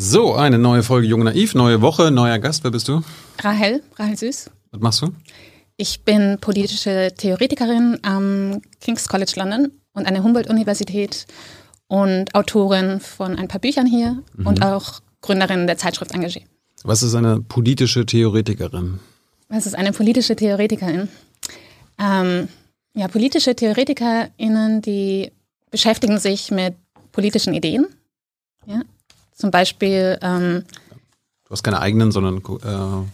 So, eine neue Folge Jung Naiv, neue Woche, neuer Gast. Wer bist du? Rahel, Rahel Süß. Was machst du? Ich bin politische Theoretikerin am King's College London und an der Humboldt-Universität und Autorin von ein paar Büchern hier mhm. und auch Gründerin der Zeitschrift Engagé. Was ist eine politische Theoretikerin? Was ist eine politische Theoretikerin? Ähm, ja, politische TheoretikerInnen, die beschäftigen sich mit politischen Ideen. Ja, zum Beispiel. Ähm, du hast keine eigenen, sondern. Äh,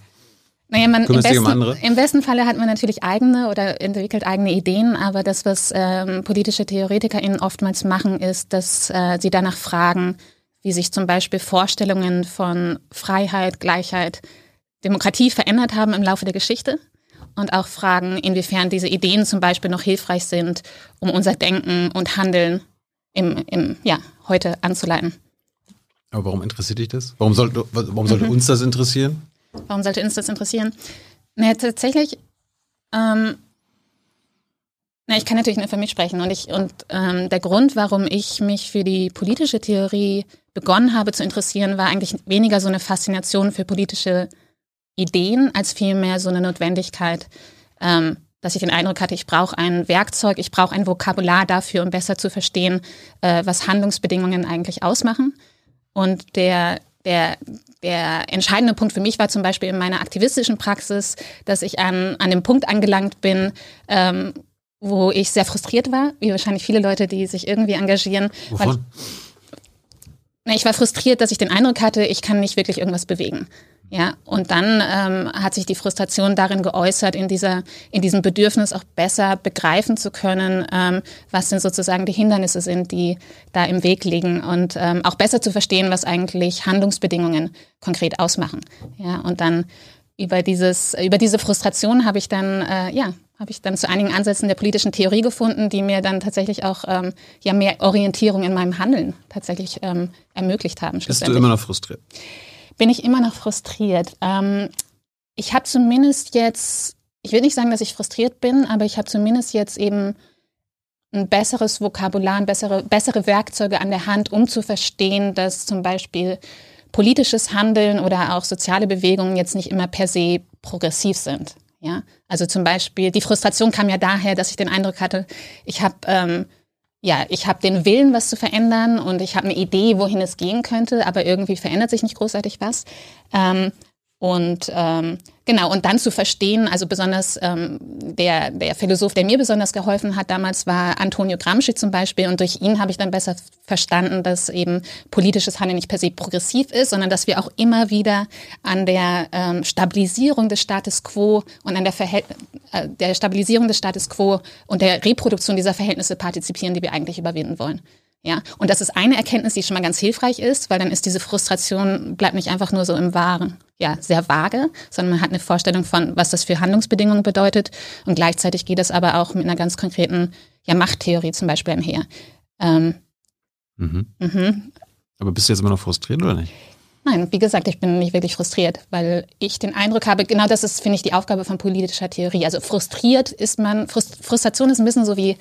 naja, man, im, besten, im besten Falle hat man natürlich eigene oder entwickelt eigene Ideen, aber das, was ähm, politische TheoretikerInnen oftmals machen, ist, dass äh, sie danach fragen, wie sich zum Beispiel Vorstellungen von Freiheit, Gleichheit, Demokratie verändert haben im Laufe der Geschichte und auch fragen, inwiefern diese Ideen zum Beispiel noch hilfreich sind, um unser Denken und Handeln im, im ja, heute anzuleiten. Aber warum interessiert dich das? Warum sollte, warum sollte mhm. uns das interessieren? Warum sollte uns das interessieren? Naja, tatsächlich, ähm, na, ich kann natürlich nur für mich sprechen und ich und ähm, der Grund, warum ich mich für die politische Theorie begonnen habe zu interessieren, war eigentlich weniger so eine Faszination für politische Ideen als vielmehr so eine Notwendigkeit, ähm, dass ich den Eindruck hatte, ich brauche ein Werkzeug, ich brauche ein Vokabular dafür, um besser zu verstehen, äh, was Handlungsbedingungen eigentlich ausmachen. Und der, der, der entscheidende Punkt für mich war zum Beispiel in meiner aktivistischen Praxis, dass ich an, an dem Punkt angelangt bin, ähm, wo ich sehr frustriert war, wie wahrscheinlich viele Leute, die sich irgendwie engagieren. Wovon? Weil, ich war frustriert, dass ich den Eindruck hatte, ich kann nicht wirklich irgendwas bewegen. Ja, und dann ähm, hat sich die Frustration darin geäußert, in dieser, in diesem Bedürfnis auch besser begreifen zu können, ähm, was denn sozusagen die Hindernisse sind, die da im Weg liegen und ähm, auch besser zu verstehen, was eigentlich Handlungsbedingungen konkret ausmachen. Ja, und dann über dieses, über diese Frustration habe ich dann, äh, ja, habe ich dann zu einigen Ansätzen der politischen Theorie gefunden, die mir dann tatsächlich auch ähm, ja mehr Orientierung in meinem Handeln tatsächlich ähm, ermöglicht haben. Bist du immer noch frustriert? Bin ich immer noch frustriert. Ähm, ich habe zumindest jetzt, ich will nicht sagen, dass ich frustriert bin, aber ich habe zumindest jetzt eben ein besseres Vokabular, bessere, bessere Werkzeuge an der Hand, um zu verstehen, dass zum Beispiel politisches Handeln oder auch soziale Bewegungen jetzt nicht immer per se progressiv sind. Ja, also zum Beispiel die Frustration kam ja daher, dass ich den Eindruck hatte, ich habe ähm, ja, ich habe den Willen, was zu verändern und ich habe eine Idee, wohin es gehen könnte, aber irgendwie verändert sich nicht großartig was. Ähm, und ähm, genau, und dann zu verstehen, also besonders ähm, der, der Philosoph, der mir besonders geholfen hat damals, war Antonio Gramsci zum Beispiel. Und durch ihn habe ich dann besser verstanden, dass eben politisches Handeln nicht per se progressiv ist, sondern dass wir auch immer wieder an der ähm, Stabilisierung des Status quo und an der, Verhält äh, der Stabilisierung des Status quo und der Reproduktion dieser Verhältnisse partizipieren, die wir eigentlich überwinden wollen. Ja, und das ist eine Erkenntnis, die schon mal ganz hilfreich ist, weil dann ist diese Frustration, bleibt nicht einfach nur so im Wahren, ja, sehr vage, sondern man hat eine Vorstellung von, was das für Handlungsbedingungen bedeutet. Und gleichzeitig geht es aber auch mit einer ganz konkreten, ja, Machttheorie zum Beispiel einher. Ähm, mhm. Mhm. Aber bist du jetzt immer noch frustriert oder nicht? Nein, wie gesagt, ich bin nicht wirklich frustriert, weil ich den Eindruck habe, genau das ist, finde ich, die Aufgabe von politischer Theorie. Also frustriert ist man, Frustration ist ein bisschen so wie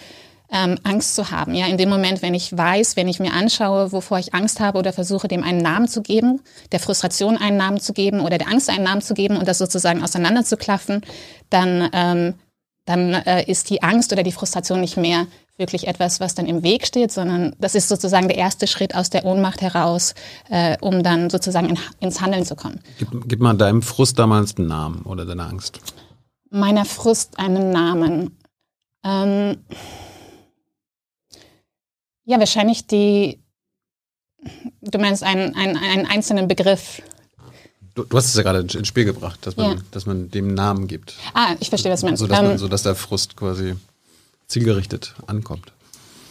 ähm, Angst zu haben. Ja, in dem Moment, wenn ich weiß, wenn ich mir anschaue, wovor ich Angst habe oder versuche, dem einen Namen zu geben, der Frustration einen Namen zu geben oder der Angst einen Namen zu geben und das sozusagen auseinanderzuklaffen, dann, ähm, dann äh, ist die Angst oder die Frustration nicht mehr wirklich etwas, was dann im Weg steht, sondern das ist sozusagen der erste Schritt aus der Ohnmacht heraus, äh, um dann sozusagen in, ins Handeln zu kommen. Gib, gib mal deinem Frust damals einen Namen oder deiner Angst. Meiner Frust einen Namen. Ähm, ja, wahrscheinlich die, du meinst einen, einen, einen einzelnen Begriff. Du, du hast es ja gerade ins Spiel gebracht, dass man, ja. dass man dem Namen gibt. Ah, ich verstehe, was du meinst. So dass, man, ähm, so dass der Frust quasi zielgerichtet ankommt.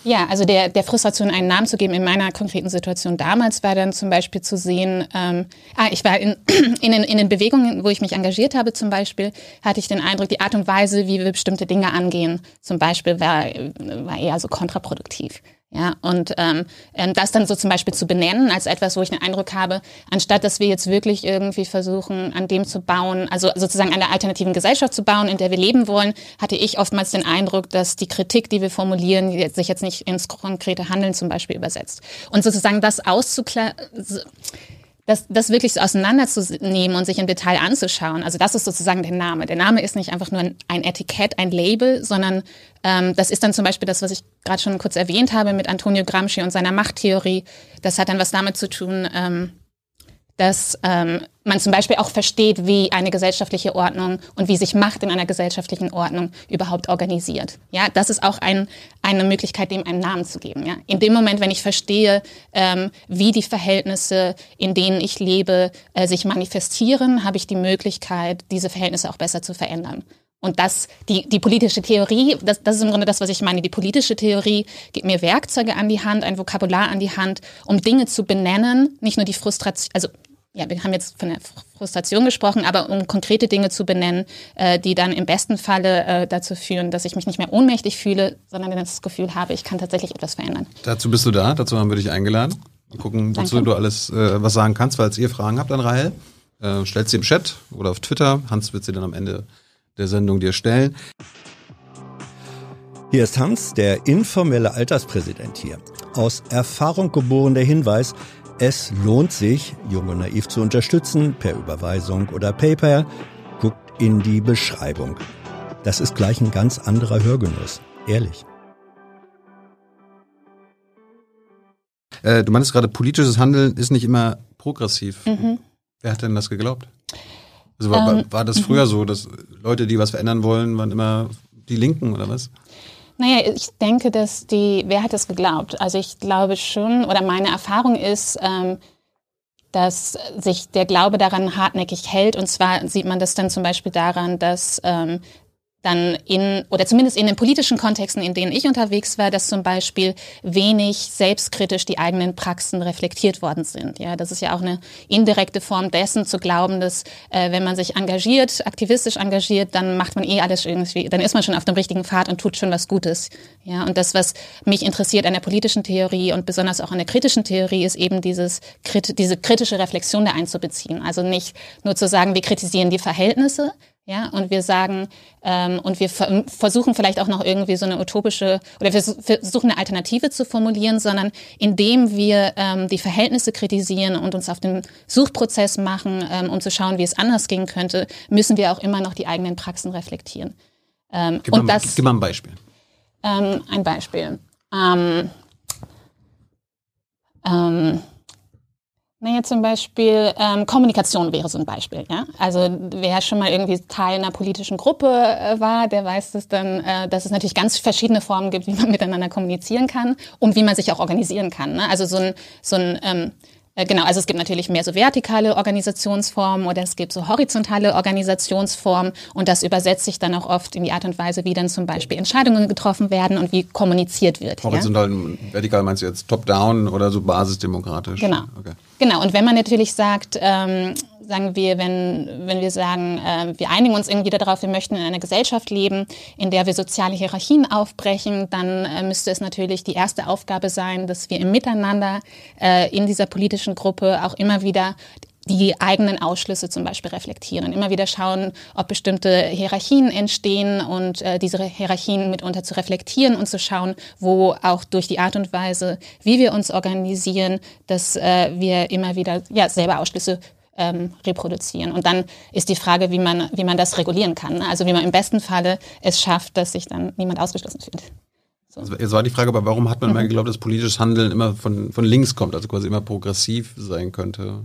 Ja, also der, der Frustration einen Namen zu geben in meiner konkreten Situation damals war dann zum Beispiel zu sehen, ähm, ah, ich war in, in, den, in den Bewegungen, wo ich mich engagiert habe zum Beispiel, hatte ich den Eindruck, die Art und Weise, wie wir bestimmte Dinge angehen, zum Beispiel war, war eher so kontraproduktiv. Ja, und ähm, ähm, das dann so zum Beispiel zu benennen als etwas, wo ich den Eindruck habe, anstatt dass wir jetzt wirklich irgendwie versuchen, an dem zu bauen, also sozusagen an der alternativen Gesellschaft zu bauen, in der wir leben wollen, hatte ich oftmals den Eindruck, dass die Kritik, die wir formulieren, sich jetzt nicht ins konkrete Handeln zum Beispiel übersetzt. Und sozusagen das auszuklären, das, das wirklich so auseinanderzunehmen und sich im Detail anzuschauen. Also das ist sozusagen der Name. Der Name ist nicht einfach nur ein, Etikett, ein Label, sondern ähm, das ist dann zum Beispiel das, was ich gerade schon kurz erwähnt habe mit Antonio Gramsci und seiner Machttheorie. Das hat dann was damit zu tun, ähm, dass ähm, man zum Beispiel auch versteht, wie eine gesellschaftliche Ordnung und wie sich Macht in einer gesellschaftlichen Ordnung überhaupt organisiert. Ja, das ist auch ein, eine Möglichkeit, dem einen Namen zu geben. Ja, in dem Moment, wenn ich verstehe, ähm, wie die Verhältnisse, in denen ich lebe, äh, sich manifestieren, habe ich die Möglichkeit, diese Verhältnisse auch besser zu verändern. Und das, die, die politische Theorie, das, das ist im Grunde das, was ich meine. Die politische Theorie gibt mir Werkzeuge an die Hand, ein Vokabular an die Hand, um Dinge zu benennen, nicht nur die Frustration, also ja, wir haben jetzt von der Frustration gesprochen, aber um konkrete Dinge zu benennen, äh, die dann im besten Falle äh, dazu führen, dass ich mich nicht mehr ohnmächtig fühle, sondern das Gefühl habe, ich kann tatsächlich etwas verändern. Dazu bist du da, dazu haben wir dich eingeladen. Mal gucken, wozu Danke. du alles äh, was sagen kannst, falls ihr Fragen habt an Rahel. Äh, stellt sie im Chat oder auf Twitter. Hans wird sie dann am Ende der Sendung dir stellen. Hier ist Hans, der informelle Alterspräsident hier. Aus Erfahrung geboren der Hinweis, es lohnt sich, Junge Naiv zu unterstützen, per Überweisung oder PayPal. Guckt in die Beschreibung. Das ist gleich ein ganz anderer Hörgenuss. Ehrlich. Äh, du meinst gerade, politisches Handeln ist nicht immer progressiv. Mhm. Wer hat denn das geglaubt? Also war, ähm, war das früher so, dass Leute, die was verändern wollen, waren immer die Linken oder was? Naja, ich denke, dass die, wer hat das geglaubt? Also ich glaube schon, oder meine Erfahrung ist, ähm, dass sich der Glaube daran hartnäckig hält. Und zwar sieht man das dann zum Beispiel daran, dass ähm, dann in, oder zumindest in den politischen Kontexten, in denen ich unterwegs war, dass zum Beispiel wenig selbstkritisch die eigenen Praxen reflektiert worden sind. Ja, das ist ja auch eine indirekte Form dessen zu glauben, dass äh, wenn man sich engagiert, aktivistisch engagiert, dann macht man eh alles irgendwie, dann ist man schon auf dem richtigen Pfad und tut schon was Gutes. Ja, und das, was mich interessiert an der politischen Theorie und besonders auch an der kritischen Theorie, ist eben dieses, diese kritische Reflexion da einzubeziehen. Also nicht nur zu sagen, wir kritisieren die Verhältnisse, ja, und wir sagen, ähm, und wir versuchen vielleicht auch noch irgendwie so eine utopische oder wir versuchen eine Alternative zu formulieren, sondern indem wir ähm, die Verhältnisse kritisieren und uns auf den Suchprozess machen, ähm, um zu schauen, wie es anders gehen könnte, müssen wir auch immer noch die eigenen Praxen reflektieren. Ähm, gib, und mal, das, gib mal ein Beispiel. Ähm, ein Beispiel. Ähm, ähm, naja, zum Beispiel ähm, Kommunikation wäre so ein Beispiel. Ja? Also wer schon mal irgendwie Teil einer politischen Gruppe äh, war, der weiß dass dann, äh, dass es natürlich ganz verschiedene Formen gibt, wie man miteinander kommunizieren kann und wie man sich auch organisieren kann. Ne? Also so ein, so ein ähm, äh, Genau, also es gibt natürlich mehr so vertikale Organisationsformen oder es gibt so horizontale Organisationsformen und das übersetzt sich dann auch oft in die Art und Weise, wie dann zum Beispiel Entscheidungen getroffen werden und wie kommuniziert wird. Horizontal, ja? vertikal meinst du jetzt top-down oder so basisdemokratisch? Genau. Okay. Genau, und wenn man natürlich sagt, ähm, sagen wir, wenn, wenn wir sagen, äh, wir einigen uns irgendwie darauf, wir möchten in einer Gesellschaft leben, in der wir soziale Hierarchien aufbrechen, dann äh, müsste es natürlich die erste Aufgabe sein, dass wir im Miteinander äh, in dieser politischen Gruppe auch immer wieder die eigenen Ausschlüsse zum Beispiel reflektieren. Immer wieder schauen, ob bestimmte Hierarchien entstehen und äh, diese Hierarchien mitunter zu reflektieren und zu schauen, wo auch durch die Art und Weise, wie wir uns organisieren, dass äh, wir immer wieder ja, selber Ausschlüsse ähm, reproduzieren. Und dann ist die Frage, wie man, wie man das regulieren kann. Ne? Also wie man im besten Falle es schafft, dass sich dann niemand ausgeschlossen fühlt. So. Also jetzt war die Frage, aber warum hat man mhm. immer geglaubt, dass politisches Handeln immer von, von links kommt, also quasi immer progressiv sein könnte?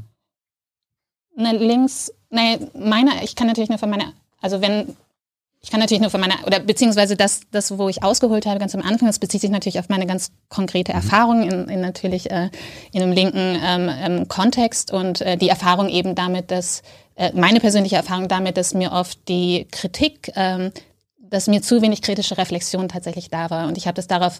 Ne, links, ne, meine, ich kann natürlich nur von meiner, also wenn ich kann natürlich nur von meiner, oder beziehungsweise das, das, wo ich ausgeholt habe ganz am Anfang, das bezieht sich natürlich auf meine ganz konkrete mhm. Erfahrung in, in natürlich äh, in einem linken ähm, ähm, Kontext und äh, die Erfahrung eben damit, dass äh, meine persönliche Erfahrung damit, dass mir oft die Kritik ähm, dass mir zu wenig kritische Reflexion tatsächlich da war. Und ich habe das darauf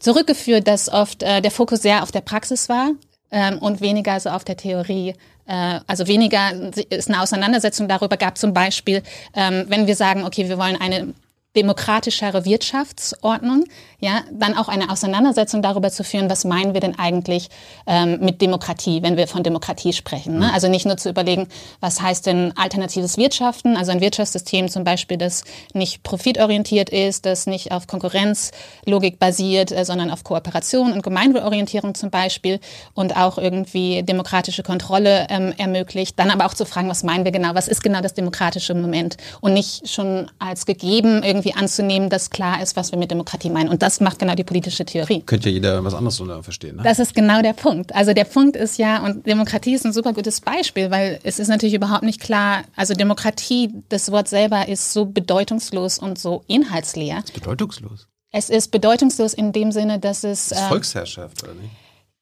zurückgeführt, dass oft äh, der Fokus sehr auf der Praxis war ähm, und weniger so auf der Theorie. Äh, also weniger ist eine Auseinandersetzung. Darüber gab zum Beispiel, ähm, wenn wir sagen, okay, wir wollen eine demokratischere Wirtschaftsordnung, ja, dann auch eine Auseinandersetzung darüber zu führen, was meinen wir denn eigentlich ähm, mit Demokratie, wenn wir von Demokratie sprechen. Ne? Mhm. Also nicht nur zu überlegen, was heißt denn alternatives Wirtschaften, also ein Wirtschaftssystem zum Beispiel, das nicht profitorientiert ist, das nicht auf Konkurrenzlogik basiert, äh, sondern auf Kooperation und Gemeinwohlorientierung zum Beispiel und auch irgendwie demokratische Kontrolle ähm, ermöglicht. Dann aber auch zu fragen, was meinen wir genau, was ist genau das demokratische Moment und nicht schon als gegeben irgendwie anzunehmen, dass klar ist, was wir mit Demokratie meinen. Und das macht genau die politische Theorie. Könnte ja jeder was anderes verstehen. Ne? Das ist genau der Punkt. Also der Punkt ist ja, und Demokratie ist ein super gutes Beispiel, weil es ist natürlich überhaupt nicht klar, also Demokratie, das Wort selber ist so bedeutungslos und so inhaltsleer. Ist bedeutungslos? Es ist bedeutungslos in dem Sinne, dass es. Das ist Volksherrschaft, oder nicht?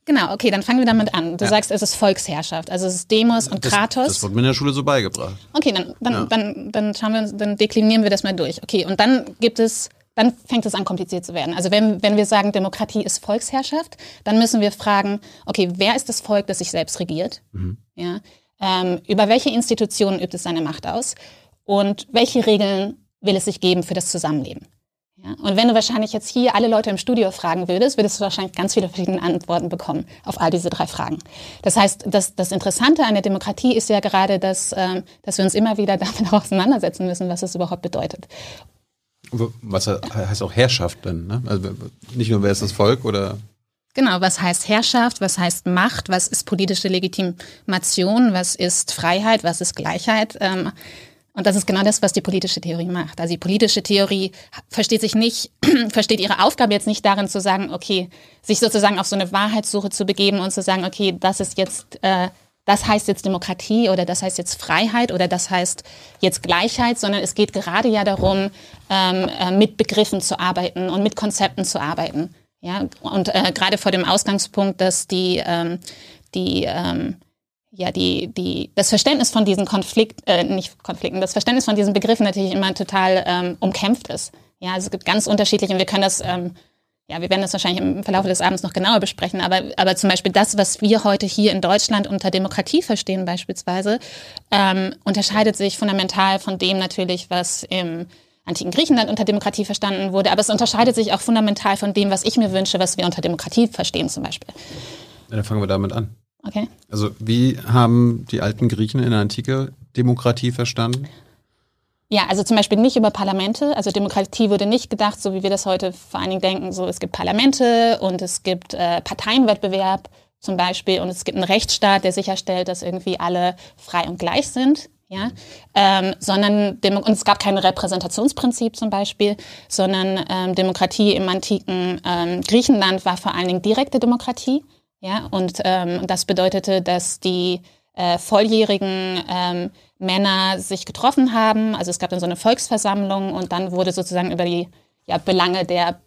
Genau, okay, dann fangen wir damit an. Du ja. sagst, es ist Volksherrschaft, also es ist Demos und das, Kratos. Das wurde mir in der Schule so beigebracht. Okay, dann, dann, ja. dann, dann schauen wir, dann deklinieren wir das mal durch. Okay, und dann gibt es, dann fängt es an, kompliziert zu werden. Also wenn, wenn wir sagen, Demokratie ist Volksherrschaft, dann müssen wir fragen, okay, wer ist das Volk, das sich selbst regiert? Mhm. Ja, ähm, über welche Institutionen übt es seine Macht aus? Und welche Regeln will es sich geben für das Zusammenleben? Ja, und wenn du wahrscheinlich jetzt hier alle Leute im Studio fragen würdest, würdest du wahrscheinlich ganz viele verschiedene Antworten bekommen auf all diese drei Fragen. Das heißt, das, das Interessante an der Demokratie ist ja gerade, dass, ähm, dass wir uns immer wieder damit auseinandersetzen müssen, was es überhaupt bedeutet. Was heißt auch Herrschaft denn? Ne? Also nicht nur, wer ist das Volk oder Genau, was heißt Herrschaft, was heißt Macht, was ist politische Legitimation, was ist Freiheit, was ist Gleichheit. Ähm, und das ist genau das, was die politische Theorie macht. Also die politische Theorie versteht sich nicht, versteht ihre Aufgabe jetzt nicht darin zu sagen, okay, sich sozusagen auf so eine Wahrheitssuche zu begeben und zu sagen, okay, das ist jetzt, äh, das heißt jetzt Demokratie oder das heißt jetzt Freiheit oder das heißt jetzt Gleichheit, sondern es geht gerade ja darum, ähm, äh, mit Begriffen zu arbeiten und mit Konzepten zu arbeiten. Ja, und äh, gerade vor dem Ausgangspunkt, dass die, ähm, die ähm, ja, die, die, das Verständnis von diesen Konflikt, äh, nicht Konflikten, das Verständnis von diesen Begriffen natürlich immer total ähm, umkämpft ist. Ja, also es gibt ganz unterschiedliche und wir können das, ähm, ja, wir werden das wahrscheinlich im Verlauf des Abends noch genauer besprechen, aber, aber zum Beispiel das, was wir heute hier in Deutschland unter Demokratie verstehen beispielsweise, ähm, unterscheidet sich fundamental von dem natürlich, was im antiken Griechenland unter Demokratie verstanden wurde, aber es unterscheidet sich auch fundamental von dem, was ich mir wünsche, was wir unter Demokratie verstehen zum Beispiel. Ja, dann fangen wir damit an. Okay. Also wie haben die alten Griechen in der Antike Demokratie verstanden? Ja, also zum Beispiel nicht über Parlamente. Also Demokratie wurde nicht gedacht, so wie wir das heute vor allen Dingen denken, so es gibt Parlamente und es gibt äh, Parteienwettbewerb zum Beispiel und es gibt einen Rechtsstaat, der sicherstellt, dass irgendwie alle frei und gleich sind. Ja, ähm, sondern und es gab kein Repräsentationsprinzip zum Beispiel, sondern ähm, Demokratie im antiken ähm, Griechenland war vor allen Dingen direkte Demokratie. Ja, und ähm, das bedeutete, dass die äh, volljährigen ähm, Männer sich getroffen haben. Also es gab dann so eine Volksversammlung und dann wurde sozusagen über die ja, Belange der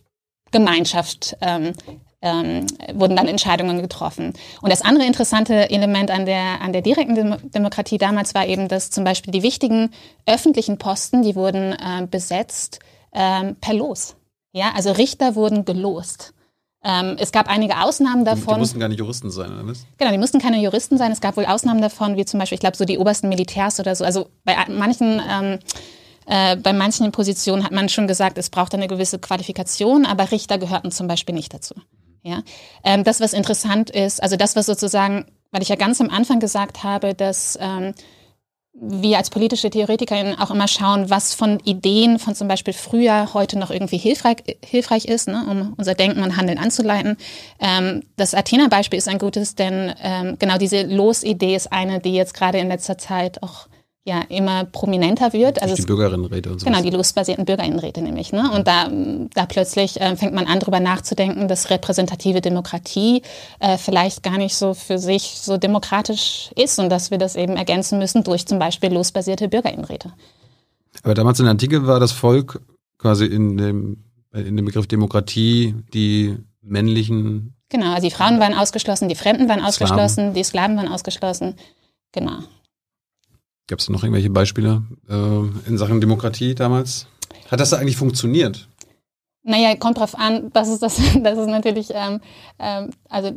Gemeinschaft ähm, ähm, wurden dann Entscheidungen getroffen. Und das andere interessante Element an der, an der direkten Dem Demokratie damals war eben, dass zum Beispiel die wichtigen öffentlichen Posten, die wurden äh, besetzt ähm, per Los. Ja, also Richter wurden gelost. Ähm, es gab einige Ausnahmen davon. Die mussten gar nicht Juristen sein, oder was? Genau, die mussten keine Juristen sein. Es gab wohl Ausnahmen davon, wie zum Beispiel, ich glaube, so die obersten Militärs oder so. Also bei manchen, ähm, äh, bei manchen Positionen hat man schon gesagt, es braucht eine gewisse Qualifikation, aber Richter gehörten zum Beispiel nicht dazu. Ja, ähm, das, was interessant ist, also das, was sozusagen, weil ich ja ganz am Anfang gesagt habe, dass ähm, wir als politische Theoretikerin auch immer schauen, was von Ideen von zum Beispiel früher heute noch irgendwie hilfreich, hilfreich ist, ne, um unser Denken und Handeln anzuleiten. Ähm, das Athena-Beispiel ist ein gutes, denn ähm, genau diese Losidee ist eine, die jetzt gerade in letzter Zeit auch ja immer prominenter wird. Also die Bürgerinnenräte und so. Genau, die losbasierten Bürgerinnenräte nämlich. Ne? Und da, da plötzlich äh, fängt man an, darüber nachzudenken, dass repräsentative Demokratie äh, vielleicht gar nicht so für sich so demokratisch ist und dass wir das eben ergänzen müssen durch zum Beispiel losbasierte Bürgerinnenräte. Aber damals in der Antike war das Volk quasi in dem, in dem Begriff Demokratie die männlichen. Genau, also die Frauen waren ausgeschlossen, die Fremden waren ausgeschlossen, Sklaven. die Sklaven waren ausgeschlossen. Genau. Gab es noch irgendwelche Beispiele äh, in Sachen Demokratie damals? Hat das eigentlich funktioniert? Naja, kommt drauf an, das ist das, das ist natürlich, ähm, ähm, also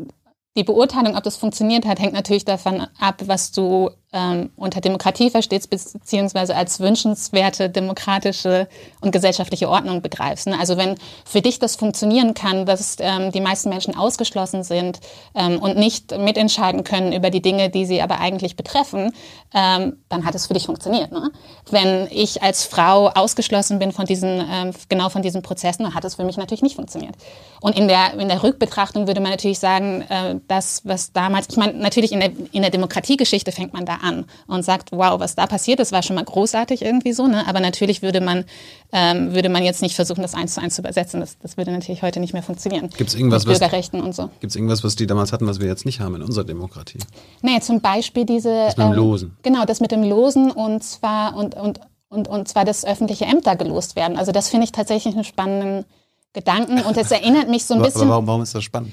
die Beurteilung, ob das funktioniert hat, hängt natürlich davon ab, was du ähm, unter Demokratie verstehst, beziehungsweise als wünschenswerte demokratische und gesellschaftliche Ordnung begreifst. Ne? Also wenn für dich das funktionieren kann, dass ähm, die meisten Menschen ausgeschlossen sind ähm, und nicht mitentscheiden können über die Dinge, die sie aber eigentlich betreffen, ähm, dann hat es für dich funktioniert. Ne? Wenn ich als Frau ausgeschlossen bin von diesen, ähm, genau von diesen Prozessen, dann hat es für mich natürlich nicht funktioniert. Und in der, in der Rückbetrachtung würde man natürlich sagen, äh, das, was damals, ich meine, natürlich in der, in der Demokratiegeschichte fängt man da an und sagt, wow, was da passiert ist, war schon mal großartig irgendwie so. Ne? Aber natürlich würde man, ähm, würde man jetzt nicht versuchen, das eins zu eins zu übersetzen. Das, das würde natürlich heute nicht mehr funktionieren. Gibt es irgendwas, mit Bürgerrechten was, und so. Gibt es irgendwas, was die damals hatten, was wir jetzt nicht haben in unserer Demokratie? Nee, zum Beispiel diese. Das mit dem ähm, Losen. Genau, das mit dem Losen und zwar und, und, und, und zwar, dass öffentliche Ämter gelost werden. Also das finde ich tatsächlich einen spannenden Gedanken und es erinnert mich so ein bisschen. Aber warum, warum ist das spannend?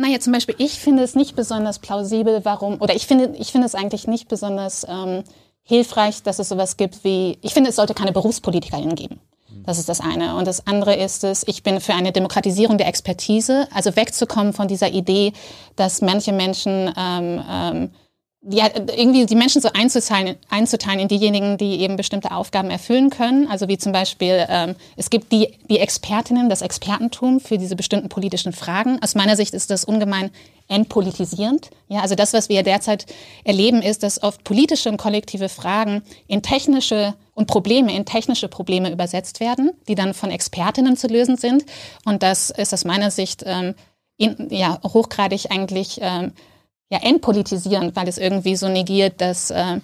Naja, zum Beispiel, ich finde es nicht besonders plausibel, warum, oder ich finde, ich finde es eigentlich nicht besonders ähm, hilfreich, dass es sowas gibt wie, ich finde, es sollte keine BerufspolitikerInnen geben. Das ist das eine. Und das andere ist es, ich bin für eine Demokratisierung der Expertise, also wegzukommen von dieser Idee, dass manche Menschen ähm, ähm, ja, irgendwie die Menschen so einzuteilen, einzuteilen in diejenigen, die eben bestimmte Aufgaben erfüllen können. Also wie zum Beispiel, ähm, es gibt die, die Expertinnen, das Expertentum für diese bestimmten politischen Fragen. Aus meiner Sicht ist das ungemein entpolitisierend. Ja, also das, was wir derzeit erleben, ist, dass oft politische und kollektive Fragen in technische und Probleme in technische Probleme übersetzt werden, die dann von Expertinnen zu lösen sind. Und das ist aus meiner Sicht ähm, in, ja, hochgradig eigentlich ähm, ja, entpolitisierend, weil es irgendwie so negiert, dass, äh,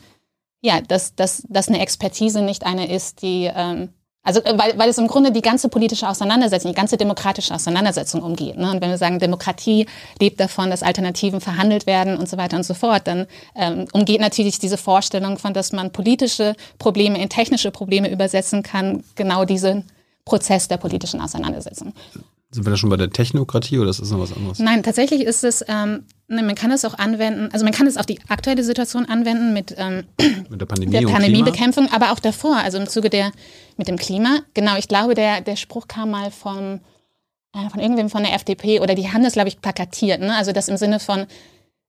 ja, dass, dass, dass eine Expertise nicht eine ist, die, ähm, also äh, weil, weil es im Grunde die ganze politische Auseinandersetzung, die ganze demokratische Auseinandersetzung umgeht. Ne? Und wenn wir sagen, Demokratie lebt davon, dass Alternativen verhandelt werden und so weiter und so fort, dann ähm, umgeht natürlich diese Vorstellung von, dass man politische Probleme in technische Probleme übersetzen kann, genau diesen Prozess der politischen Auseinandersetzung. Sind wir da schon bei der Technokratie oder ist das noch was anderes? Nein, tatsächlich ist es, ähm, ne, man kann es auch anwenden, also man kann es auf die aktuelle Situation anwenden mit, ähm, mit der, Pandemie der Pandemiebekämpfung, aber auch davor, also im Zuge der, mit dem Klima. Genau, ich glaube, der, der Spruch kam mal vom, äh, von irgendwem von der FDP oder die haben das, glaube ich, plakatiert, ne? also das im Sinne von,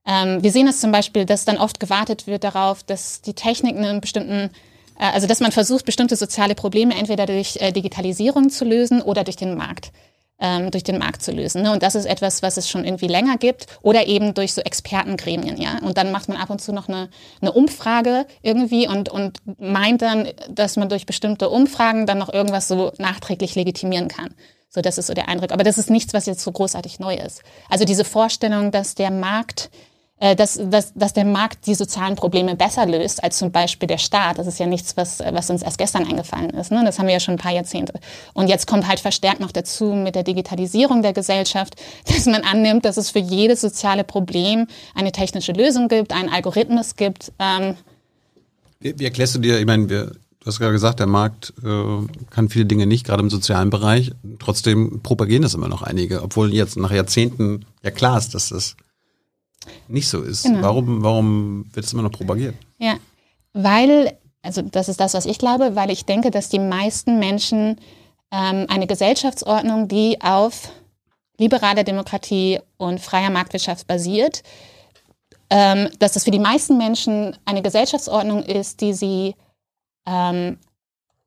ähm, wir sehen es zum Beispiel, dass dann oft gewartet wird darauf, dass die Technik einen bestimmten äh, also dass man versucht, bestimmte soziale Probleme entweder durch äh, Digitalisierung zu lösen oder durch den Markt ähm, durch den Markt zu lösen. Ne? Und das ist etwas, was es schon irgendwie länger gibt oder eben durch so Expertengremien, ja. Und dann macht man ab und zu noch eine, eine Umfrage irgendwie und, und meint dann, dass man durch bestimmte Umfragen dann noch irgendwas so nachträglich legitimieren kann. So, das ist so der Eindruck. Aber das ist nichts, was jetzt so großartig neu ist. Also diese Vorstellung, dass der Markt dass, dass, dass der Markt die sozialen Probleme besser löst als zum Beispiel der Staat. Das ist ja nichts, was, was uns erst gestern eingefallen ist. Ne? Das haben wir ja schon ein paar Jahrzehnte. Und jetzt kommt halt verstärkt noch dazu mit der Digitalisierung der Gesellschaft, dass man annimmt, dass es für jedes soziale Problem eine technische Lösung gibt, einen Algorithmus gibt. Ähm wie, wie erklärst du dir, ich meine, wir, Du hast gerade gesagt, der Markt äh, kann viele Dinge nicht, gerade im sozialen Bereich. Trotzdem propagieren das immer noch einige, obwohl jetzt nach Jahrzehnten ja klar ist, dass das nicht so ist. Genau. Warum, warum wird es immer noch propagiert? Ja, weil, also das ist das, was ich glaube, weil ich denke, dass die meisten Menschen ähm, eine Gesellschaftsordnung, die auf liberaler Demokratie und freier Marktwirtschaft basiert, ähm, dass das für die meisten Menschen eine Gesellschaftsordnung ist, die sie ähm,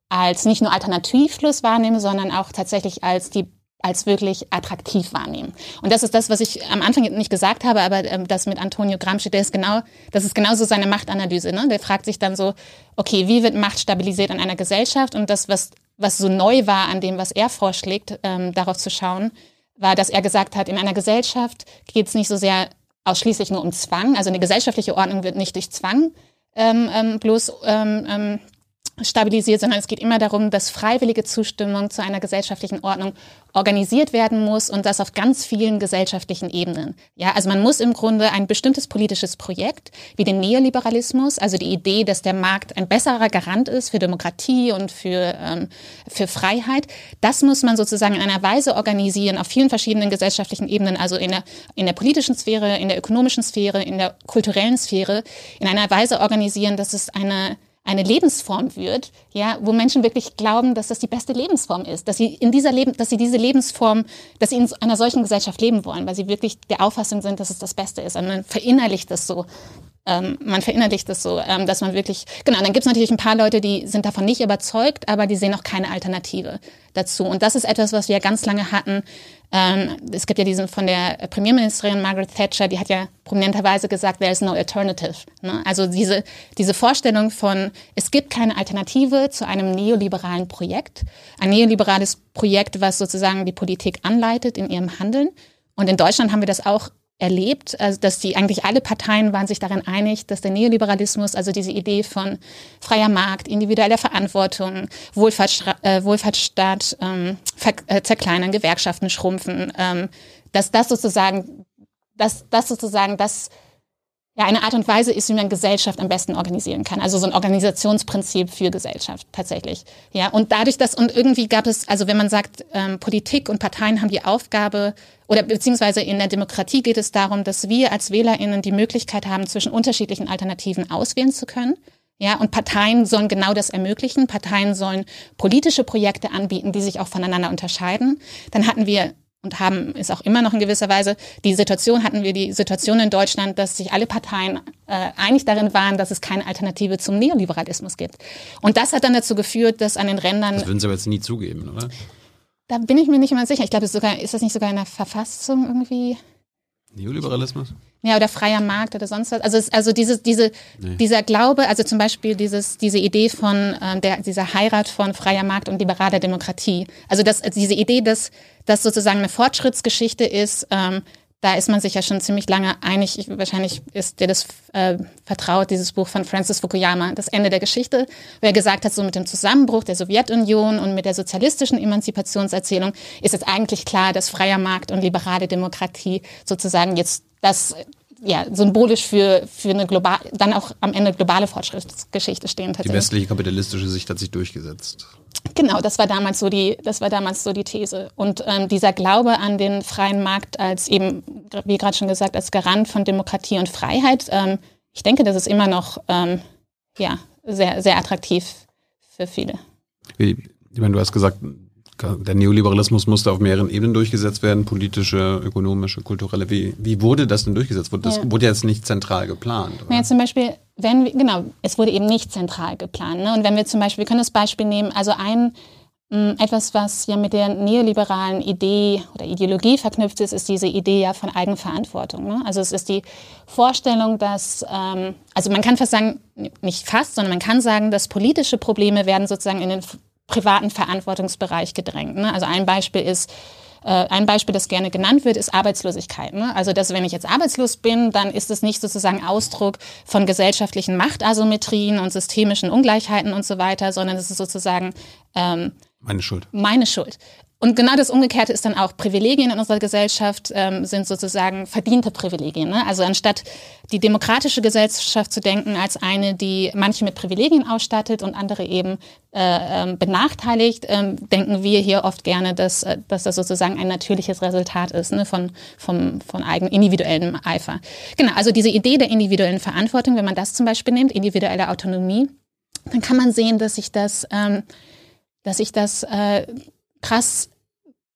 als nicht nur alternativlos wahrnehmen, sondern auch tatsächlich als die als wirklich attraktiv wahrnehmen. Und das ist das, was ich am Anfang nicht gesagt habe, aber ähm, das mit Antonio Gramsci, der ist genau, das ist genauso seine Machtanalyse. Ne? Der fragt sich dann so, okay, wie wird Macht stabilisiert in einer Gesellschaft? Und das, was, was so neu war an dem, was er vorschlägt, ähm, darauf zu schauen, war, dass er gesagt hat, in einer Gesellschaft geht es nicht so sehr ausschließlich nur um Zwang. Also eine gesellschaftliche Ordnung wird nicht durch Zwang ähm, ähm, bloß ähm, ähm, stabilisiert, sondern es geht immer darum, dass freiwillige Zustimmung zu einer gesellschaftlichen Ordnung organisiert werden muss und das auf ganz vielen gesellschaftlichen Ebenen. Ja, also man muss im Grunde ein bestimmtes politisches Projekt wie den Neoliberalismus, also die Idee, dass der Markt ein besserer Garant ist für Demokratie und für, ähm, für Freiheit, das muss man sozusagen in einer Weise organisieren auf vielen verschiedenen gesellschaftlichen Ebenen, also in der, in der politischen Sphäre, in der ökonomischen Sphäre, in der kulturellen Sphäre, in einer Weise organisieren, dass es eine eine Lebensform wird, ja, wo Menschen wirklich glauben, dass das die beste Lebensform ist, dass sie in dieser Leben, dass sie diese Lebensform, dass sie in einer solchen Gesellschaft leben wollen, weil sie wirklich der Auffassung sind, dass es das Beste ist. Und man verinnerlicht das so ähm, man verinnerlicht das so, ähm, dass man wirklich, genau, dann gibt es natürlich ein paar Leute, die sind davon nicht überzeugt, aber die sehen auch keine Alternative dazu. Und das ist etwas, was wir ganz lange hatten. Ähm, es gibt ja diesen von der Premierministerin Margaret Thatcher, die hat ja prominenterweise gesagt, there is no alternative. Ne? Also diese, diese Vorstellung von, es gibt keine Alternative zu einem neoliberalen Projekt. Ein neoliberales Projekt, was sozusagen die Politik anleitet in ihrem Handeln. Und in Deutschland haben wir das auch erlebt, also dass die eigentlich alle Parteien waren sich darin einig, dass der Neoliberalismus, also diese Idee von freier Markt, individueller Verantwortung, Wohlfahrtsstaat, äh, Wohlfahrtsstaat ähm, äh, zerkleinern, Gewerkschaften schrumpfen, ähm, dass das sozusagen, dass das sozusagen das ja, eine Art und Weise ist, wie man Gesellschaft am besten organisieren kann. Also so ein Organisationsprinzip für Gesellschaft tatsächlich. Ja, und dadurch, dass und irgendwie gab es, also wenn man sagt, ähm, Politik und Parteien haben die Aufgabe oder beziehungsweise in der Demokratie geht es darum, dass wir als WählerInnen die Möglichkeit haben, zwischen unterschiedlichen Alternativen auswählen zu können. Ja, und Parteien sollen genau das ermöglichen. Parteien sollen politische Projekte anbieten, die sich auch voneinander unterscheiden. Dann hatten wir und haben ist auch immer noch in gewisser Weise die Situation hatten wir die Situation in Deutschland, dass sich alle Parteien äh, einig darin waren, dass es keine Alternative zum Neoliberalismus gibt. Und das hat dann dazu geführt, dass an den Rändern Das würden Sie aber jetzt nie zugeben, oder? Da bin ich mir nicht immer sicher. Ich glaube, ist, sogar, ist das nicht sogar in der Verfassung irgendwie? Neoliberalismus? Ja, oder freier Markt oder sonst was. Also, also diese, diese, nee. dieser Glaube, also zum Beispiel dieses, diese Idee von äh, der, dieser Heirat von freier Markt und liberaler Demokratie. Also das, diese Idee, dass das sozusagen eine Fortschrittsgeschichte ist, ähm, da ist man sich ja schon ziemlich lange einig. Ich, wahrscheinlich ist dir das äh, vertraut, dieses Buch von Francis Fukuyama, Das Ende der Geschichte, wo er gesagt hat, so mit dem Zusammenbruch der Sowjetunion und mit der sozialistischen Emanzipationserzählung ist es eigentlich klar, dass freier Markt und liberale Demokratie sozusagen jetzt das ja, symbolisch für, für eine global, dann auch am Ende globale Fortschrittsgeschichte stehen. Die westliche kapitalistische Sicht hat sich durchgesetzt. Genau, das war damals so die, das war damals so die These. Und ähm, dieser Glaube an den freien Markt als eben, wie gerade schon gesagt, als Garant von Demokratie und Freiheit, ähm, ich denke, das ist immer noch ähm, ja, sehr, sehr attraktiv für viele. Wie, ich meine, du hast gesagt, der Neoliberalismus musste auf mehreren Ebenen durchgesetzt werden, politische, ökonomische, kulturelle. Wie, wie wurde das denn durchgesetzt? Das ja. wurde jetzt nicht zentral geplant. Oder? Ja, zum Beispiel, wenn wir, genau, es wurde eben nicht zentral geplant. Ne? Und wenn wir zum Beispiel, wir können das Beispiel nehmen, also ein mh, etwas, was ja mit der neoliberalen Idee oder Ideologie verknüpft ist, ist diese Idee ja von Eigenverantwortung. Ne? Also es ist die Vorstellung, dass, ähm, also man kann fast sagen, nicht fast, sondern man kann sagen, dass politische Probleme werden sozusagen in den privaten Verantwortungsbereich gedrängt. Ne? Also ein Beispiel ist, äh, ein Beispiel, das gerne genannt wird, ist Arbeitslosigkeit. Ne? Also, dass wenn ich jetzt arbeitslos bin, dann ist es nicht sozusagen Ausdruck von gesellschaftlichen Machtasymmetrien und systemischen Ungleichheiten und so weiter, sondern es ist sozusagen ähm, meine Schuld. Meine Schuld. Und genau das Umgekehrte ist dann auch Privilegien in unserer Gesellschaft ähm, sind sozusagen verdiente Privilegien. Ne? Also anstatt die demokratische Gesellschaft zu denken als eine, die manche mit Privilegien ausstattet und andere eben äh, äh, benachteiligt, äh, denken wir hier oft gerne, dass, äh, dass das sozusagen ein natürliches Resultat ist ne? von, vom, von eigen individuellem Eifer. Genau, also diese Idee der individuellen Verantwortung, wenn man das zum Beispiel nimmt, individuelle Autonomie, dann kann man sehen, dass sich das, ähm, dass sich das äh, krass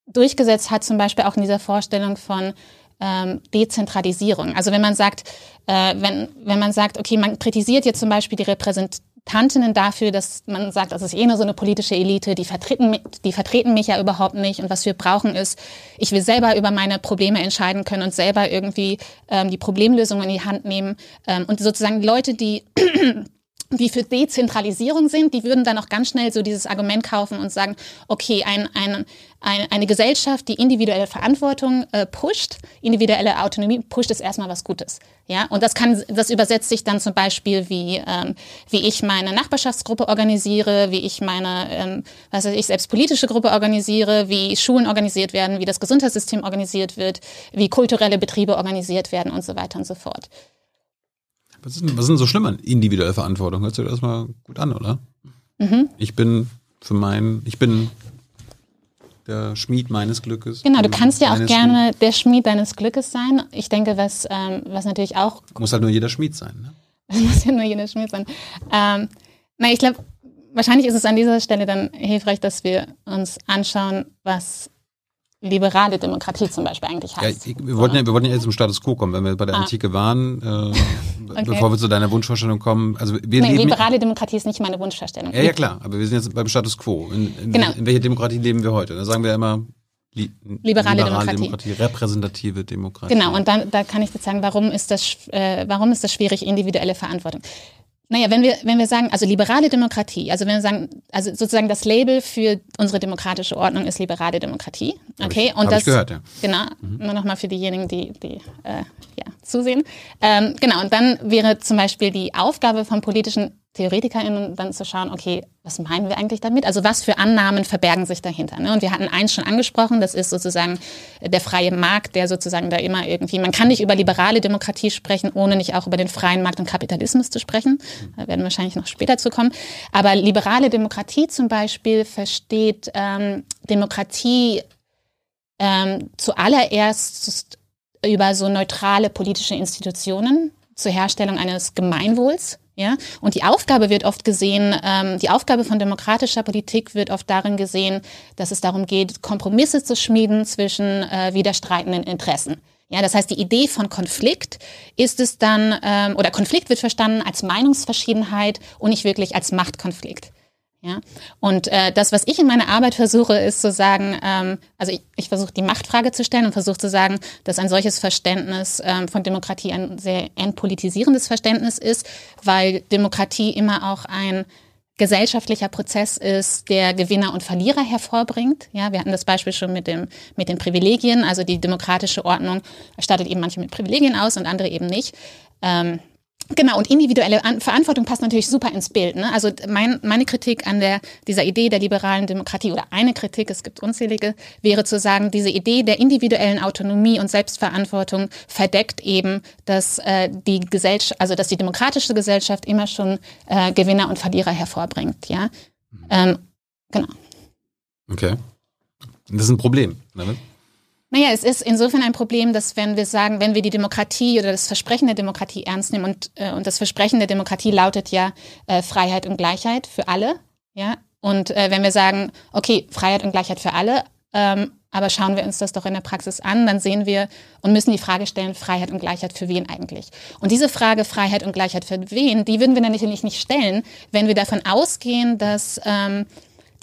durchgesetzt hat, zum Beispiel auch in dieser Vorstellung von ähm, Dezentralisierung. Also wenn man sagt, äh, wenn, wenn man sagt, okay, man kritisiert jetzt zum Beispiel die Repräsentantinnen dafür, dass man sagt, das ist eh nur so eine politische Elite, die vertreten, die vertreten mich ja überhaupt nicht und was wir brauchen ist, ich will selber über meine Probleme entscheiden können und selber irgendwie ähm, die Problemlösung in die Hand nehmen ähm, und sozusagen Leute, die die für Dezentralisierung sind, die würden dann auch ganz schnell so dieses Argument kaufen und sagen, okay, ein, ein, ein, eine Gesellschaft, die individuelle Verantwortung äh, pusht, individuelle Autonomie pusht, ist erstmal was Gutes. Ja, und das kann, das übersetzt sich dann zum Beispiel, wie, ähm, wie ich meine Nachbarschaftsgruppe organisiere, wie ich meine, ähm, was weiß ich, selbst politische Gruppe organisiere, wie Schulen organisiert werden, wie das Gesundheitssystem organisiert wird, wie kulturelle Betriebe organisiert werden und so weiter und so fort. Was ist, denn, was ist denn so schlimm an individueller Verantwortung? Hört sich das mal gut an, oder? Mhm. Ich bin für mein, ich bin der Schmied meines Glückes. Genau, du kannst ja auch gerne Schmied. der Schmied deines Glückes sein. Ich denke, was, ähm, was natürlich auch. Muss halt nur jeder Schmied sein, ne? muss ja nur jeder Schmied sein. Ähm, na, ich glaube, wahrscheinlich ist es an dieser Stelle dann hilfreich, dass wir uns anschauen, was liberale Demokratie zum Beispiel eigentlich heißt. Ja, wir, wollten ja, wir wollten ja jetzt zum Status Quo kommen, wenn wir bei der ah. Antike waren, äh, okay. bevor wir zu deiner Wunschvorstellung kommen. Also wir nee, liberale Demokratie ist nicht meine Wunschvorstellung. Ja, ja klar, aber wir sind jetzt beim Status Quo. In, in, genau. in welcher Demokratie leben wir heute? Da sagen wir immer li liberale, liberale Demokratie. Demokratie. repräsentative Demokratie. Genau, und dann, da kann ich jetzt sagen, warum ist das, äh, warum ist das schwierig, individuelle Verantwortung? Naja, wenn wir, wenn wir sagen, also liberale Demokratie, also wenn wir sagen, also sozusagen das Label für unsere demokratische Ordnung ist liberale Demokratie. Okay, ich, und das. Gehört, ja. Genau, mhm. nur nochmal für diejenigen, die, die äh, ja, zusehen. Ähm, genau, und dann wäre zum Beispiel die Aufgabe von politischen TheoretikerInnen dann zu schauen, okay, was meinen wir eigentlich damit? Also was für Annahmen verbergen sich dahinter? Ne? Und wir hatten eins schon angesprochen, das ist sozusagen der freie Markt, der sozusagen da immer irgendwie, man kann nicht über liberale Demokratie sprechen, ohne nicht auch über den freien Markt und Kapitalismus zu sprechen. Da werden wir wahrscheinlich noch später zu kommen. Aber liberale Demokratie zum Beispiel versteht ähm, Demokratie ähm, zuallererst über so neutrale politische Institutionen zur Herstellung eines Gemeinwohls ja, und die Aufgabe wird oft gesehen, ähm, die Aufgabe von demokratischer Politik wird oft darin gesehen, dass es darum geht, Kompromisse zu schmieden zwischen äh, widerstreitenden Interessen. Ja, das heißt, die Idee von Konflikt ist es dann, ähm, oder Konflikt wird verstanden als Meinungsverschiedenheit und nicht wirklich als Machtkonflikt. Ja? Und äh, das, was ich in meiner Arbeit versuche, ist zu sagen, ähm, also ich, ich versuche die Machtfrage zu stellen und versuche zu sagen, dass ein solches Verständnis ähm, von Demokratie ein sehr entpolitisierendes Verständnis ist, weil Demokratie immer auch ein gesellschaftlicher Prozess ist, der Gewinner und Verlierer hervorbringt. Ja, wir hatten das Beispiel schon mit dem mit den Privilegien. Also die demokratische Ordnung stattet eben manche mit Privilegien aus und andere eben nicht. Ähm, Genau, und individuelle An Verantwortung passt natürlich super ins Bild. Ne? Also mein, meine Kritik an der, dieser Idee der liberalen Demokratie oder eine Kritik, es gibt unzählige, wäre zu sagen, diese Idee der individuellen Autonomie und Selbstverantwortung verdeckt eben, dass äh, die Gesellschaft, also dass die demokratische Gesellschaft immer schon äh, Gewinner und Verlierer hervorbringt. Ja, ähm, genau. Okay, das ist ein Problem. Damit? Naja, es ist insofern ein Problem, dass wenn wir sagen, wenn wir die Demokratie oder das Versprechen der Demokratie ernst nehmen und, äh, und das Versprechen der Demokratie lautet ja äh, Freiheit und Gleichheit für alle, ja, und äh, wenn wir sagen, okay, Freiheit und Gleichheit für alle, ähm, aber schauen wir uns das doch in der Praxis an, dann sehen wir und müssen die Frage stellen, Freiheit und Gleichheit für wen eigentlich? Und diese Frage, Freiheit und Gleichheit für wen, die würden wir natürlich nicht stellen, wenn wir davon ausgehen, dass ähm,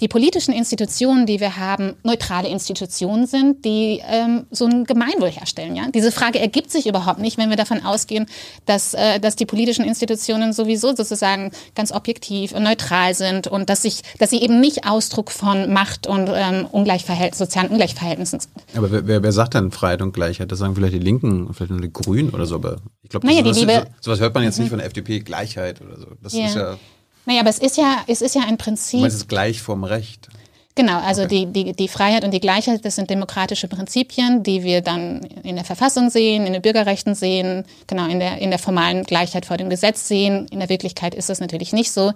die politischen Institutionen, die wir haben, neutrale Institutionen sind, die ähm, so ein Gemeinwohl herstellen. Ja? Diese Frage ergibt sich überhaupt nicht, wenn wir davon ausgehen, dass, äh, dass die politischen Institutionen sowieso sozusagen ganz objektiv und neutral sind und dass, sich, dass sie eben nicht Ausdruck von Macht und ähm, Ungleichverhält sozialen Ungleichverhältnissen sind. Aber wer, wer sagt dann Freiheit und Gleichheit? Das sagen vielleicht die Linken, vielleicht nur die Grünen oder so, aber ich glaube, naja, sowas, sowas hört man jetzt nicht mhm. von der FDP, Gleichheit oder so. Das ja. ist ja naja, aber es ist ja, es ist ja ein Prinzip. Es ist gleich vom Recht. Genau, also okay. die, die, die Freiheit und die Gleichheit, das sind demokratische Prinzipien, die wir dann in der Verfassung sehen, in den Bürgerrechten sehen, genau, in der, in der formalen Gleichheit vor dem Gesetz sehen. In der Wirklichkeit ist das natürlich nicht so.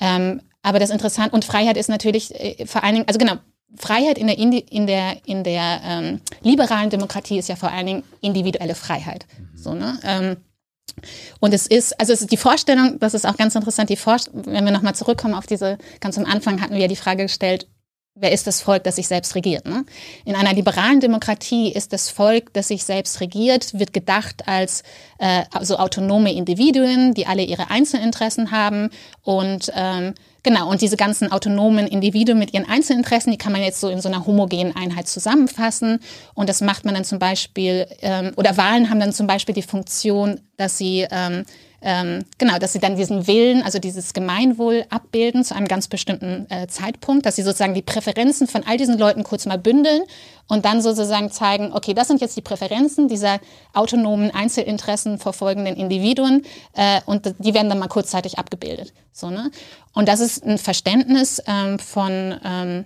Ähm, aber das Interessante, und Freiheit ist natürlich äh, vor allen Dingen, also genau, Freiheit in der, Indi in der, in der ähm, liberalen Demokratie ist ja vor allen Dingen individuelle Freiheit. Mhm. So, ne? Ähm, und es ist, also es ist die Vorstellung, das ist auch ganz interessant, die Vorstellung, wenn wir nochmal zurückkommen auf diese, ganz am Anfang hatten wir ja die Frage gestellt, wer ist das Volk, das sich selbst regiert? Ne? In einer liberalen Demokratie ist das Volk, das sich selbst regiert, wird gedacht als äh, so autonome Individuen, die alle ihre Einzelinteressen haben und ähm, Genau, und diese ganzen autonomen Individuen mit ihren Einzelinteressen, die kann man jetzt so in so einer homogenen Einheit zusammenfassen. Und das macht man dann zum Beispiel, ähm, oder Wahlen haben dann zum Beispiel die Funktion, dass sie ähm, ähm, genau, dass sie dann diesen Willen, also dieses Gemeinwohl abbilden zu einem ganz bestimmten äh, Zeitpunkt, dass sie sozusagen die Präferenzen von all diesen Leuten kurz mal bündeln und dann sozusagen zeigen, okay, das sind jetzt die Präferenzen dieser autonomen Einzelinteressen verfolgenden Individuen äh, und die werden dann mal kurzzeitig abgebildet. So, ne? Und das ist ein Verständnis ähm, von ähm,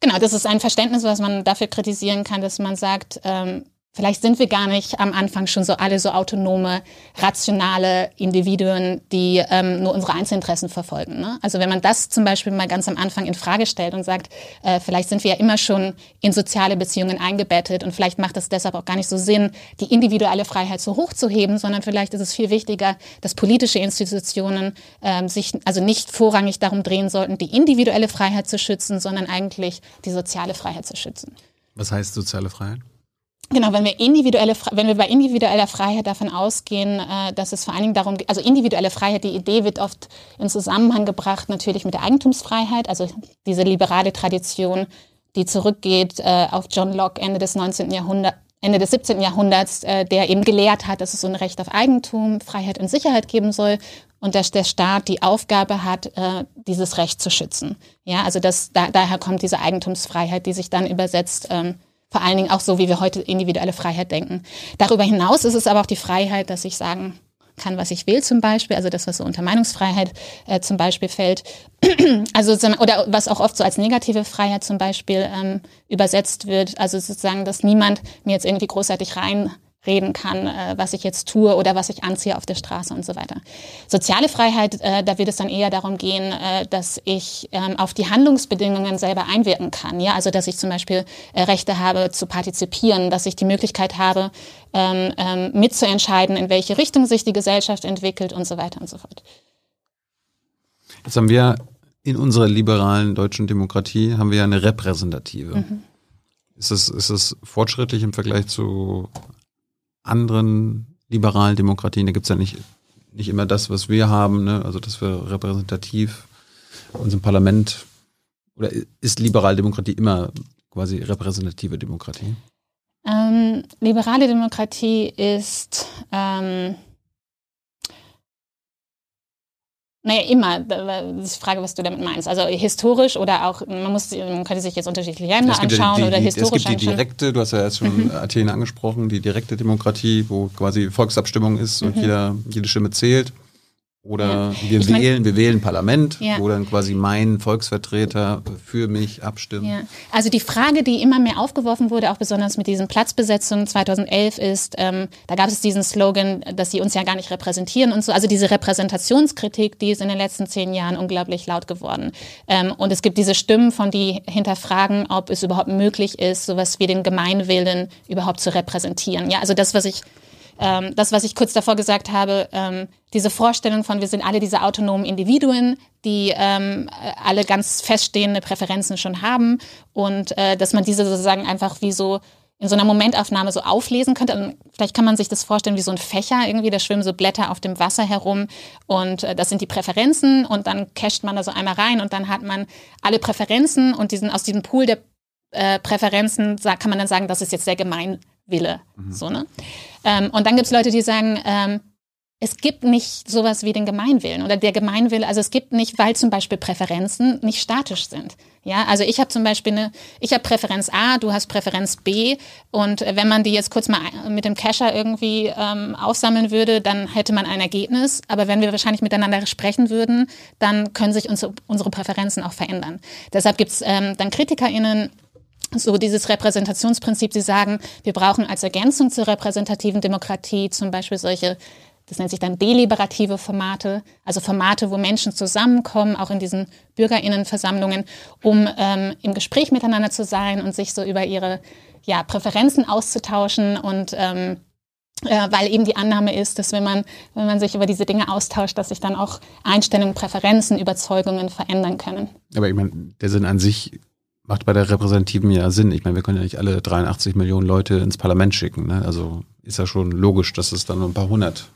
Genau, das ist ein Verständnis, was man dafür kritisieren kann, dass man sagt, ähm, Vielleicht sind wir gar nicht am Anfang schon so alle so autonome, rationale Individuen, die ähm, nur unsere Einzelinteressen verfolgen. Ne? Also wenn man das zum Beispiel mal ganz am Anfang in Frage stellt und sagt, äh, vielleicht sind wir ja immer schon in soziale Beziehungen eingebettet und vielleicht macht es deshalb auch gar nicht so Sinn, die individuelle Freiheit so hoch zu heben, sondern vielleicht ist es viel wichtiger, dass politische Institutionen ähm, sich also nicht vorrangig darum drehen sollten, die individuelle Freiheit zu schützen, sondern eigentlich die soziale Freiheit zu schützen. Was heißt soziale Freiheit? Genau, wenn wir individuelle, wenn wir bei individueller Freiheit davon ausgehen, äh, dass es vor allen Dingen darum geht, also individuelle Freiheit, die Idee wird oft in Zusammenhang gebracht natürlich mit der Eigentumsfreiheit, also diese liberale Tradition, die zurückgeht äh, auf John Locke Ende des 19. Jahrhunderts, Ende des 17. Jahrhunderts, äh, der eben gelehrt hat, dass es so ein Recht auf Eigentum, Freiheit und Sicherheit geben soll und dass der Staat die Aufgabe hat, dieses Recht zu schützen. Ja, also das, da, daher kommt diese Eigentumsfreiheit, die sich dann übersetzt ähm, vor allen Dingen auch so, wie wir heute individuelle Freiheit denken. Darüber hinaus ist es aber auch die Freiheit, dass ich sagen kann, was ich will zum Beispiel, also das, was so unter Meinungsfreiheit äh, zum Beispiel fällt. also oder was auch oft so als negative Freiheit zum Beispiel ähm, übersetzt wird. Also sozusagen, dass niemand mir jetzt irgendwie großartig rein reden kann, äh, was ich jetzt tue oder was ich anziehe auf der Straße und so weiter. Soziale Freiheit, äh, da wird es dann eher darum gehen, äh, dass ich ähm, auf die Handlungsbedingungen selber einwirken kann. Ja, also dass ich zum Beispiel äh, Rechte habe zu partizipieren, dass ich die Möglichkeit habe, ähm, ähm, mitzuentscheiden, in welche Richtung sich die Gesellschaft entwickelt und so weiter und so fort. Jetzt haben wir in unserer liberalen deutschen Demokratie haben wir eine repräsentative. Mhm. Ist es, ist es fortschrittlich im Vergleich zu anderen liberalen Demokratien, da gibt es ja nicht, nicht immer das, was wir haben, ne? also dass wir repräsentativ unserem Parlament oder ist liberale Demokratie immer quasi repräsentative Demokratie? Ähm, liberale Demokratie ist ähm, Naja, immer. Das ist die Frage, was du damit meinst. Also historisch oder auch, man muss, man könnte sich jetzt unterschiedliche Länder anschauen die, die, oder historisch Es gibt die direkte, du hast ja jetzt schon mhm. Athen angesprochen, die direkte Demokratie, wo quasi Volksabstimmung ist und mhm. jeder, jede Stimme zählt. Oder ja. wir ich wählen, mein, wir wählen Parlament, ja. wo dann quasi mein Volksvertreter für mich abstimmt. Ja. Also die Frage, die immer mehr aufgeworfen wurde, auch besonders mit diesen Platzbesetzungen 2011, ist, ähm, da gab es diesen Slogan, dass sie uns ja gar nicht repräsentieren und so. Also diese Repräsentationskritik, die ist in den letzten zehn Jahren unglaublich laut geworden. Ähm, und es gibt diese Stimmen, von die hinterfragen, ob es überhaupt möglich ist, sowas wie den Gemeinwillen überhaupt zu repräsentieren. Ja, also das, was ich ähm, das, was ich kurz davor gesagt habe, ähm, diese Vorstellung von, wir sind alle diese autonomen Individuen, die ähm, alle ganz feststehende Präferenzen schon haben und äh, dass man diese sozusagen einfach wie so in so einer Momentaufnahme so auflesen könnte. Und vielleicht kann man sich das vorstellen wie so ein Fächer irgendwie, da schwimmen so Blätter auf dem Wasser herum und äh, das sind die Präferenzen und dann casht man da so einmal rein und dann hat man alle Präferenzen und diesen, aus diesem Pool der äh, Präferenzen kann man dann sagen, das ist jetzt der Gemeinwille. Mhm. So, ne? Ähm, und dann gibt es Leute, die sagen, ähm, es gibt nicht sowas wie den Gemeinwillen oder der Gemeinwille, also es gibt nicht, weil zum Beispiel Präferenzen nicht statisch sind. Ja, also ich habe zum Beispiel eine, ich habe Präferenz A, du hast Präferenz B und wenn man die jetzt kurz mal mit dem Cacher irgendwie ähm, aufsammeln würde, dann hätte man ein Ergebnis. Aber wenn wir wahrscheinlich miteinander sprechen würden, dann können sich unsere, unsere Präferenzen auch verändern. Deshalb gibt's ähm, dann KritikerInnen, so dieses Repräsentationsprinzip, sie sagen, wir brauchen als Ergänzung zur repräsentativen Demokratie zum Beispiel solche, das nennt sich dann deliberative Formate, also Formate, wo Menschen zusammenkommen, auch in diesen Bürgerinnenversammlungen, um ähm, im Gespräch miteinander zu sein und sich so über ihre ja, Präferenzen auszutauschen und ähm, äh, weil eben die Annahme ist, dass wenn man, wenn man sich über diese Dinge austauscht, dass sich dann auch Einstellungen, Präferenzen, Überzeugungen verändern können. Aber ich meine, der Sinn an sich macht bei der repräsentativen ja Sinn. Ich meine, wir können ja nicht alle 83 Millionen Leute ins Parlament schicken. Ne? Also ist ja schon logisch, dass es dann nur ein paar hundert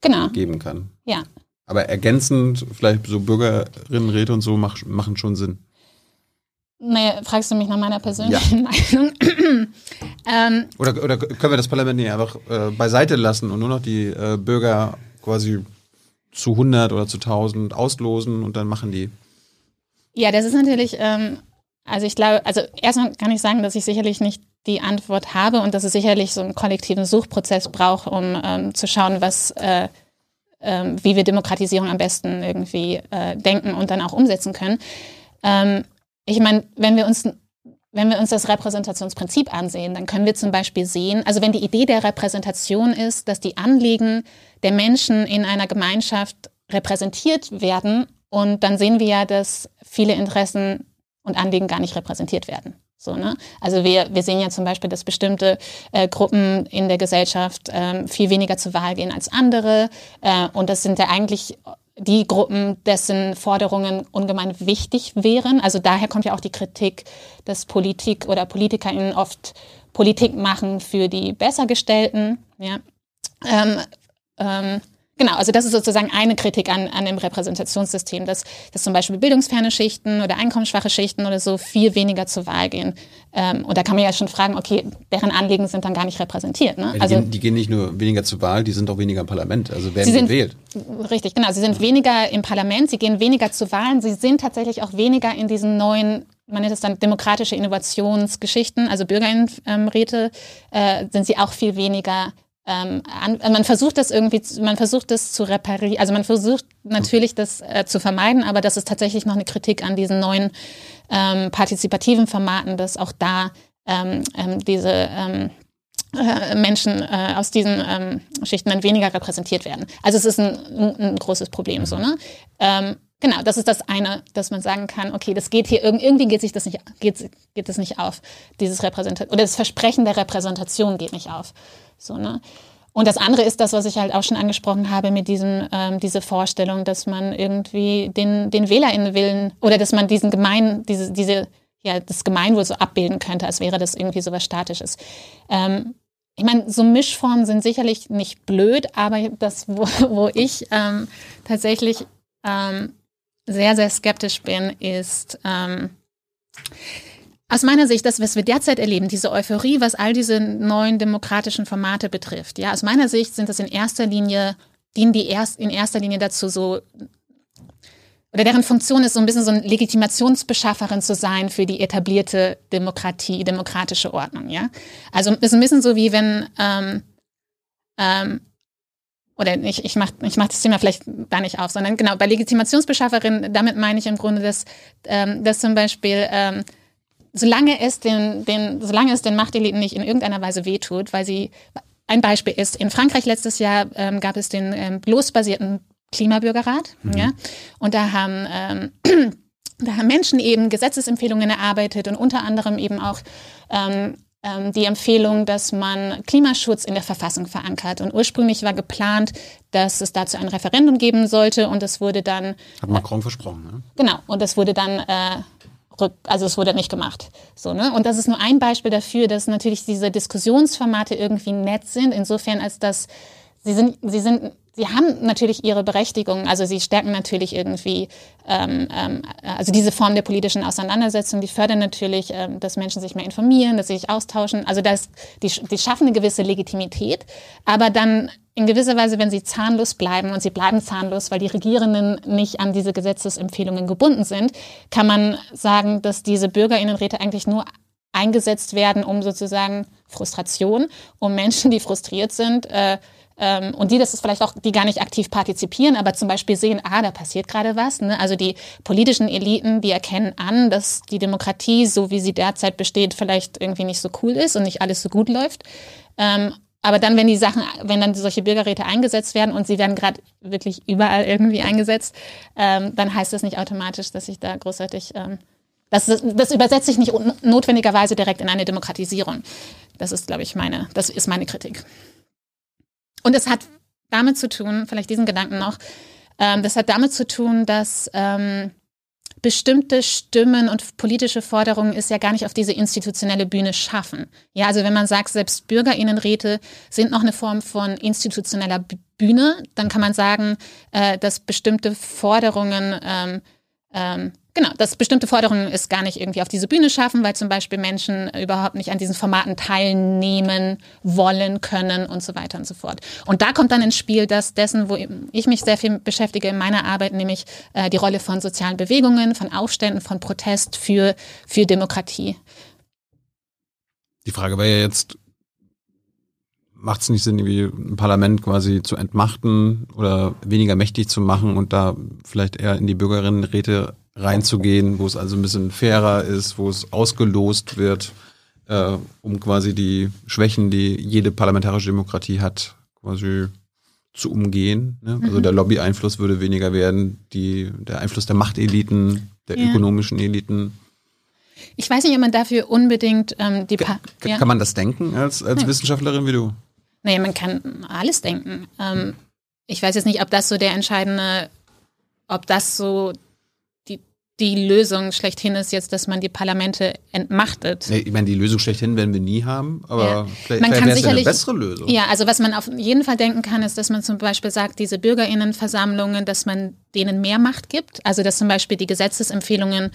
genau. geben kann. Ja. Aber ergänzend, vielleicht so Bürgerinnenräte und so mach, machen schon Sinn. Nee, fragst du mich nach meiner persönlichen ja. Meinung? ähm, oder, oder können wir das Parlament nicht einfach äh, beiseite lassen und nur noch die äh, Bürger quasi zu 100 oder zu 1000 auslosen und dann machen die? Ja, das ist natürlich ähm, also ich glaube, also erstmal kann ich sagen, dass ich sicherlich nicht die Antwort habe und dass es sicherlich so einen kollektiven Suchprozess braucht, um ähm, zu schauen, was, äh, äh, wie wir Demokratisierung am besten irgendwie äh, denken und dann auch umsetzen können. Ähm, ich meine, wenn wir uns wenn wir uns das Repräsentationsprinzip ansehen, dann können wir zum Beispiel sehen, also wenn die Idee der Repräsentation ist, dass die Anliegen der Menschen in einer Gemeinschaft repräsentiert werden, und dann sehen wir ja, dass viele Interessen und Anliegen gar nicht repräsentiert werden. So, ne? Also wir, wir sehen ja zum Beispiel, dass bestimmte äh, Gruppen in der Gesellschaft ähm, viel weniger zur Wahl gehen als andere. Äh, und das sind ja eigentlich die Gruppen, dessen Forderungen ungemein wichtig wären. Also daher kommt ja auch die Kritik, dass Politik oder PolitikerInnen oft Politik machen für die Bessergestellten. Ja. Ähm, ähm, Genau, also das ist sozusagen eine Kritik an, an dem Repräsentationssystem, dass, dass zum Beispiel bildungsferne Schichten oder einkommensschwache Schichten oder so viel weniger zur Wahl gehen. Ähm, und da kann man ja schon fragen, okay, deren Anliegen sind dann gar nicht repräsentiert. Ne? Ja, die, also, gehen, die gehen nicht nur weniger zur Wahl, die sind auch weniger im Parlament, also werden sie sind, gewählt. Richtig, genau. Sie sind weniger im Parlament, sie gehen weniger zu Wahlen, sie sind tatsächlich auch weniger in diesen neuen man nennt es dann demokratische Innovationsgeschichten, also Bürgerinnenräte, äh, sind sie auch viel weniger ähm, an, man versucht das irgendwie, man versucht das zu reparieren, also man versucht natürlich das äh, zu vermeiden, aber das ist tatsächlich noch eine Kritik an diesen neuen ähm, partizipativen Formaten, dass auch da ähm, ähm, diese ähm, äh, Menschen äh, aus diesen ähm, Schichten dann weniger repräsentiert werden. Also es ist ein, ein, großes Problem so, ne? Genau, das ist das eine, dass man sagen kann, okay, das geht hier irgendwie geht sich das nicht geht geht das nicht auf, dieses Repräsentation oder das Versprechen der Repräsentation geht nicht auf. So, ne? Und das andere ist das, was ich halt auch schon angesprochen habe mit diesem, ähm, diese Vorstellung, dass man irgendwie den, den WählerInnenwillen oder dass man diesen gemein, diese, diese, ja, das Gemeinwohl so abbilden könnte, als wäre das irgendwie so was Statisches. Ähm, ich meine, so Mischformen sind sicherlich nicht blöd, aber das, wo, wo ich ähm, tatsächlich ähm, sehr, sehr skeptisch bin, ist, ähm, aus meiner Sicht, das, was wir derzeit erleben, diese Euphorie, was all diese neuen demokratischen Formate betrifft, ja, aus meiner Sicht sind das in erster Linie, dienen die erst, in erster Linie dazu, so oder deren Funktion ist so ein bisschen so ein Legitimationsbeschafferin zu sein für die etablierte Demokratie, demokratische Ordnung, ja. Also ist ein bisschen so wie wenn ähm, ähm, oder ich, ich mache ich mach das Thema vielleicht da nicht auf, sondern genau, bei Legitimationsbeschafferin, damit meine ich im Grunde, dass, ähm, dass zum Beispiel ähm, solange es den, den, solange es den Machteliten nicht in irgendeiner Weise wehtut, weil sie, ein Beispiel ist, in Frankreich letztes Jahr ähm, gab es den ähm, bloßbasierten Klimabürgerrat, mhm. ja, und da haben, ähm, da haben Menschen eben Gesetzesempfehlungen erarbeitet und unter anderem eben auch ähm, ähm, die Empfehlung, dass man Klimaschutz in der Verfassung verankert. Und ursprünglich war geplant, dass es dazu ein Referendum geben sollte und das wurde dann. Hat Macron äh, versprochen, ne? Genau. Und das wurde dann äh, also es wurde nicht gemacht. So, ne? Und das ist nur ein Beispiel dafür, dass natürlich diese Diskussionsformate irgendwie nett sind, insofern als dass sie sind, sie sind, sie haben natürlich ihre Berechtigung, also sie stärken natürlich irgendwie, ähm, ähm, also diese Form der politischen Auseinandersetzung, die fördern natürlich, ähm, dass Menschen sich mehr informieren, dass sie sich austauschen, also das, die, die schaffen eine gewisse Legitimität, aber dann in gewisser Weise, wenn sie zahnlos bleiben und sie bleiben zahnlos, weil die Regierenden nicht an diese Gesetzesempfehlungen gebunden sind, kann man sagen, dass diese Bürgerinnenräte eigentlich nur eingesetzt werden, um sozusagen Frustration, um Menschen, die frustriert sind, äh, ähm, und die, das ist vielleicht auch, die gar nicht aktiv partizipieren, aber zum Beispiel sehen, ah, da passiert gerade was. Ne? Also die politischen Eliten, die erkennen an, dass die Demokratie, so wie sie derzeit besteht, vielleicht irgendwie nicht so cool ist und nicht alles so gut läuft. Ähm, aber dann, wenn die Sachen, wenn dann solche Bürgerräte eingesetzt werden und sie werden gerade wirklich überall irgendwie eingesetzt, ähm, dann heißt das nicht automatisch, dass ich da großartig, ähm, das, das übersetzt sich nicht notwendigerweise direkt in eine Demokratisierung. Das ist, glaube ich, meine, das ist meine Kritik. Und es hat damit zu tun, vielleicht diesen Gedanken noch, ähm, das hat damit zu tun, dass ähm, bestimmte Stimmen und politische Forderungen ist ja gar nicht auf diese institutionelle Bühne schaffen. Ja, also wenn man sagt, selbst Bürgerinnenräte sind noch eine Form von institutioneller Bühne, dann kann man sagen, äh, dass bestimmte Forderungen ähm, ähm, Genau, dass bestimmte Forderungen es gar nicht irgendwie auf diese Bühne schaffen, weil zum Beispiel Menschen überhaupt nicht an diesen Formaten teilnehmen wollen, können und so weiter und so fort. Und da kommt dann ins Spiel das dessen, wo ich mich sehr viel beschäftige in meiner Arbeit, nämlich äh, die Rolle von sozialen Bewegungen, von Aufständen, von Protest für, für Demokratie. Die Frage wäre ja jetzt, macht es nicht Sinn, irgendwie ein Parlament quasi zu entmachten oder weniger mächtig zu machen und da vielleicht eher in die Bürgerinnenräte reinzugehen, wo es also ein bisschen fairer ist, wo es ausgelost wird, äh, um quasi die Schwächen, die jede parlamentarische Demokratie hat, quasi zu umgehen. Ne? Also mhm. der Lobby-Einfluss würde weniger werden, die, der Einfluss der Machteliten, der ja. ökonomischen Eliten. Ich weiß nicht, ob man dafür unbedingt ähm, die pa K ja. Kann man das denken als, als ja. Wissenschaftlerin wie du? Naja, man kann alles denken. Ähm, ich weiß jetzt nicht, ob das so der entscheidende ob das so die Lösung schlechthin ist jetzt, dass man die Parlamente entmachtet. Nee, ich meine, die Lösung schlechthin werden wir nie haben, aber ja. vielleicht, man vielleicht wäre es eine bessere Lösung. Ja, also was man auf jeden Fall denken kann, ist, dass man zum Beispiel sagt, diese Bürgerinnenversammlungen, dass man denen mehr Macht gibt. Also dass zum Beispiel die Gesetzesempfehlungen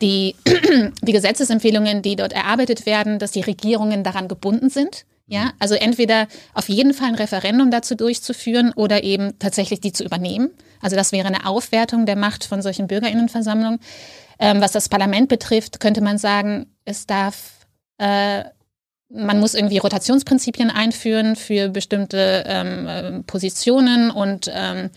die, die Gesetzesempfehlungen, die dort erarbeitet werden, dass die Regierungen daran gebunden sind. Ja, also entweder auf jeden Fall ein Referendum dazu durchzuführen oder eben tatsächlich die zu übernehmen. Also das wäre eine Aufwertung der Macht von solchen Bürgerinnenversammlungen. Ähm, was das Parlament betrifft, könnte man sagen, es darf äh, man muss irgendwie Rotationsprinzipien einführen für bestimmte ähm, äh, Positionen und ähm,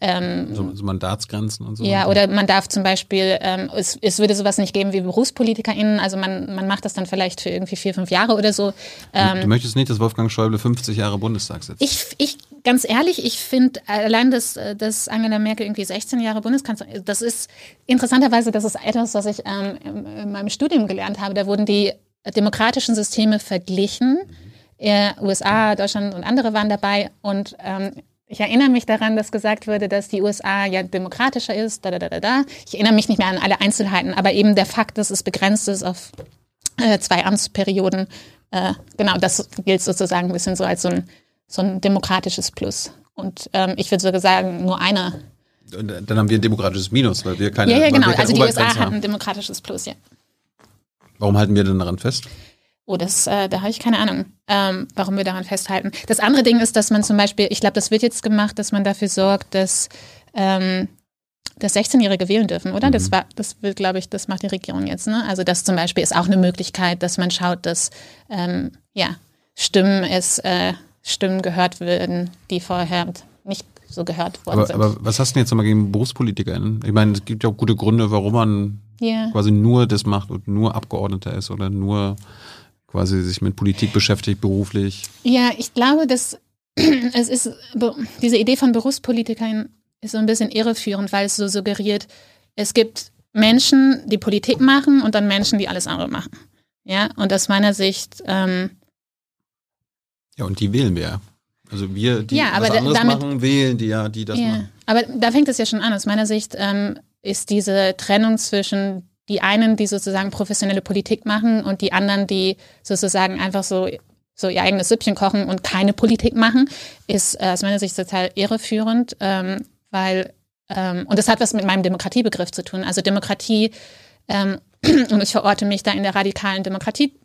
ähm, so, so, Mandatsgrenzen und so. Ja, oder man darf zum Beispiel, ähm, es, es würde sowas nicht geben wie BerufspolitikerInnen, also man, man macht das dann vielleicht für irgendwie vier, fünf Jahre oder so. Ähm, du, möchtest nicht, dass Wolfgang Schäuble 50 Jahre Bundestag sitzt? Ich, ich ganz ehrlich, ich finde allein, dass, dass Angela Merkel irgendwie 16 Jahre Bundeskanzlerin, das ist interessanterweise, das ist etwas, was ich ähm, in, in meinem Studium gelernt habe. Da wurden die demokratischen Systeme verglichen. Äh, USA, Deutschland und andere waren dabei. Und ähm, ich erinnere mich daran, dass gesagt wurde, dass die USA ja demokratischer ist. Da, da, da, da. Ich erinnere mich nicht mehr an alle Einzelheiten, aber eben der Fakt, dass es begrenzt ist auf äh, zwei Amtsperioden, äh, genau, das gilt sozusagen ein bisschen so als so ein, so ein demokratisches Plus. Und ähm, ich würde sogar sagen, nur eine. Und dann haben wir ein demokratisches Minus, weil wir keine. Ja, ja, genau. Also die USA haben ein demokratisches Plus, ja. Warum halten wir denn daran fest? Oh, das, äh, da habe ich keine Ahnung, ähm, warum wir daran festhalten. Das andere Ding ist, dass man zum Beispiel, ich glaube, das wird jetzt gemacht, dass man dafür sorgt, dass, ähm, dass 16-Jährige wählen dürfen, oder? Mhm. Das war, das will, glaube ich, das macht die Regierung jetzt. Ne? Also das zum Beispiel ist auch eine Möglichkeit, dass man schaut, dass ähm, ja Stimmen es äh, Stimmen gehört werden, die vorher nicht so gehört worden aber, sind. Aber was hast du denn jetzt nochmal gegen BerufspolitikerInnen? Ich meine, es gibt ja auch gute Gründe, warum man yeah. quasi nur das macht und nur Abgeordneter ist oder nur quasi sich mit Politik beschäftigt, beruflich. Ja, ich glaube, dass es ist, diese Idee von Berufspolitikern ist so ein bisschen irreführend, weil es so suggeriert, es gibt Menschen, die Politik machen und dann Menschen, die alles andere machen. Ja, und aus meiner Sicht. Ähm, ja, und die wählen wir. Also wir, die ja, was anderes damit, machen, wählen die ja, die das ja, machen. Aber da fängt es ja schon an. Aus meiner Sicht ähm, ist diese Trennung zwischen die einen, die sozusagen professionelle Politik machen und die anderen, die sozusagen einfach so so ihr eigenes Süppchen kochen und keine Politik machen, ist äh, aus meiner Sicht total irreführend, ähm, weil ähm, und das hat was mit meinem Demokratiebegriff zu tun. Also Demokratie ähm, und ich verorte mich da in der radikalen Demokratie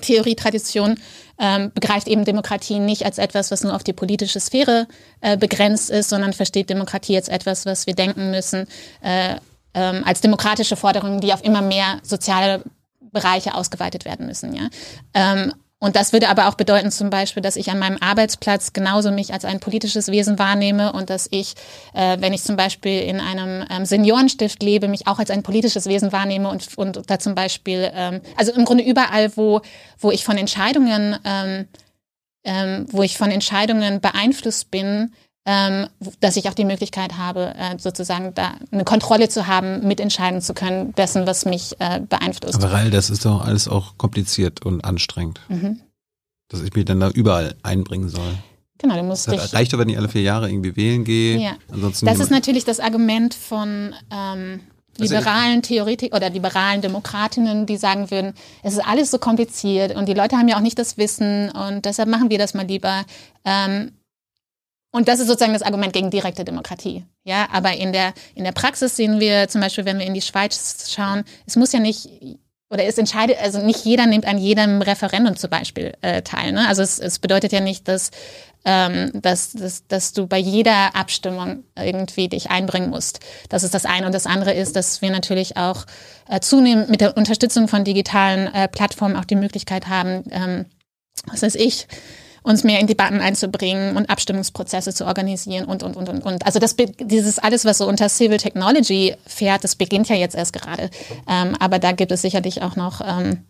Theorietradition ähm, begreift eben Demokratie nicht als etwas, was nur auf die politische Sphäre äh, begrenzt ist, sondern versteht Demokratie als etwas, was wir denken müssen, äh, ähm, als demokratische Forderungen, die auf immer mehr soziale Bereiche ausgeweitet werden müssen. Ja? Ähm, und das würde aber auch bedeuten zum Beispiel, dass ich an meinem Arbeitsplatz genauso mich als ein politisches Wesen wahrnehme und dass ich, äh, wenn ich zum Beispiel in einem ähm, Seniorenstift lebe, mich auch als ein politisches Wesen wahrnehme und, und da zum Beispiel, ähm, also im Grunde überall, wo, wo ich von Entscheidungen, ähm, ähm, wo ich von Entscheidungen beeinflusst bin, ähm, dass ich auch die Möglichkeit habe, äh, sozusagen da eine Kontrolle zu haben, mitentscheiden zu können, dessen, was mich äh, beeinflusst. Aber Rail, das ist doch alles auch kompliziert und anstrengend. Mhm. Dass ich mich dann da überall einbringen soll. Genau, du musst das reicht doch, wenn ich alle vier Jahre irgendwie wählen gehe. Ja. Ansonsten das ist natürlich das Argument von ähm, also liberalen Theoretik oder liberalen Demokratinnen, die sagen würden, es ist alles so kompliziert und die Leute haben ja auch nicht das Wissen und deshalb machen wir das mal lieber. Ähm, und das ist sozusagen das Argument gegen direkte Demokratie. Ja, aber in der, in der Praxis sehen wir zum Beispiel, wenn wir in die Schweiz schauen, es muss ja nicht oder es entscheidet, also nicht jeder nimmt an jedem Referendum zum Beispiel äh, teil. Ne? Also es, es bedeutet ja nicht, dass, ähm, dass, dass, dass du bei jeder Abstimmung irgendwie dich einbringen musst. Das ist das eine. Und das andere ist, dass wir natürlich auch äh, zunehmend mit der Unterstützung von digitalen äh, Plattformen auch die Möglichkeit haben, ähm, was weiß ich, uns mehr in Debatten einzubringen und Abstimmungsprozesse zu organisieren und, und, und, und, und. Also das, dieses alles, was so unter Civil Technology fährt, das beginnt ja jetzt erst gerade. Ähm, aber da gibt es sicherlich auch noch ähm,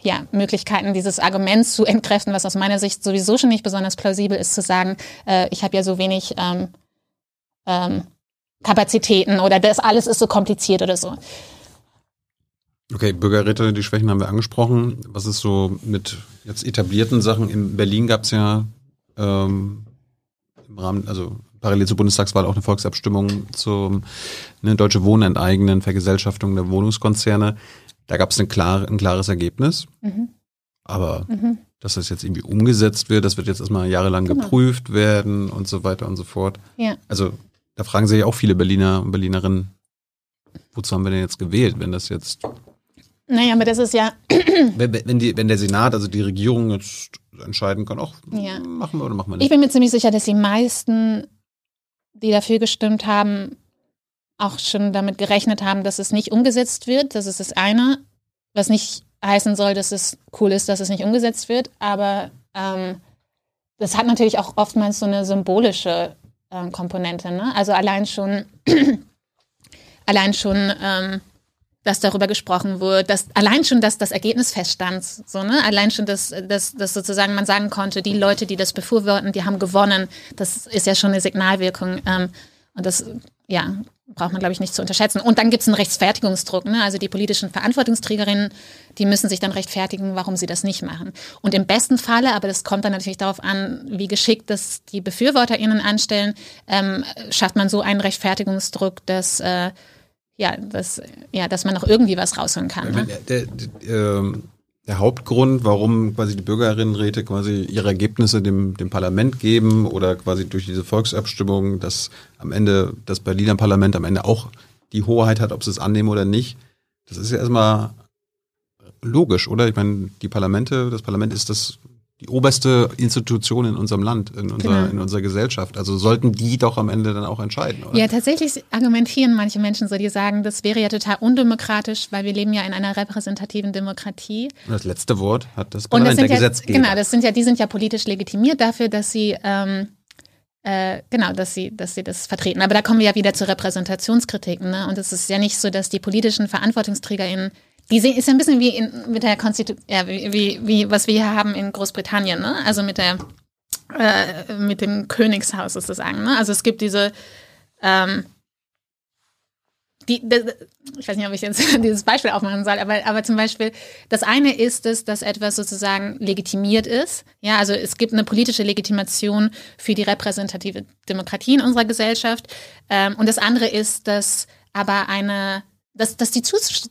ja, Möglichkeiten, dieses Argument zu entkräften, was aus meiner Sicht sowieso schon nicht besonders plausibel ist, zu sagen, äh, ich habe ja so wenig ähm, ähm, Kapazitäten oder das alles ist so kompliziert oder so. Okay, Bürgerräte, die Schwächen haben wir angesprochen. Was ist so mit jetzt etablierten Sachen? In Berlin gab es ja ähm, im Rahmen, also parallel zur Bundestagswahl auch eine Volksabstimmung zum eine deutsche Wohnen enteignen, Vergesellschaftung der Wohnungskonzerne. Da gab es ein, klar, ein klares Ergebnis. Mhm. Aber mhm. dass das jetzt irgendwie umgesetzt wird, das wird jetzt erstmal jahrelang genau. geprüft werden und so weiter und so fort. Ja. Also da fragen sich auch viele Berliner und Berlinerinnen, wozu haben wir denn jetzt gewählt, wenn das jetzt. Naja, aber das ist ja. wenn, wenn, die, wenn der Senat, also die Regierung jetzt entscheiden kann, auch ja. machen wir oder machen wir nicht. Ich bin mir ziemlich sicher, dass die meisten, die dafür gestimmt haben, auch schon damit gerechnet haben, dass es nicht umgesetzt wird. Das ist das eine, was nicht heißen soll, dass es cool ist, dass es nicht umgesetzt wird. Aber ähm, das hat natürlich auch oftmals so eine symbolische ähm, Komponente. Ne? Also allein schon, allein schon, ähm, dass darüber gesprochen wird, dass allein schon, dass das Ergebnis feststand, so ne, allein schon, dass, dass, dass sozusagen man sagen konnte, die Leute, die das befürworten, die haben gewonnen. Das ist ja schon eine Signalwirkung. Ähm, und das, ja, braucht man, glaube ich, nicht zu unterschätzen. Und dann gibt es einen Rechtfertigungsdruck. Ne? Also die politischen Verantwortungsträgerinnen, die müssen sich dann rechtfertigen, warum sie das nicht machen. Und im besten Falle, aber das kommt dann natürlich darauf an, wie geschickt das die BefürworterInnen anstellen, ähm, schafft man so einen Rechtfertigungsdruck, dass äh, ja, dass, ja, dass man noch irgendwie was rausholen kann. Ne? Der, der, der, ähm, der Hauptgrund, warum quasi die Bürgerinnenräte quasi ihre Ergebnisse dem, dem Parlament geben oder quasi durch diese Volksabstimmung, dass am Ende das Berliner Parlament am Ende auch die Hoheit hat, ob sie es annehmen oder nicht. Das ist ja erstmal logisch, oder? Ich meine, die Parlamente, das Parlament ist das die oberste Institution in unserem Land, in unserer, genau. in unserer Gesellschaft. Also sollten die doch am Ende dann auch entscheiden, oder? Ja, tatsächlich argumentieren manche Menschen so, die sagen, das wäre ja total undemokratisch, weil wir leben ja in einer repräsentativen Demokratie. Und das letzte Wort hat das Parlament, der ja, Gesetzgeber. Genau, das sind ja, die sind ja politisch legitimiert dafür, dass sie ähm, äh, genau, dass sie, dass sie das vertreten. Aber da kommen wir ja wieder zur Repräsentationskritik. Ne? Und es ist ja nicht so, dass die politischen VerantwortungsträgerInnen die ist ein bisschen wie in, mit der Konstitution, ja, wie, wie, wie, was wir hier haben in Großbritannien, ne? Also mit der, äh, mit dem Königshaus sozusagen, ne? Also es gibt diese, ähm, die, die, ich weiß nicht, ob ich jetzt dieses Beispiel aufmachen soll, aber, aber zum Beispiel, das eine ist es, dass etwas sozusagen legitimiert ist. Ja, also es gibt eine politische Legitimation für die repräsentative Demokratie in unserer Gesellschaft. Ähm, und das andere ist, dass aber eine dass, dass, die,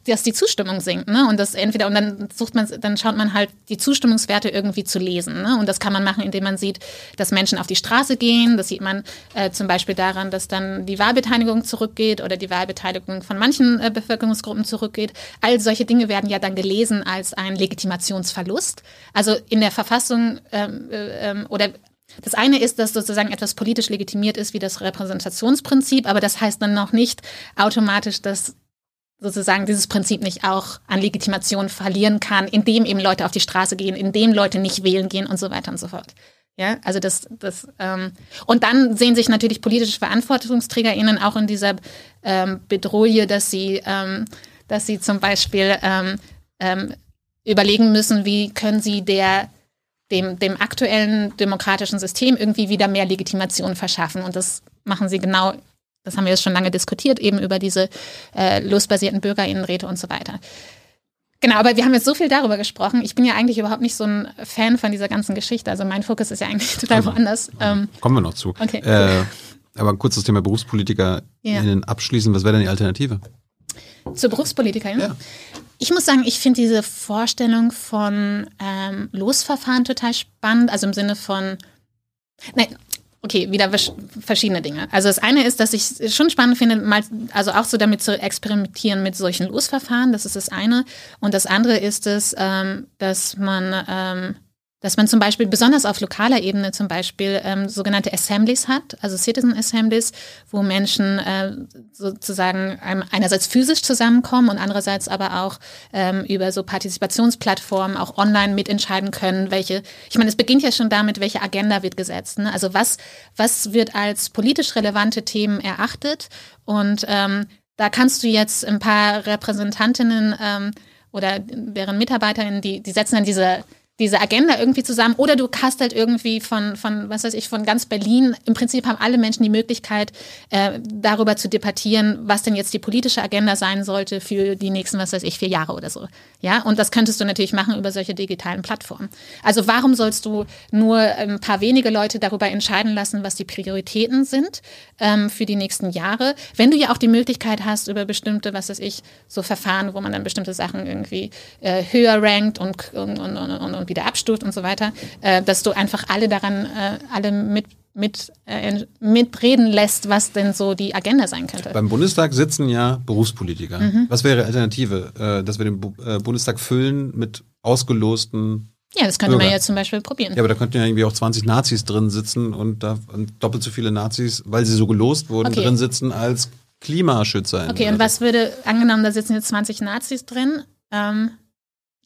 dass die Zustimmung sinkt, ne? Und das entweder, und dann sucht man, dann schaut man halt die Zustimmungswerte irgendwie zu lesen. Ne? Und das kann man machen, indem man sieht, dass Menschen auf die Straße gehen. Das sieht man äh, zum Beispiel daran, dass dann die Wahlbeteiligung zurückgeht oder die Wahlbeteiligung von manchen äh, Bevölkerungsgruppen zurückgeht. All solche Dinge werden ja dann gelesen als ein Legitimationsverlust. Also in der Verfassung ähm, äh, ähm, oder das eine ist, dass sozusagen etwas politisch legitimiert ist wie das Repräsentationsprinzip, aber das heißt dann noch nicht automatisch, dass sozusagen dieses Prinzip nicht auch an Legitimation verlieren kann, indem eben Leute auf die Straße gehen, indem Leute nicht wählen gehen und so weiter und so fort. Ja, also das, das ähm, und dann sehen sich natürlich politische VerantwortungsträgerInnen auch in dieser ähm, Bedrohung, dass sie, ähm, dass sie zum Beispiel ähm, ähm, überlegen müssen, wie können sie der dem, dem aktuellen demokratischen System irgendwie wieder mehr Legitimation verschaffen. Und das machen sie genau das haben wir jetzt schon lange diskutiert, eben über diese äh, losbasierten Bürgerinnenräte und so weiter. Genau, aber wir haben jetzt so viel darüber gesprochen. Ich bin ja eigentlich überhaupt nicht so ein Fan von dieser ganzen Geschichte. Also mein Fokus ist ja eigentlich total also, woanders. Ähm, kommen wir noch zu. Okay. Äh, aber ein kurzes Thema BerufspolitikerInnen ja. abschließen. Was wäre denn die Alternative? Zur BerufspolitikerInnen? Ja. Ich muss sagen, ich finde diese Vorstellung von ähm, Losverfahren total spannend. Also im Sinne von, nein, Okay, wieder verschiedene Dinge. Also das eine ist, dass ich es schon spannend finde, mal, also auch so damit zu experimentieren mit solchen Losverfahren, das ist das eine. Und das andere ist es, ähm, dass man ähm, dass man zum Beispiel besonders auf lokaler Ebene zum Beispiel ähm, sogenannte Assemblies hat, also Citizen Assemblies, wo Menschen äh, sozusagen einerseits physisch zusammenkommen und andererseits aber auch ähm, über so Partizipationsplattformen auch online mitentscheiden können, welche, ich meine, es beginnt ja schon damit, welche Agenda wird gesetzt. Ne? Also was, was wird als politisch relevante Themen erachtet und ähm, da kannst du jetzt ein paar Repräsentantinnen ähm, oder deren Mitarbeiterinnen, die, die setzen dann diese diese Agenda irgendwie zusammen oder du hast halt irgendwie von, von, was weiß ich, von ganz Berlin. Im Prinzip haben alle Menschen die Möglichkeit, äh, darüber zu debattieren, was denn jetzt die politische Agenda sein sollte für die nächsten, was weiß ich, vier Jahre oder so. Ja, und das könntest du natürlich machen über solche digitalen Plattformen. Also warum sollst du nur ein paar wenige Leute darüber entscheiden lassen, was die Prioritäten sind ähm, für die nächsten Jahre, wenn du ja auch die Möglichkeit hast, über bestimmte, was weiß ich, so Verfahren, wo man dann bestimmte Sachen irgendwie äh, höher rankt und, und, und, und und wieder abstuft und so weiter, äh, dass du einfach alle daran, äh, alle mit mit, äh, mitreden lässt, was denn so die Agenda sein könnte. Beim Bundestag sitzen ja Berufspolitiker. Mhm. Was wäre Alternative? Äh, dass wir den Bu äh, Bundestag füllen mit ausgelosten ja, das könnte Bürger. man ja zum Beispiel probieren. Ja, aber da könnten ja irgendwie auch 20 Nazis drin sitzen und da und doppelt so viele Nazis, weil sie so gelost wurden, okay. drin sitzen als Klimaschützer. Okay, und was würde, angenommen, da sitzen jetzt 20 Nazis drin, ähm,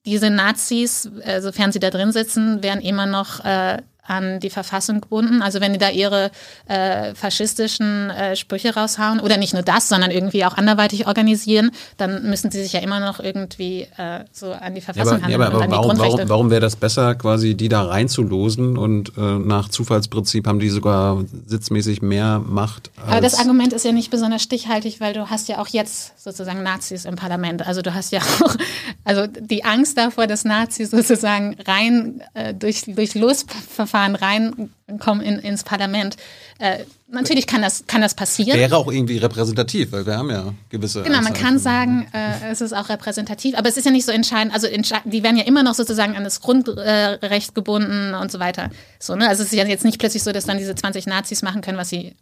diese Nazis, äh, sofern sie da drin sitzen, werden immer noch äh, an die Verfassung gebunden. Also wenn die da ihre äh, faschistischen äh, Sprüche raushauen oder nicht nur das, sondern irgendwie auch anderweitig organisieren, dann müssen sie sich ja immer noch irgendwie äh, so an die Verfassung ja, aber, handeln. Ja, aber warum, warum, warum wäre das besser, quasi die da reinzulosen und äh, nach Zufallsprinzip haben die sogar sitzmäßig mehr Macht? aber das Argument ist ja nicht besonders stichhaltig, weil du hast ja auch jetzt sozusagen Nazis im Parlament. Also du hast ja auch, also die Angst davor, dass Nazis sozusagen rein äh, durch, durch Losverfahren Verfahren reinkommen in, ins Parlament. Äh, natürlich kann das, kann das passieren. Wäre auch irgendwie repräsentativ, weil wir haben ja gewisse. Genau, man kann sagen, äh, es ist auch repräsentativ, aber es ist ja nicht so entscheidend. Also die werden ja immer noch sozusagen an das Grundrecht gebunden und so weiter. So, ne? Also es ist ja jetzt nicht plötzlich so, dass dann diese 20 Nazis machen können, was sie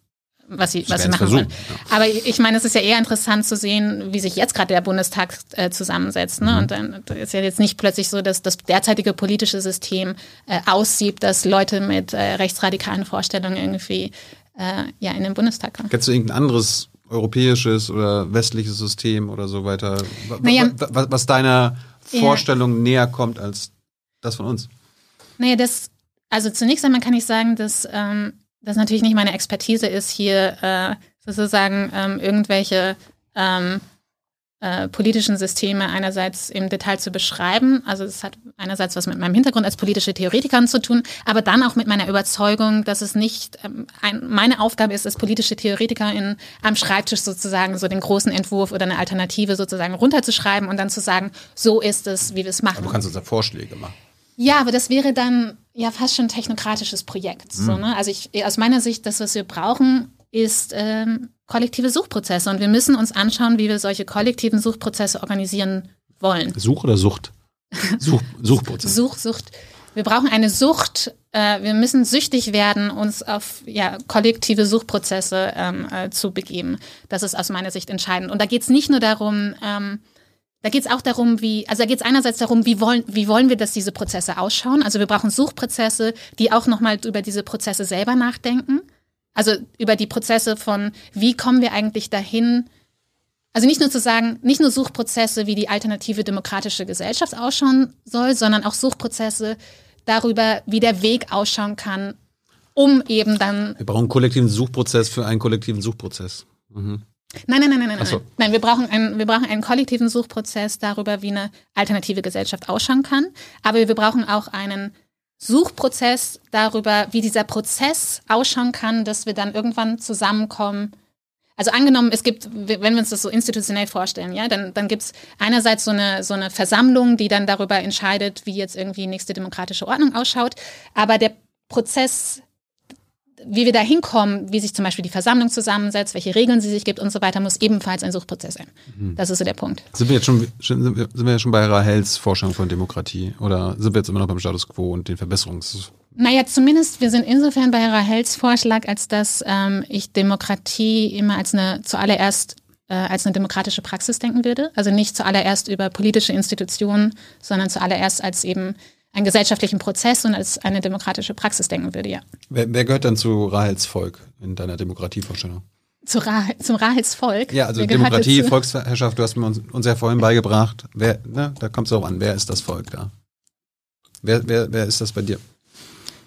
was sie, was sie machen wollen. Ja. Aber ich meine, es ist ja eher interessant zu sehen, wie sich jetzt gerade der Bundestag äh, zusammensetzt. Ne? Mhm. Und dann ist ja jetzt nicht plötzlich so, dass das derzeitige politische System äh, aussieht, dass Leute mit äh, rechtsradikalen Vorstellungen irgendwie äh, ja in den Bundestag kommen. Kennst du irgendein anderes europäisches oder westliches System oder so weiter, naja, was, was deiner Vorstellung ja. näher kommt als das von uns? Naja, das, also zunächst einmal kann ich sagen, dass ähm, das natürlich nicht meine Expertise ist, hier äh, sozusagen ähm, irgendwelche ähm, äh, politischen Systeme einerseits im Detail zu beschreiben. Also es hat einerseits was mit meinem Hintergrund als politische Theoretikerin zu tun, aber dann auch mit meiner Überzeugung, dass es nicht ähm, ein, meine Aufgabe ist, als politische Theoretikerin am Schreibtisch sozusagen so den großen Entwurf oder eine Alternative sozusagen runterzuschreiben und dann zu sagen, so ist es, wie wir es machen. Aber du kannst uns ja Vorschläge machen. Ja, aber das wäre dann ja fast schon ein technokratisches Projekt. Mhm. So, hm. ne? Also ich, aus meiner Sicht, das, was wir brauchen, ist ähm, kollektive Suchprozesse. Und wir müssen uns anschauen, wie wir solche kollektiven Suchprozesse organisieren wollen. Such oder Sucht? Such, Suchprozess. Such, Sucht. Wir brauchen eine Sucht. Äh, wir müssen süchtig werden, uns auf ja, kollektive Suchprozesse ähm, äh, zu begeben. Das ist aus meiner Sicht entscheidend. Und da geht es nicht nur darum, ähm, da geht es auch darum, wie, also da geht es einerseits darum, wie wollen, wie wollen wir, dass diese Prozesse ausschauen. Also wir brauchen Suchprozesse, die auch nochmal über diese Prozesse selber nachdenken. Also über die Prozesse von, wie kommen wir eigentlich dahin, also nicht nur zu sagen, nicht nur Suchprozesse, wie die alternative demokratische Gesellschaft ausschauen soll, sondern auch Suchprozesse darüber, wie der Weg ausschauen kann, um eben dann. Wir brauchen einen kollektiven Suchprozess für einen kollektiven Suchprozess. Mhm. Nein, nein, nein, nein, nein. So. Nein, wir brauchen, einen, wir brauchen einen kollektiven Suchprozess darüber, wie eine alternative Gesellschaft ausschauen kann. Aber wir brauchen auch einen Suchprozess darüber, wie dieser Prozess ausschauen kann, dass wir dann irgendwann zusammenkommen. Also angenommen, es gibt, wenn wir uns das so institutionell vorstellen, ja, dann, dann gibt es einerseits so eine, so eine Versammlung, die dann darüber entscheidet, wie jetzt irgendwie nächste demokratische Ordnung ausschaut. Aber der Prozess wie wir da hinkommen, wie sich zum Beispiel die Versammlung zusammensetzt, welche Regeln sie sich gibt und so weiter, muss ebenfalls ein Suchprozess sein. Mhm. Das ist so der Punkt. Sind wir jetzt schon, sind wir, sind wir schon bei Rahels Forschung von Demokratie oder sind wir jetzt immer noch beim Status quo und den Verbesserungs... Naja, zumindest wir sind insofern bei Rahels Vorschlag, als dass ähm, ich Demokratie immer als eine zuallererst äh, als eine demokratische Praxis denken würde. Also nicht zuallererst über politische Institutionen, sondern zuallererst als eben einen gesellschaftlichen Prozess und als eine demokratische Praxis denken würde, ja. Wer, wer gehört dann zu Rahels Volk in deiner Demokratievorstellung? Zu Ra zum Rahels Volk? Ja, also Demokratie, Volksherrschaft, du hast mir uns, uns ja vorhin beigebracht. Wer, ne, da kommt es auch an, wer ist das Volk da? Wer, wer, wer ist das bei dir?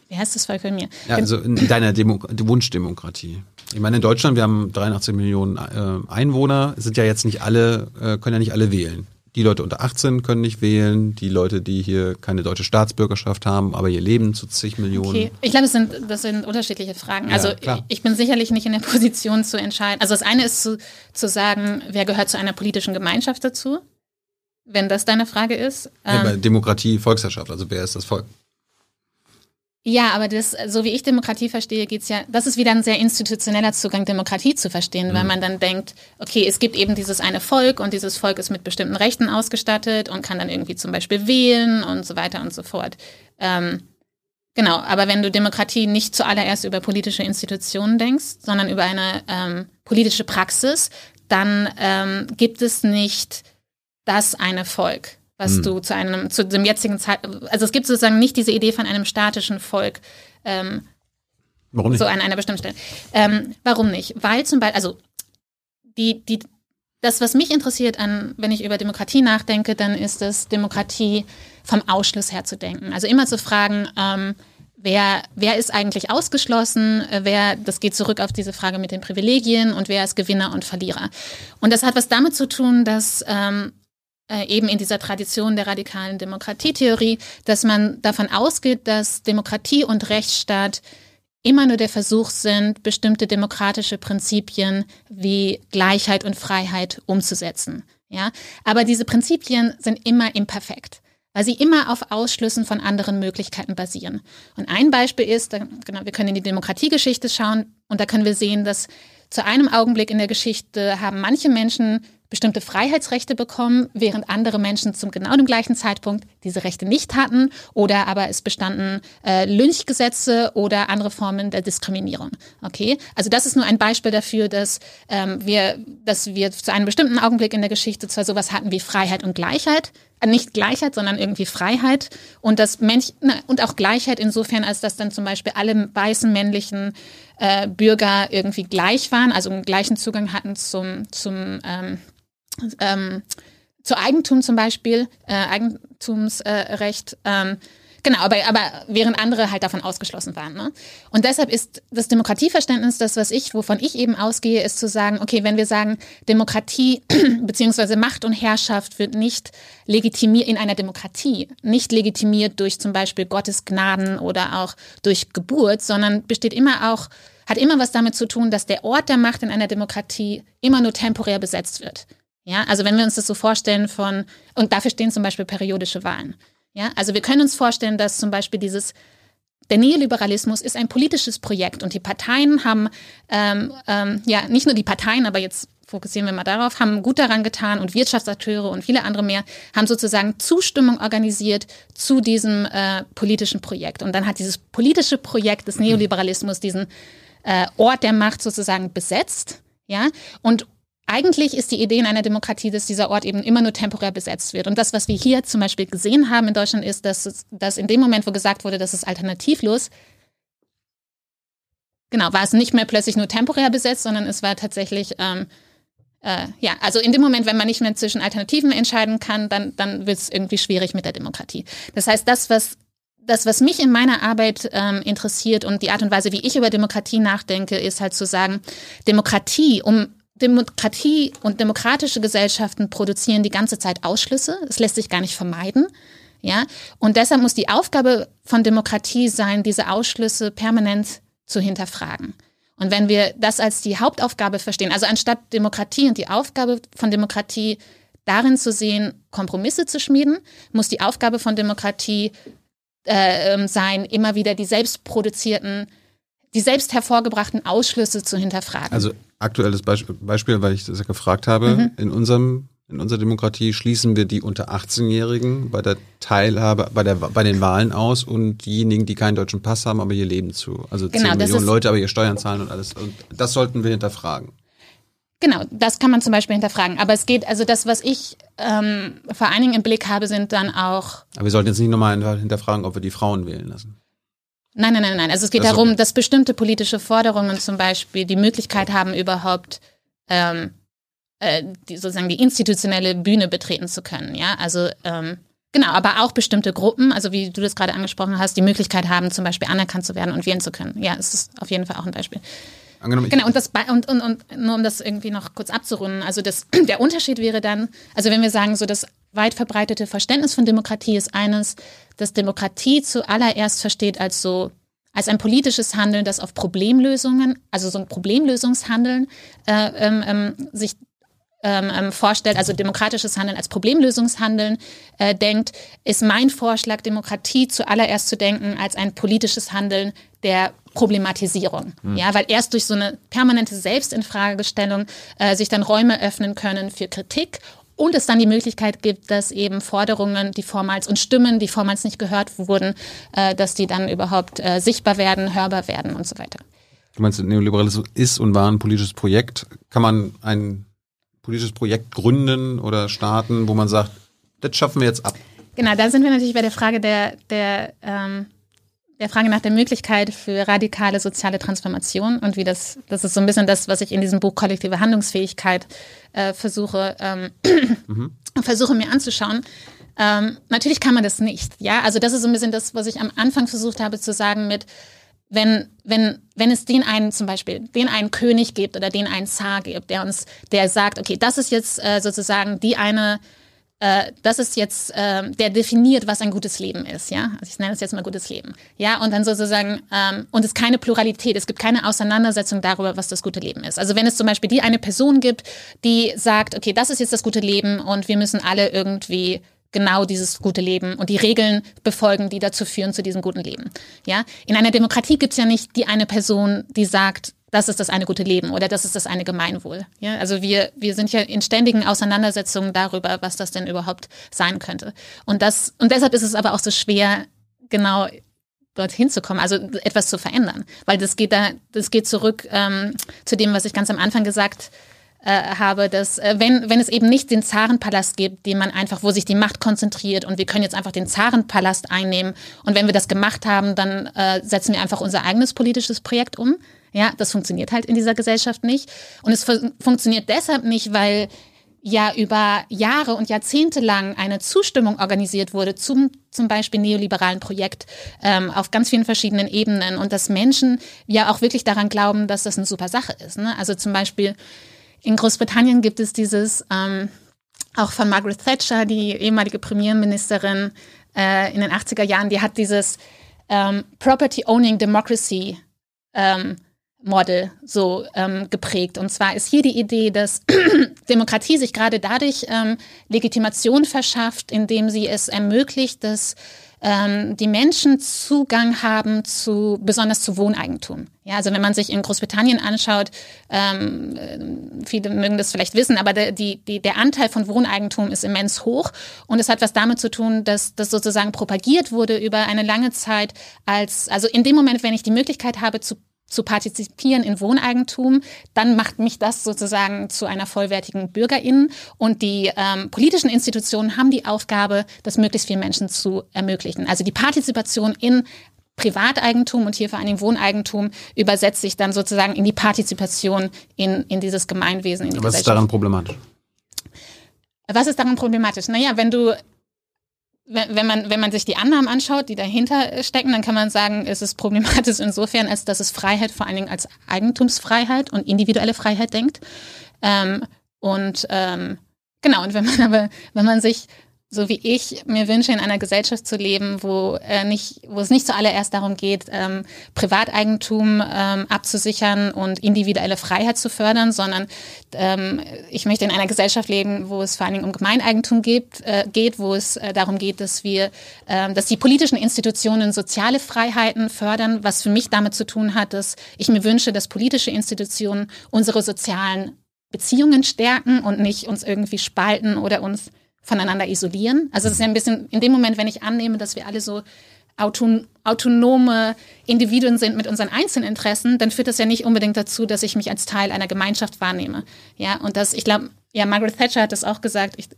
Wer ist das Volk bei mir? Ja, also in deiner Demo Wunschdemokratie. Ich meine, in Deutschland, wir haben 83 Millionen äh, Einwohner, sind ja jetzt nicht alle, äh, können ja nicht alle wählen. Die Leute unter 18 können nicht wählen, die Leute, die hier keine deutsche Staatsbürgerschaft haben, aber hier leben zu zig Millionen. Okay, ich glaube, das sind, das sind unterschiedliche Fragen. Ja, also klar. ich bin sicherlich nicht in der Position zu entscheiden. Also das eine ist zu, zu sagen, wer gehört zu einer politischen Gemeinschaft dazu, wenn das deine Frage ist. Ja, ähm, Demokratie, Volksherrschaft, also wer ist das Volk? Ja, aber das, so wie ich Demokratie verstehe, geht's ja, das ist wieder ein sehr institutioneller Zugang, Demokratie zu verstehen, mhm. weil man dann denkt, okay, es gibt eben dieses eine Volk und dieses Volk ist mit bestimmten Rechten ausgestattet und kann dann irgendwie zum Beispiel wählen und so weiter und so fort. Ähm, genau, aber wenn du Demokratie nicht zuallererst über politische Institutionen denkst, sondern über eine ähm, politische Praxis, dann ähm, gibt es nicht das eine Volk was hm. du zu einem, zu dem jetzigen Zeitpunkt, also es gibt sozusagen nicht diese Idee von einem statischen Volk. Ähm, warum nicht? So an einer bestimmten Stelle. Ähm, warum nicht? Weil zum Beispiel, also die, die, das, was mich interessiert an, wenn ich über Demokratie nachdenke, dann ist es Demokratie vom Ausschluss her zu denken. Also immer zu fragen, ähm, wer, wer ist eigentlich ausgeschlossen, wer, das geht zurück auf diese Frage mit den Privilegien und wer ist Gewinner und Verlierer. Und das hat was damit zu tun, dass ähm, äh, eben in dieser Tradition der radikalen Demokratietheorie, dass man davon ausgeht, dass Demokratie und Rechtsstaat immer nur der Versuch sind, bestimmte demokratische Prinzipien wie Gleichheit und Freiheit umzusetzen. Ja, aber diese Prinzipien sind immer imperfekt, weil sie immer auf Ausschlüssen von anderen Möglichkeiten basieren. Und ein Beispiel ist, genau, wir können in die Demokratiegeschichte schauen und da können wir sehen, dass zu einem Augenblick in der Geschichte haben manche Menschen bestimmte Freiheitsrechte bekommen, während andere Menschen zum genau dem gleichen Zeitpunkt diese Rechte nicht hatten oder aber es bestanden äh, Lynchgesetze oder andere Formen der Diskriminierung. Okay, also das ist nur ein Beispiel dafür, dass ähm, wir, dass wir zu einem bestimmten Augenblick in der Geschichte zwar sowas hatten wie Freiheit und Gleichheit, äh, nicht Gleichheit, sondern irgendwie Freiheit und das Mensch und auch Gleichheit insofern, als dass dann zum Beispiel alle weißen männlichen äh, Bürger irgendwie gleich waren, also einen gleichen Zugang hatten zum zum ähm, ähm, zu Eigentum zum Beispiel, äh, Eigentumsrecht. Äh, ähm, genau, aber, aber während andere halt davon ausgeschlossen waren. Ne? Und deshalb ist das Demokratieverständnis das, was ich, wovon ich eben ausgehe, ist zu sagen, okay, wenn wir sagen, Demokratie beziehungsweise Macht und Herrschaft wird nicht legitimiert in einer Demokratie, nicht legitimiert durch zum Beispiel Gottes Gnaden oder auch durch Geburt, sondern besteht immer auch hat immer was damit zu tun, dass der Ort der Macht in einer Demokratie immer nur temporär besetzt wird. Ja, also wenn wir uns das so vorstellen von, und dafür stehen zum Beispiel periodische Wahlen. Ja, also wir können uns vorstellen, dass zum Beispiel dieses, der Neoliberalismus ist ein politisches Projekt und die Parteien haben, ähm, ähm, ja, nicht nur die Parteien, aber jetzt fokussieren wir mal darauf, haben gut daran getan und Wirtschaftsakteure und viele andere mehr haben sozusagen Zustimmung organisiert zu diesem äh, politischen Projekt. Und dann hat dieses politische Projekt des Neoliberalismus diesen äh, Ort der Macht sozusagen besetzt. Ja, und eigentlich ist die Idee in einer Demokratie, dass dieser Ort eben immer nur temporär besetzt wird. Und das, was wir hier zum Beispiel gesehen haben in Deutschland, ist, dass, es, dass in dem Moment, wo gesagt wurde, das ist alternativlos, genau, war es nicht mehr plötzlich nur temporär besetzt, sondern es war tatsächlich, ähm, äh, ja, also in dem Moment, wenn man nicht mehr zwischen Alternativen entscheiden kann, dann, dann wird es irgendwie schwierig mit der Demokratie. Das heißt, das, was das, was mich in meiner Arbeit ähm, interessiert und die Art und Weise, wie ich über Demokratie nachdenke, ist halt zu sagen, Demokratie, um Demokratie und demokratische Gesellschaften produzieren die ganze Zeit Ausschlüsse. Es lässt sich gar nicht vermeiden. Ja, und deshalb muss die Aufgabe von Demokratie sein, diese Ausschlüsse permanent zu hinterfragen. Und wenn wir das als die Hauptaufgabe verstehen, also anstatt Demokratie und die Aufgabe von Demokratie darin zu sehen, Kompromisse zu schmieden, muss die Aufgabe von Demokratie äh, ähm, sein, immer wieder die selbst produzierten, die selbst hervorgebrachten Ausschlüsse zu hinterfragen. Also aktuelles Beispiel, weil ich das ja gefragt habe, mhm. in unserem in unserer Demokratie schließen wir die unter 18-Jährigen bei der Teilhabe, bei, der, bei den Wahlen aus und diejenigen, die keinen deutschen Pass haben, aber hier leben zu. Also genau, 10 Millionen Leute, aber hier Steuern zahlen und alles. Und das sollten wir hinterfragen. Genau, das kann man zum Beispiel hinterfragen. Aber es geht, also das, was ich ähm, vor allen Dingen im Blick habe, sind dann auch. Aber wir sollten jetzt nicht nochmal hinterfragen, ob wir die Frauen wählen lassen. Nein, nein, nein, nein. Also es geht das darum, okay. dass bestimmte politische Forderungen zum Beispiel die Möglichkeit haben, überhaupt ähm, äh, die, sozusagen die institutionelle Bühne betreten zu können. Ja, also ähm, genau, aber auch bestimmte Gruppen, also wie du das gerade angesprochen hast, die Möglichkeit haben, zum Beispiel anerkannt zu werden und wählen zu können. Ja, es ist auf jeden Fall auch ein Beispiel. Angenommen, genau, und, das, und, und, und nur um das irgendwie noch kurz abzurunden, also das, der Unterschied wäre dann, also wenn wir sagen, so dass weit verbreitete Verständnis von Demokratie ist eines, dass Demokratie zuallererst versteht als so als ein politisches Handeln, das auf Problemlösungen, also so ein Problemlösungshandeln äh, ähm, ähm sich ähm, ähm, vorstellt, also demokratisches Handeln als Problemlösungshandeln äh, denkt, ist mein Vorschlag, Demokratie zuallererst zu denken als ein politisches Handeln der Problematisierung. Mhm. Ja, weil erst durch so eine permanente Selbstinfragestellung äh, sich dann Räume öffnen können für Kritik und es dann die Möglichkeit gibt, dass eben Forderungen, die vormals und Stimmen, die vormals nicht gehört wurden, äh, dass die dann überhaupt äh, sichtbar werden, hörbar werden und so weiter. Du meinst, Neoliberalismus ist und war ein politisches Projekt. Kann man ein politisches Projekt gründen oder starten, wo man sagt, das schaffen wir jetzt ab? Genau, da sind wir natürlich bei der Frage der, der, ähm, der Frage nach der Möglichkeit für radikale soziale Transformation und wie das, das ist so ein bisschen das, was ich in diesem Buch Kollektive Handlungsfähigkeit äh, versuche, ähm, mhm. versuche mir anzuschauen. Ähm, natürlich kann man das nicht, ja. Also das ist so ein bisschen das, was ich am Anfang versucht habe zu sagen mit, wenn, wenn, wenn es den einen zum Beispiel, den einen König gibt oder den einen Zar gibt, der uns, der sagt, okay, das ist jetzt äh, sozusagen die eine, äh, das ist jetzt, äh, der definiert, was ein gutes Leben ist, ja. Also ich nenne es jetzt mal gutes Leben, ja. Und dann sozusagen ähm, und es ist keine Pluralität, es gibt keine Auseinandersetzung darüber, was das gute Leben ist. Also wenn es zum Beispiel die eine Person gibt, die sagt, okay, das ist jetzt das gute Leben und wir müssen alle irgendwie genau dieses gute Leben und die Regeln befolgen, die dazu führen zu diesem guten Leben. Ja, in einer Demokratie gibt es ja nicht die eine Person, die sagt, das ist das eine gute Leben oder das ist das eine Gemeinwohl. Ja, also wir, wir sind ja in ständigen Auseinandersetzungen darüber, was das denn überhaupt sein könnte. Und das, und deshalb ist es aber auch so schwer, genau dorthin zu kommen, also etwas zu verändern. Weil das geht da, das geht zurück ähm, zu dem, was ich ganz am Anfang gesagt habe äh, habe, dass äh, wenn, wenn es eben nicht den Zarenpalast gibt, den man einfach, wo sich die Macht konzentriert und wir können jetzt einfach den Zarenpalast einnehmen und wenn wir das gemacht haben, dann äh, setzen wir einfach unser eigenes politisches Projekt um. Ja, das funktioniert halt in dieser Gesellschaft nicht. Und es fu funktioniert deshalb nicht, weil ja über Jahre und Jahrzehnte lang eine Zustimmung organisiert wurde zum zum Beispiel neoliberalen Projekt ähm, auf ganz vielen verschiedenen Ebenen und dass Menschen ja auch wirklich daran glauben, dass das eine super Sache ist. Ne? Also zum Beispiel in Großbritannien gibt es dieses, ähm, auch von Margaret Thatcher, die ehemalige Premierministerin äh, in den 80er Jahren, die hat dieses ähm, Property Owning Democracy ähm, Model so ähm, geprägt. Und zwar ist hier die Idee, dass Demokratie sich gerade dadurch ähm, Legitimation verschafft, indem sie es ermöglicht, dass ähm, die Menschen Zugang haben zu, besonders zu Wohneigentum. Ja, also wenn man sich in Großbritannien anschaut, ähm, viele mögen das vielleicht wissen, aber der, die, die, der Anteil von Wohneigentum ist immens hoch und es hat was damit zu tun, dass das sozusagen propagiert wurde über eine lange Zeit als, also in dem Moment, wenn ich die Möglichkeit habe zu zu partizipieren in Wohneigentum, dann macht mich das sozusagen zu einer vollwertigen Bürgerin. Und die ähm, politischen Institutionen haben die Aufgabe, das möglichst vielen Menschen zu ermöglichen. Also die Partizipation in Privateigentum und hier vor allem Wohneigentum übersetzt sich dann sozusagen in die Partizipation in, in dieses Gemeinwesen. In die Was ist daran problematisch? Was ist daran problematisch? Naja, wenn du wenn man, wenn man sich die Annahmen anschaut, die dahinter stecken, dann kann man sagen, es ist problematisch insofern, als dass es Freiheit vor allen Dingen als Eigentumsfreiheit und individuelle Freiheit denkt. Ähm, und ähm, genau, und wenn man aber, wenn man sich so wie ich mir wünsche, in einer Gesellschaft zu leben, wo, äh, nicht, wo es nicht zuallererst darum geht, ähm, Privateigentum ähm, abzusichern und individuelle Freiheit zu fördern, sondern ähm, ich möchte in einer Gesellschaft leben, wo es vor allen Dingen um Gemeineigentum geht, äh, geht wo es äh, darum geht, dass wir, äh, dass die politischen Institutionen soziale Freiheiten fördern, was für mich damit zu tun hat, dass ich mir wünsche, dass politische Institutionen unsere sozialen Beziehungen stärken und nicht uns irgendwie spalten oder uns voneinander isolieren. Also es ist ja ein bisschen in dem Moment, wenn ich annehme, dass wir alle so auton autonome Individuen sind mit unseren Einzelinteressen, dann führt das ja nicht unbedingt dazu, dass ich mich als Teil einer Gemeinschaft wahrnehme. Ja, und das, ich glaube, ja, Margaret Thatcher hat das auch gesagt. Ich,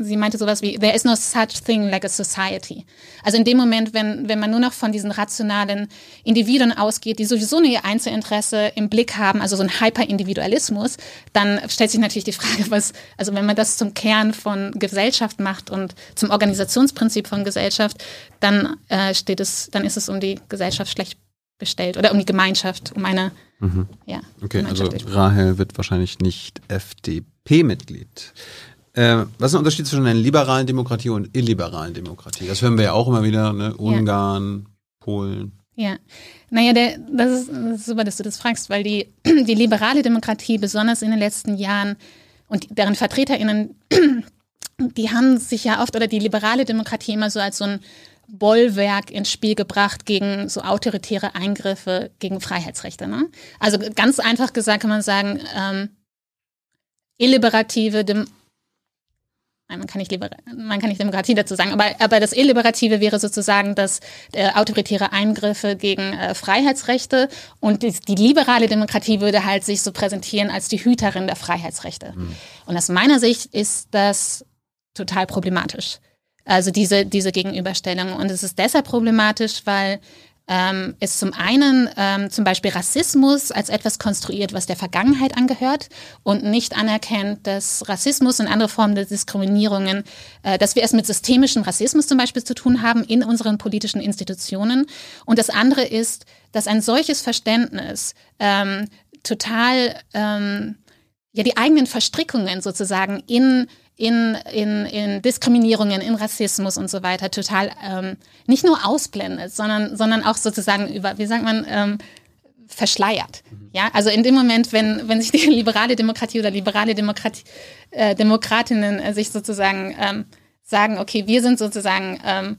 sie meinte sowas wie, there is no such thing like a society. Also in dem Moment, wenn, wenn man nur noch von diesen rationalen Individuen ausgeht, die sowieso nur ihr Einzelinteresse im Blick haben, also so ein Hyperindividualismus, dann stellt sich natürlich die Frage, was, also wenn man das zum Kern von Gesellschaft macht und zum Organisationsprinzip von Gesellschaft, dann äh, steht es, dann ist es um die Gesellschaft schlecht bestellt oder um die Gemeinschaft, um eine mhm. ja, Okay, also Rahel wird wahrscheinlich nicht FDP-Mitglied. Äh, was ist der Unterschied zwischen einer liberalen Demokratie und illiberalen Demokratie? Das hören wir ja auch immer wieder, ne? Ungarn, ja. Polen. Ja, naja, der, das, ist, das ist super, dass du das fragst, weil die, die liberale Demokratie, besonders in den letzten Jahren und deren VertreterInnen, die haben sich ja oft, oder die liberale Demokratie immer so als so ein Bollwerk ins Spiel gebracht gegen so autoritäre Eingriffe gegen Freiheitsrechte. Ne? Also ganz einfach gesagt kann man sagen, ähm, illiberative Dem man kann, nicht man kann nicht Demokratie dazu sagen, aber, aber das Illiberative wäre sozusagen das äh, autoritäre Eingriffe gegen äh, Freiheitsrechte und die, die, liberale Demokratie würde halt sich so präsentieren als die Hüterin der Freiheitsrechte. Mhm. Und aus meiner Sicht ist das total problematisch. Also diese, diese Gegenüberstellung. Und es ist deshalb problematisch, weil ähm, ist zum einen ähm, zum Beispiel Rassismus als etwas konstruiert, was der Vergangenheit angehört und nicht anerkennt, dass Rassismus und andere Formen der Diskriminierungen, äh, dass wir es mit systemischem Rassismus zum Beispiel zu tun haben in unseren politischen Institutionen. Und das andere ist, dass ein solches Verständnis ähm, total ähm, ja die eigenen Verstrickungen sozusagen in in, in, in Diskriminierungen, in Rassismus und so weiter total ähm, nicht nur ausblendet, sondern, sondern auch sozusagen über, wie sagt man, ähm, verschleiert. Mhm. Ja, also in dem Moment, wenn, wenn sich die liberale Demokratie oder liberale Demokratie, äh, Demokratinnen äh, sich sozusagen ähm, sagen, okay, wir sind sozusagen ähm,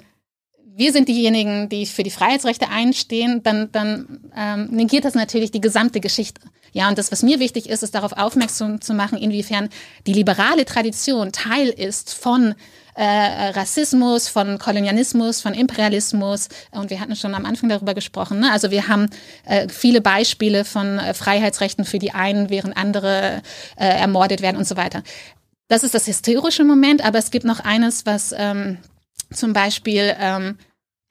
wir sind diejenigen, die für die Freiheitsrechte einstehen, dann, dann ähm, negiert das natürlich die gesamte Geschichte. Ja, und das, was mir wichtig ist, ist darauf aufmerksam zu machen, inwiefern die liberale Tradition Teil ist von äh, Rassismus, von Kolonialismus, von Imperialismus. Und wir hatten schon am Anfang darüber gesprochen. Ne? Also wir haben äh, viele Beispiele von äh, Freiheitsrechten für die einen, während andere äh, ermordet werden und so weiter. Das ist das historische Moment, aber es gibt noch eines, was ähm, zum Beispiel ähm,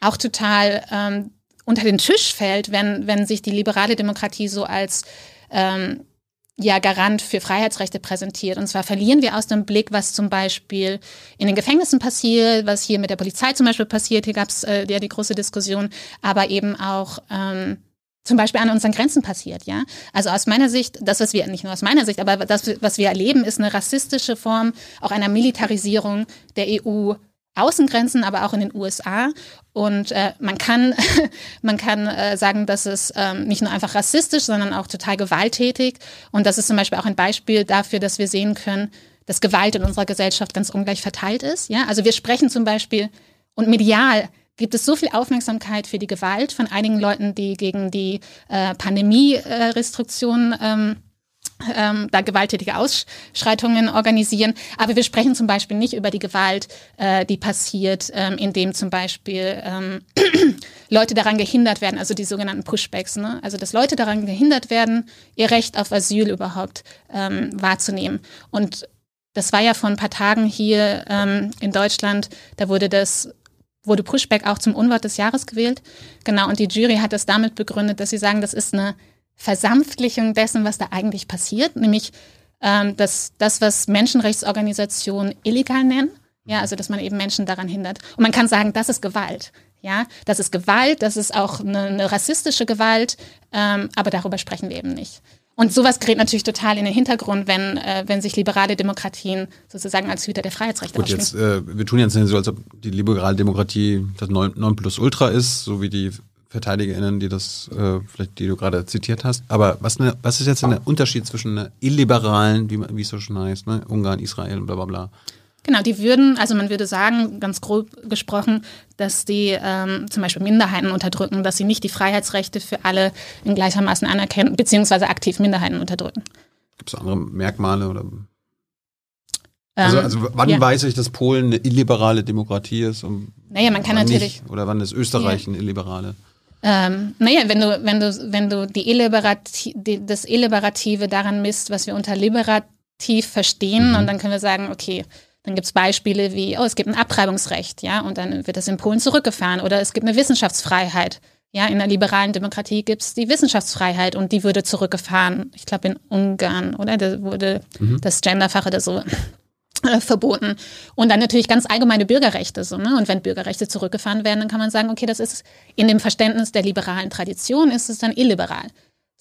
auch total ähm, unter den Tisch fällt, wenn, wenn sich die liberale Demokratie so als ähm, ja Garant für Freiheitsrechte präsentiert. Und zwar verlieren wir aus dem Blick, was zum Beispiel in den Gefängnissen passiert, was hier mit der Polizei zum Beispiel passiert. Hier gab es äh, ja die große Diskussion, aber eben auch ähm, zum Beispiel an unseren Grenzen passiert, ja. Also aus meiner Sicht, das, was wir, nicht nur aus meiner Sicht, aber das, was wir erleben, ist eine rassistische Form auch einer Militarisierung der EU Außengrenzen, aber auch in den USA. Und äh, man kann, man kann äh, sagen, dass es ähm, nicht nur einfach rassistisch, sondern auch total gewalttätig. Und das ist zum Beispiel auch ein Beispiel dafür, dass wir sehen können, dass Gewalt in unserer Gesellschaft ganz ungleich verteilt ist. Ja, also wir sprechen zum Beispiel und medial gibt es so viel Aufmerksamkeit für die Gewalt von einigen Leuten, die gegen die äh, Pandemie-Restriktionen ähm, ähm, da gewalttätige Ausschreitungen organisieren. Aber wir sprechen zum Beispiel nicht über die Gewalt, äh, die passiert, ähm, indem zum Beispiel ähm, Leute daran gehindert werden, also die sogenannten Pushbacks. Ne? Also dass Leute daran gehindert werden, ihr Recht auf Asyl überhaupt ähm, wahrzunehmen. Und das war ja vor ein paar Tagen hier ähm, in Deutschland, da wurde das wurde Pushback auch zum Unwort des Jahres gewählt. Genau, und die Jury hat das damit begründet, dass sie sagen, das ist eine Versanftlichung dessen, was da eigentlich passiert, nämlich ähm, dass das, was Menschenrechtsorganisationen illegal nennen, ja, also dass man eben Menschen daran hindert. Und man kann sagen, das ist Gewalt. Ja, das ist Gewalt, das ist auch eine, eine rassistische Gewalt, ähm, aber darüber sprechen wir eben nicht. Und sowas gerät natürlich total in den Hintergrund, wenn, äh, wenn sich liberale Demokratien sozusagen als Hüter der Freiheitsrechte Gut, jetzt, äh, wir tun jetzt nicht so, als ob die liberale Demokratie das 9 plus Ultra ist, so wie die VerteidigerInnen, die das, äh, vielleicht, die du gerade zitiert hast. Aber was, ne, was ist jetzt der Unterschied zwischen einer illiberalen, wie, wie es so schon heißt, ne? Ungarn, Israel und bla bla bla? Genau, die würden, also man würde sagen, ganz grob gesprochen, dass die ähm, zum Beispiel Minderheiten unterdrücken, dass sie nicht die Freiheitsrechte für alle in gleichermaßen anerkennen, beziehungsweise aktiv Minderheiten unterdrücken. Gibt es andere Merkmale oder? Also, ähm, also wann ja. weiß ich, dass Polen eine illiberale Demokratie ist? Und naja, man kann natürlich. Nicht? Oder wann ist Österreich ja. eine illiberale? Ähm, naja, wenn du, wenn du, wenn du die Illiberati die, das Illiberative daran misst, was wir unter liberativ verstehen, mhm. und dann können wir sagen, okay, dann gibt es Beispiele wie, oh, es gibt ein Abtreibungsrecht, ja, und dann wird das in Polen zurückgefahren. Oder es gibt eine Wissenschaftsfreiheit. Ja, in der liberalen Demokratie gibt es die Wissenschaftsfreiheit und die würde zurückgefahren. Ich glaube in Ungarn, oder? Da wurde mhm. das Genderfach oder so verboten. Und dann natürlich ganz allgemeine Bürgerrechte. So, ne? Und wenn Bürgerrechte zurückgefahren werden, dann kann man sagen, okay, das ist in dem Verständnis der liberalen Tradition, ist es dann illiberal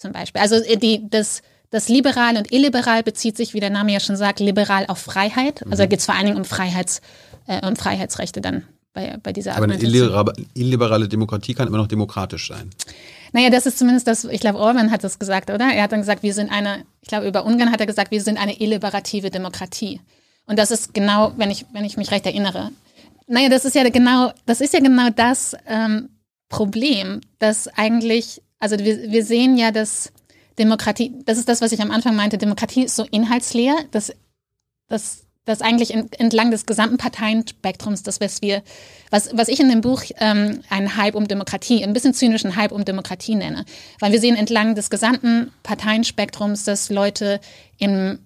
zum Beispiel. Also äh, die, das, das Liberal und Illiberal bezieht sich, wie der Name ja schon sagt, liberal auf Freiheit. Also da mhm. geht es vor allen Dingen um, Freiheits, äh, um Freiheitsrechte dann bei, bei dieser Aber eine illiberale Demokratie kann immer noch demokratisch sein. Naja, das ist zumindest das, ich glaube, Orban hat das gesagt, oder? Er hat dann gesagt, wir sind eine, ich glaube, über Ungarn hat er gesagt, wir sind eine illiberative Demokratie. Und das ist genau, wenn ich, wenn ich mich recht erinnere. Naja, das ist ja genau, das ist ja genau das ähm, Problem, dass eigentlich, also wir, wir sehen ja, dass Demokratie, das ist das, was ich am Anfang meinte, Demokratie ist so inhaltsleer, dass, dass dass eigentlich entlang des gesamten Parteienspektrums, das was wir, was, was ich in dem Buch ähm, einen Hype um Demokratie, ein bisschen zynischen Hype um Demokratie nenne. Weil wir sehen entlang des gesamten Parteienspektrums, dass Leute im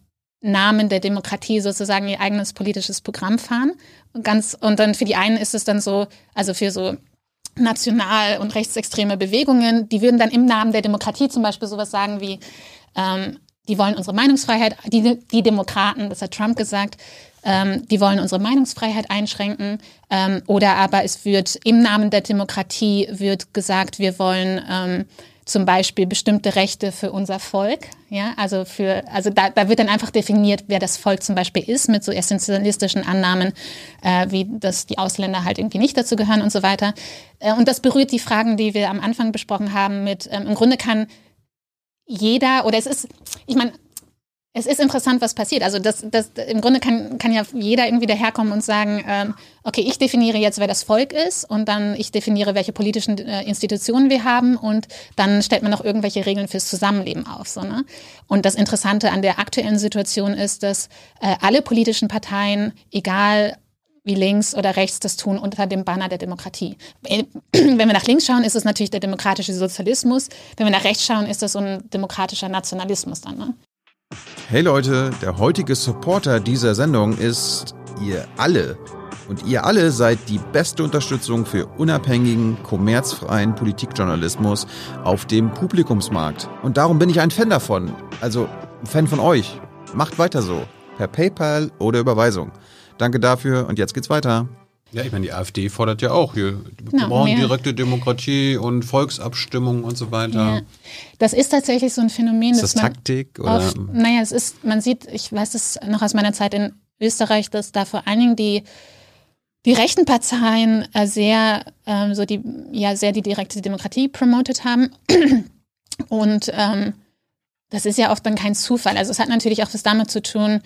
Namen der Demokratie sozusagen ihr eigenes politisches Programm fahren. Und ganz, und dann für die einen ist es dann so, also für so national- und rechtsextreme Bewegungen, die würden dann im Namen der Demokratie zum Beispiel sowas sagen wie, ähm, die wollen unsere Meinungsfreiheit, die, die Demokraten, das hat Trump gesagt, ähm, die wollen unsere Meinungsfreiheit einschränken. Ähm, oder aber es wird im Namen der Demokratie wird gesagt, wir wollen ähm, zum Beispiel bestimmte Rechte für unser Volk. Ja, also für, also da, da wird dann einfach definiert, wer das Volk zum Beispiel ist, mit so essentialistischen Annahmen, äh, wie dass die Ausländer halt irgendwie nicht dazu gehören und so weiter. Äh, und das berührt die Fragen, die wir am Anfang besprochen haben. Mit ähm, im Grunde kann jeder, oder es ist, ich meine, es ist interessant, was passiert. Also das, das, im Grunde kann, kann ja jeder irgendwie daherkommen und sagen, ähm, okay, ich definiere jetzt, wer das Volk ist und dann ich definiere, welche politischen äh, Institutionen wir haben und dann stellt man noch irgendwelche Regeln fürs Zusammenleben auf. So, ne? Und das Interessante an der aktuellen Situation ist, dass äh, alle politischen Parteien, egal wie links oder rechts das tun unter dem Banner der Demokratie. Wenn wir nach links schauen, ist es natürlich der demokratische Sozialismus. Wenn wir nach rechts schauen, ist das so ein demokratischer Nationalismus dann. Ne? Hey Leute, der heutige Supporter dieser Sendung ist ihr alle. Und ihr alle seid die beste Unterstützung für unabhängigen, kommerzfreien Politikjournalismus auf dem Publikumsmarkt. Und darum bin ich ein Fan davon. Also ein Fan von euch. Macht weiter so. Per PayPal oder Überweisung. Danke dafür und jetzt geht's weiter. Ja, ich meine, die AfD fordert ja auch hier. Wir brauchen direkte Demokratie und Volksabstimmung und so weiter. Ja. Das ist tatsächlich so ein Phänomen. Ist das Taktik? Oder? Oft, naja, es ist, man sieht, ich weiß es noch aus meiner Zeit in Österreich, dass da vor allen Dingen die, die rechten Parteien äh, sehr, ähm, so die, ja, sehr die direkte Demokratie promotet haben. Und ähm, das ist ja oft dann kein Zufall. Also es hat natürlich auch was damit zu tun,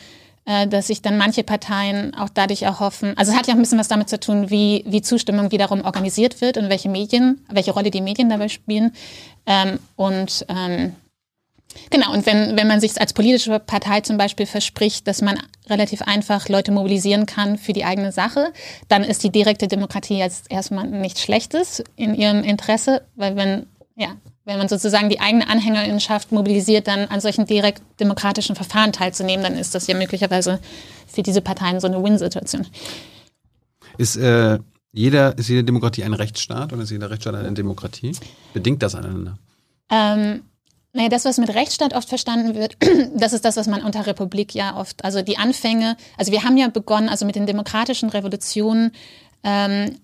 dass sich dann manche Parteien auch dadurch erhoffen. Also es hat ja auch ein bisschen was damit zu tun, wie, wie Zustimmung wiederum organisiert wird und welche Medien, welche Rolle die Medien dabei spielen. Ähm, und ähm, genau, und wenn, wenn man sich als politische Partei zum Beispiel verspricht, dass man relativ einfach Leute mobilisieren kann für die eigene Sache, dann ist die direkte Demokratie jetzt erstmal nichts Schlechtes in ihrem Interesse, weil wenn, ja, wenn man sozusagen die eigene Anhängerinnenschaft mobilisiert, dann an solchen direkt demokratischen Verfahren teilzunehmen, dann ist das ja möglicherweise für diese Parteien so eine Win-Situation. Ist, äh, jeder, ist jede Demokratie ein Rechtsstaat oder ist jeder Rechtsstaat eine Demokratie? Bedingt das aneinander? Ähm, naja, das, was mit Rechtsstaat oft verstanden wird, das ist das, was man unter Republik ja oft, also die Anfänge, also wir haben ja begonnen, also mit den demokratischen Revolutionen, ähm,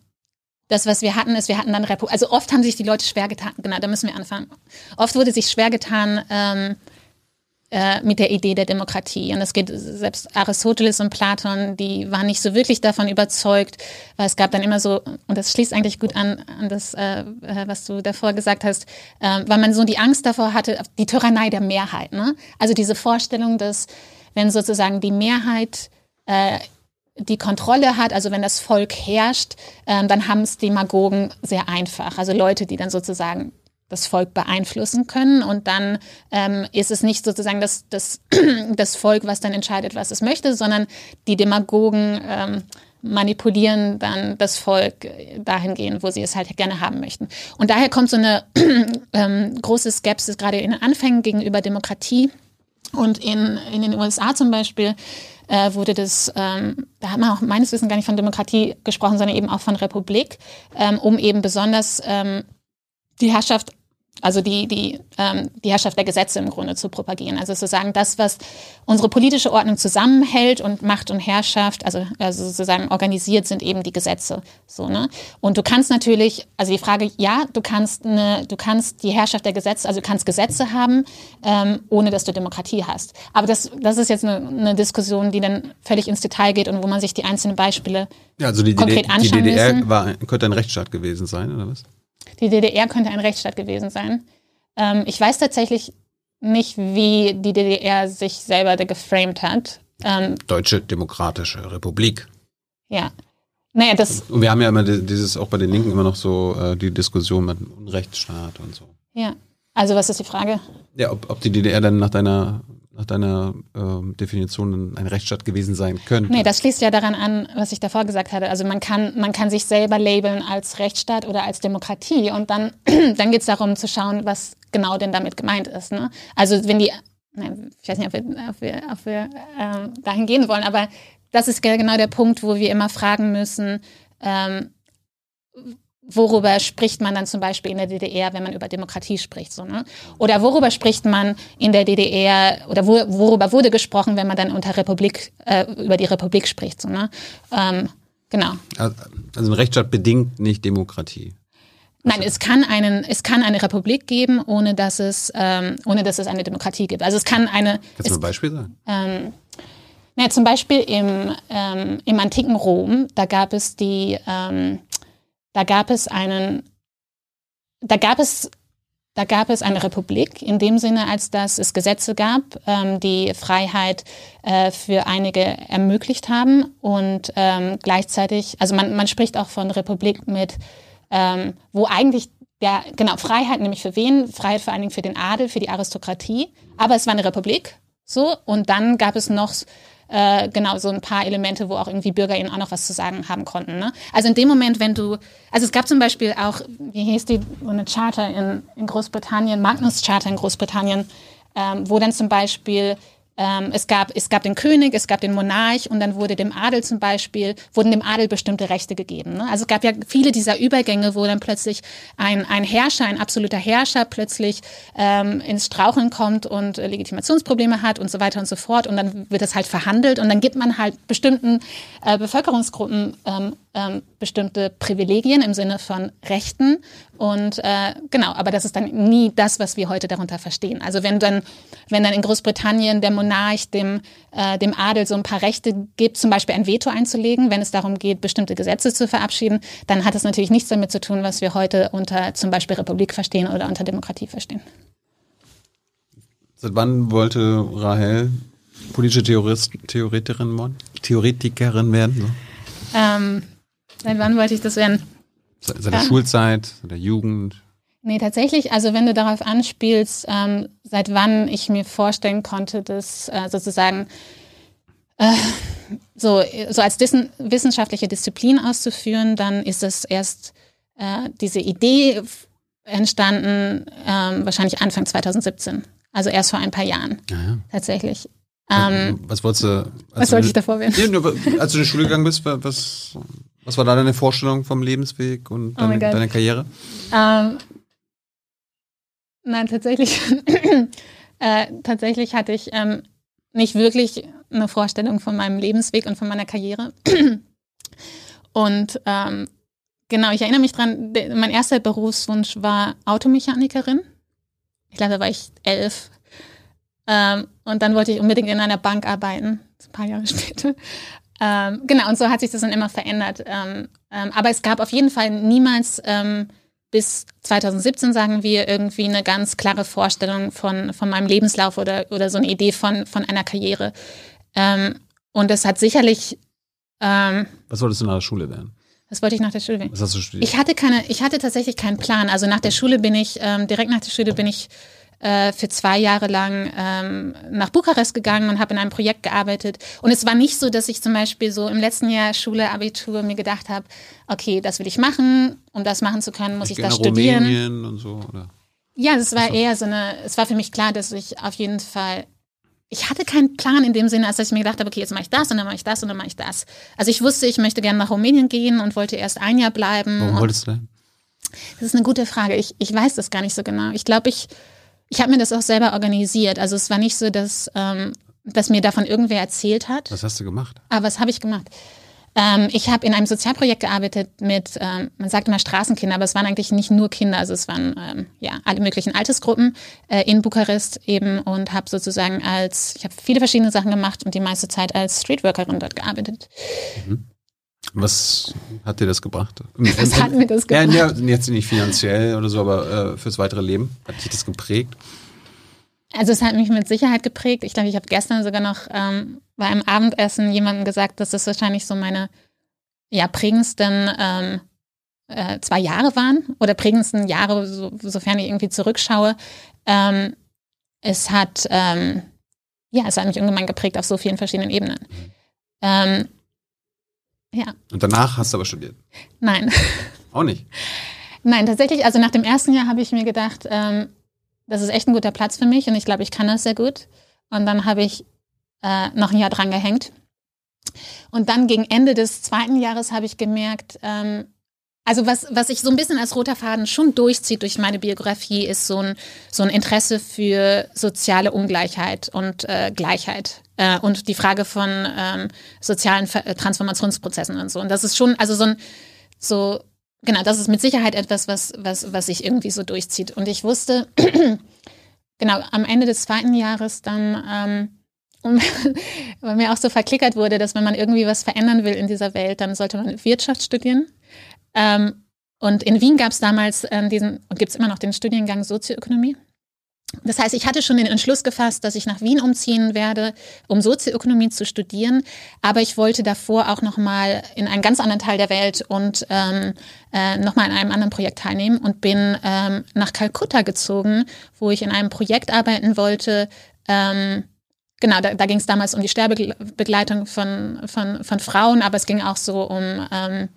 das, was wir hatten, ist, wir hatten dann Repu also oft haben sich die Leute schwer getan, genau, da müssen wir anfangen. Oft wurde sich schwer getan ähm, äh, mit der Idee der Demokratie. Und es geht selbst Aristoteles und Platon, die waren nicht so wirklich davon überzeugt, weil es gab dann immer so, und das schließt eigentlich gut an, an das, äh, äh was du davor gesagt hast, äh, weil man so die Angst davor hatte, die Tyrannei der Mehrheit. Ne? Also diese Vorstellung, dass wenn sozusagen die Mehrheit äh, die Kontrolle hat, also wenn das Volk herrscht, ähm, dann haben es Demagogen sehr einfach. Also Leute, die dann sozusagen das Volk beeinflussen können und dann ähm, ist es nicht sozusagen das, das, das Volk, was dann entscheidet, was es möchte, sondern die Demagogen ähm, manipulieren dann das Volk dahingehend, wo sie es halt gerne haben möchten. Und daher kommt so eine ähm, große Skepsis gerade in den Anfängen gegenüber Demokratie. Und in, in den USA zum Beispiel äh, wurde das, ähm, da hat man auch meines Wissens gar nicht von Demokratie gesprochen, sondern eben auch von Republik, ähm, um eben besonders ähm, die Herrschaft also die, die, ähm, die Herrschaft der Gesetze im Grunde zu propagieren. Also sozusagen das, was unsere politische Ordnung zusammenhält und Macht und Herrschaft, also, also sozusagen organisiert sind eben die Gesetze. So, ne? Und du kannst natürlich, also die Frage, ja, du kannst eine, du kannst die Herrschaft der Gesetze, also du kannst Gesetze haben, ähm, ohne dass du Demokratie hast. Aber das, das ist jetzt eine, eine Diskussion, die dann völlig ins Detail geht und wo man sich die einzelnen Beispiele Ja, also die, konkret DD anschauen die DDR müssen. war, könnte ein Rechtsstaat gewesen sein, oder was? Die DDR könnte ein Rechtsstaat gewesen sein. Ähm, ich weiß tatsächlich nicht, wie die DDR sich selber da geframed hat. Ähm, Deutsche Demokratische Republik. ja. Naja, das, Und wir haben ja immer di- dieses, auch bei den Linken immer noch so äh, die Diskussion mit dem Unrechtsstaat und so. ja. Also was ist die Frage? Ja, ob, ob die DDR dann nach deiner, nach deiner ähm, Definition ein Rechtsstaat gewesen sein könnte. Nee, das schließt ja daran an, was ich davor gesagt hatte. Also man kann, man kann sich selber labeln als Rechtsstaat oder als Demokratie und dann, dann geht es darum zu schauen, was genau denn damit gemeint ist. Ne? Also wenn die, nein, ich weiß nicht, ob wir, ob wir, ob wir ähm, dahin gehen wollen, aber das ist ge- genau der Punkt, wo wir immer fragen müssen, ähm, worüber spricht man dann zum Beispiel in der DDR, wenn man über Demokratie spricht, so, ne? Oder worüber spricht man in der DDR oder wo, worüber wurde gesprochen, wenn man dann unter Republik, äh, über die Republik spricht, so, ne? Ähm, genau. Also ein Rechtsstaat bedingt nicht Demokratie. Nein, es kann einen, es kann eine Republik geben, ohne dass es, ähm, ohne dass es eine Demokratie gibt. Also es kann eine, Kannst du ein Beispiel sagen? ähm, na, zum Beispiel im, ähm, im antiken Rom, da gab es die, ähm, da gab es einen, da gab es, da gab es eine Republik in dem Sinne, als dass es Gesetze gab, ähm, die Freiheit äh, für einige ermöglicht haben und ähm, gleichzeitig, also man, man spricht auch von Republik mit, ähm, wo eigentlich der, genau, Freiheit nämlich für wen? Freiheit vor allen Dingen für den Adel, für die Aristokratie, aber es war eine Republik, so, und dann gab es noch äh, genau so ein paar Elemente, wo auch irgendwie BürgerInnen auch noch was zu sagen haben konnten. Ne? Also in dem Moment, wenn du, also es gab zum Beispiel auch, wie hieß die, so eine Charter in, in Großbritannien, Magnus Charter in Großbritannien, ähm, wo dann zum Beispiel ähm, es, gab, es gab den König, es gab den Monarch und dann wurde dem Adel zum Beispiel, wurden dem Adel bestimmte Rechte gegeben. Ne? Also es gab ja viele dieser Übergänge, wo dann plötzlich ein, ein Herrscher, ein absoluter Herrscher plötzlich ähm, ins Straucheln kommt und äh, Legitimationsprobleme hat und so weiter und so fort. Und dann wird das halt verhandelt und dann gibt man halt bestimmten äh, Bevölkerungsgruppen ähm, ähm, bestimmte Privilegien im Sinne von Rechten. Und äh, genau, aber das ist dann nie das, was wir heute darunter verstehen. Also wenn dann, wenn dann in Großbritannien der Monarch dem, äh, dem Adel so ein paar Rechte gibt, zum Beispiel ein Veto einzulegen, wenn es darum geht, bestimmte Gesetze zu verabschieden, dann hat das natürlich nichts damit zu tun, was wir heute unter zum Beispiel Republik verstehen oder unter Demokratie verstehen. Seit wann wollte Rahel politische Theorist, Theoretikerin, werden? Theoretikerin werden? So? Ähm, seit wann wollte ich das werden? Seit, der Ja. Schulzeit, seit der Jugend. Nee, tatsächlich, also wenn du darauf anspielst, ähm, seit wann ich mir vorstellen konnte, das äh, sozusagen äh, so, so als wissenschaftliche Disziplin auszuführen, dann ist es erst äh, diese Idee entstanden, ähm, wahrscheinlich Anfang 2017. Also erst vor ein paar Jahren, Ja, ja. tatsächlich. Ähm, was wolltest du? was wollte ich davor werden? Ja, nur, als du in die Schule gegangen bist, wa- was, was war da deine Vorstellung vom Lebensweg und Oh deine, Gott. deine Karriere? Ähm, nein, tatsächlich, äh, tatsächlich hatte ich ähm, nicht wirklich eine Vorstellung von meinem Lebensweg und von meiner Karriere. und ähm, genau, ich erinnere mich dran, mein erster Berufswunsch war Automechanikerin. Ich glaube, da war ich elf. Ähm, und dann wollte ich unbedingt in einer Bank arbeiten, ein paar Jahre später. Ähm, genau, und so hat sich das dann immer verändert. Ähm, ähm, aber es gab auf jeden Fall niemals ähm, bis 2017, sagen wir, irgendwie eine ganz klare Vorstellung von, von meinem Lebenslauf oder, oder so eine Idee von, von einer Karriere. Ähm, und das hat sicherlich, ähm, Was wolltest du nach der Schule werden? das wollte ich nach der Schule werden. Was hast du studiert? Ich hatte keine, ich hatte tatsächlich keinen Plan. Also nach der Schule bin ich, direkt nach der Schule bin ich äh, für zwei Jahre lang ähm, nach Bukarest gegangen und habe in einem Projekt gearbeitet. Und es war nicht so, dass ich zum Beispiel so im letzten Jahr Schule, Abitur mir gedacht habe, okay, das will ich machen. Um das machen zu können, muss ich, nach das studieren. Rumänien und so, oder? Ja, das war eher so eine, es war für mich klar, dass ich auf jeden Fall, ich hatte keinen Plan in dem Sinne, als dass ich mir gedacht habe, okay, jetzt mache ich das und dann mache ich das und dann mache ich das. Also ich wusste, ich möchte gerne nach Rumänien gehen und wollte erst ein Jahr bleiben. Warum wolltest du denn? Das ist eine gute Frage. Ich, ich weiß das gar nicht so genau. Ich glaube, ich, ich habe mir das auch selber organisiert. Also es war nicht so, dass, ähm, dass mir davon irgendwer erzählt hat. Was hast du gemacht? Aber was habe ich gemacht? Ähm, ich habe in einem Sozialprojekt gearbeitet mit, ähm, man sagt immer Straßenkinder, aber es waren eigentlich nicht nur Kinder, also es waren ähm, ja alle möglichen Altersgruppen äh, in Bukarest eben und habe sozusagen als, ich habe viele verschiedene Sachen gemacht und die meiste Zeit als Streetworkerin dort gearbeitet. Mhm. Was hat dir das gebracht? Was hat mir das gebracht? Ja, jetzt nicht finanziell oder so, aber äh, fürs weitere Leben. Hat dich das geprägt? Also es hat mich mit Sicherheit geprägt. Ich glaube, ich habe gestern sogar noch ähm, bei einem Abendessen jemandem gesagt, dass das wahrscheinlich so meine ja, prägendsten ähm, äh, zwei Jahre waren oder prägendsten Jahre, so, sofern ich irgendwie zurückschaue. Ähm, es hat ähm, ja, es hat mich ungemein geprägt auf so vielen verschiedenen Ebenen. Ähm, ja. Und danach hast du aber studiert? Nein. Auch nicht? Nein, tatsächlich, also nach dem ersten Jahr habe ich mir gedacht, ähm, das ist echt ein guter Platz für mich und ich glaube, ich kann das sehr gut. Und dann habe ich äh, noch ein Jahr dran gehängt. Und dann gegen Ende des zweiten Jahres habe ich gemerkt, ähm, also was, was sich so ein bisschen als roter Faden schon durchzieht durch meine Biografie, ist so ein, so ein Interesse für soziale Ungleichheit und äh, Gleichheit äh, und die Frage von ähm, sozialen Ver Transformationsprozessen und so. Und das ist schon, also so ein, so genau, das ist mit Sicherheit etwas, was, was, was sich irgendwie so durchzieht. Und ich wusste, genau, am Ende des zweiten Jahres dann, ähm, weil mir auch so verklickert wurde, dass wenn man irgendwie was verändern will in dieser Welt, dann sollte man Wirtschaft studieren. Ähm, und in Wien gab es damals äh, diesen, und gibt es immer noch den Studiengang Sozioökonomie. Das heißt, ich hatte schon den Entschluss gefasst, dass ich nach Wien umziehen werde, um Sozioökonomie zu studieren. Aber ich wollte davor auch nochmal in einen ganz anderen Teil der Welt und ähm, äh, nochmal an einem anderen Projekt teilnehmen und bin ähm, nach Kalkutta gezogen, wo ich in einem Projekt arbeiten wollte. Ähm, genau, da, da ging es damals um die Sterbebegleitung von, von, von Frauen, aber es ging auch so um ähm,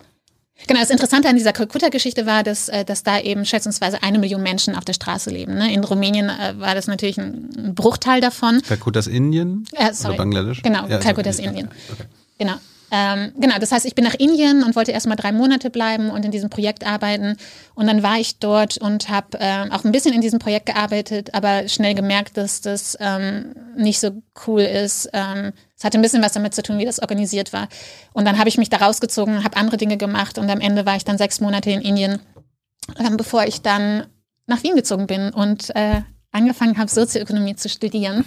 Genau, das Interessante an dieser Kalkutta-Geschichte war, dass, äh, dass da eben schätzungsweise eine Million Menschen auf der Straße leben. Ne? In Rumänien äh, war das natürlich ein Bruchteil davon. Kalkutta ist Indien? Äh, sorry. Oder Bangladesch? Genau, ja, Kalkutta ist Indien. Okay. Genau. Ähm, genau, das heißt, ich bin nach Indien und wollte erstmal drei Monate bleiben und in diesem Projekt arbeiten. Und dann war ich dort und habe äh, auch ein bisschen in diesem Projekt gearbeitet, aber schnell gemerkt, dass das ähm, nicht so cool ist. Ähm, es hatte ein bisschen was damit zu tun, wie das organisiert war. Und dann habe ich mich da rausgezogen, habe andere Dinge gemacht und am Ende war ich dann sechs Monate in Indien, ähm, bevor ich dann nach Wien gezogen bin und äh, angefangen habe, Sozioökonomie zu studieren.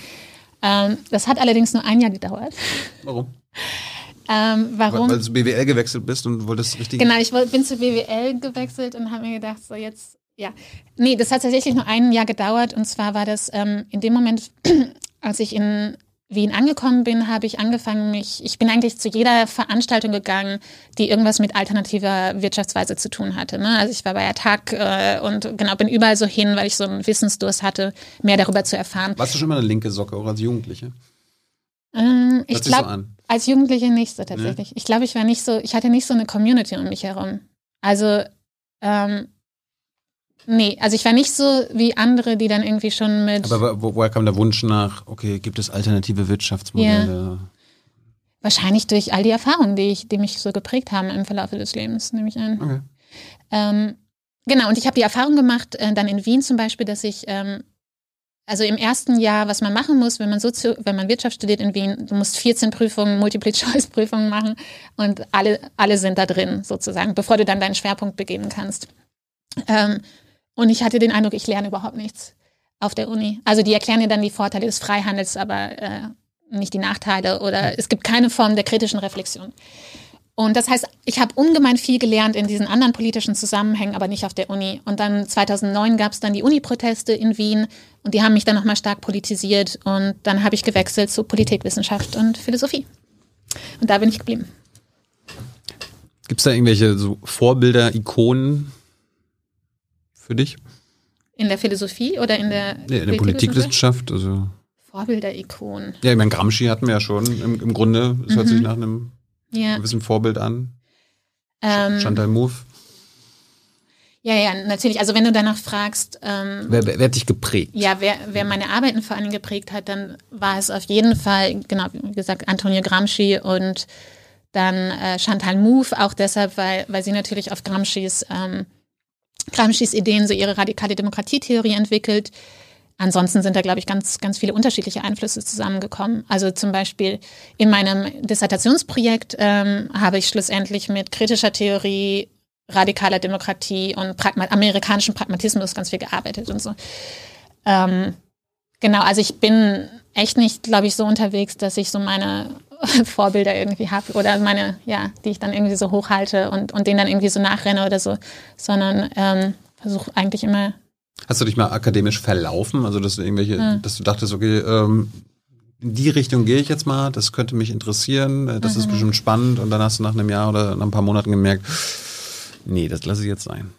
Ähm, das hat allerdings nur ein Jahr gedauert. Warum? Ähm, warum? Weil, weil du BWL gewechselt bist und wolltest richtig. Genau, ich bin zu BWL gewechselt und habe mir gedacht, so jetzt, ja. Nee, das hat tatsächlich nur ein Jahr gedauert und zwar war das ähm, in dem Moment, als ich in Wien angekommen bin, habe ich angefangen, mich, ich bin eigentlich zu jeder Veranstaltung gegangen, die irgendwas mit alternativer Wirtschaftsweise zu tun hatte. Ne? Also ich war bei Attac äh, und genau, bin überall so hin, weil ich so einen Wissensdurst hatte, mehr darüber zu erfahren. Warst du schon mal eine linke Socke, auch als Jugendliche? Ähm, ich glaube, so als Jugendliche nicht so tatsächlich. Nee. Ich glaube, ich war nicht so, ich hatte nicht so eine Community um mich herum. Also, ähm, nee, also ich war nicht so wie andere, die dann irgendwie schon mit. Aber wo, woher kam der Wunsch nach, okay, gibt es alternative Wirtschaftsmodelle? Ja. Wahrscheinlich durch all die Erfahrungen, die, ich, die mich so geprägt haben im Verlauf des Lebens, nehme ich an. Okay. Ähm, genau, und ich habe die Erfahrung gemacht, äh, dann in Wien zum Beispiel, dass ich ähm, also im ersten Jahr, was man machen muss, wenn man Sozio, wenn man Wirtschaft studiert in Wien, du musst 14 Prüfungen, Multiple-Choice-Prüfungen machen und alle, alle sind da drin sozusagen, bevor du dann deinen Schwerpunkt begeben kannst. Ähm, und ich hatte den Eindruck, ich lerne überhaupt nichts auf der Uni. Also die erklären dir dann die Vorteile des Freihandels, aber äh, nicht die Nachteile oder es gibt keine Form der kritischen Reflexion. Und das heißt, ich habe ungemein viel gelernt in diesen anderen politischen Zusammenhängen, aber nicht auf der Uni. Und dann 2009 gab es dann die Uni-Proteste in Wien und die haben mich dann nochmal stark politisiert. Und dann habe ich gewechselt zu Politikwissenschaft und Philosophie. Und da bin ich geblieben. Gibt es da irgendwelche so Vorbilder, Ikonen für dich? In der Philosophie oder in der, nee, in der Politikwissenschaft? Also Vorbilder, Ikonen. Ja, ich meine, Gramsci hatten wir ja schon im, im Grunde. Es mhm. hört sich nach einem ja. gewissen Vorbild an. Ähm, Chantal Mouffe. Ja, ja, natürlich. Also wenn du danach fragst, ähm, wer, wer, wer, hat dich geprägt? Ja, wer, wer meine Arbeiten vor allem geprägt hat, dann war es auf jeden Fall, genau, wie gesagt, Antonio Gramsci und dann äh, Chantal Mouffe, auch deshalb, weil, weil sie natürlich auf Gramscis ähm, Gramsci's Ideen, so ihre radikale Demokratietheorie entwickelt. Ansonsten sind da, glaube ich, ganz, ganz viele unterschiedliche Einflüsse zusammengekommen. Also zum Beispiel in meinem Dissertationsprojekt ähm, habe ich schlussendlich mit kritischer Theorie, radikaler Demokratie und Pragma amerikanischen Pragmatismus ganz viel gearbeitet und so. Ähm, genau, also ich bin echt nicht, glaube ich, so unterwegs, dass ich so meine Vorbilder irgendwie habe oder meine, ja, die ich dann irgendwie so hochhalte und, und denen dann irgendwie so nachrenne oder so, sondern ähm, versuche eigentlich immer. Hast du dich mal akademisch verlaufen? Also, dass du irgendwelche, ja. dass du dachtest, okay, ähm, in die Richtung gehe ich jetzt mal, das könnte mich interessieren, äh, das mhm. ist bestimmt spannend und dann hast du nach einem Jahr oder nach ein paar Monaten gemerkt, nee, das lasse ich jetzt sein.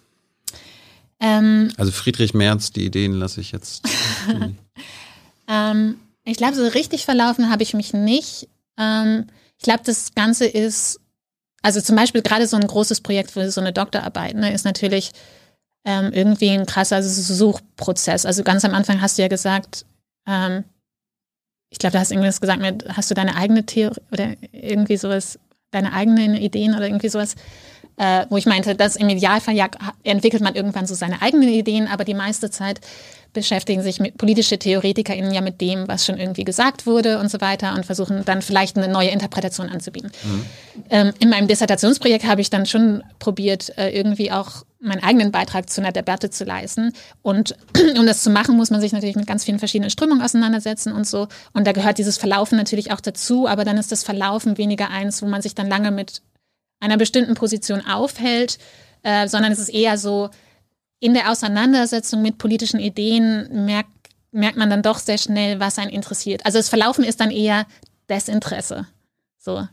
Ähm, also Friedrich Merz, die Ideen lasse ich jetzt. ähm, ich glaube, so richtig verlaufen habe ich mich nicht. Ähm, ich glaube, das Ganze ist, also zum Beispiel gerade so ein großes Projekt für so eine Doktorarbeit, ne, ist natürlich ähm, irgendwie ein krasser Suchprozess. Also ganz am Anfang hast du ja gesagt, ähm, ich glaube, du hast irgendwas gesagt hast du deine eigene Theorie oder irgendwie sowas, deine eigenen Ideen oder irgendwie sowas, äh, wo ich meinte, dass im Idealfall ja entwickelt man irgendwann so seine eigenen Ideen, aber die meiste Zeit beschäftigen sich mit politische TheoretikerInnen ja mit dem, was schon irgendwie gesagt wurde und so weiter und versuchen dann vielleicht eine neue Interpretation anzubieten. Mhm. Ähm, in meinem Dissertationsprojekt habe ich dann schon probiert, äh, irgendwie auch meinen eigenen Beitrag zu einer Debatte zu leisten. Und um das zu machen, muss man sich natürlich mit ganz vielen verschiedenen Strömungen auseinandersetzen und so. Und da gehört dieses Verlaufen natürlich auch dazu, aber dann ist das Verlaufen weniger eins, wo man sich dann lange mit einer bestimmten Position aufhält, äh, sondern es ist eher so, in der Auseinandersetzung mit politischen Ideen merkt, merkt man dann doch sehr schnell, was einen interessiert. Also das Verlaufen ist dann eher Desinteresse. So.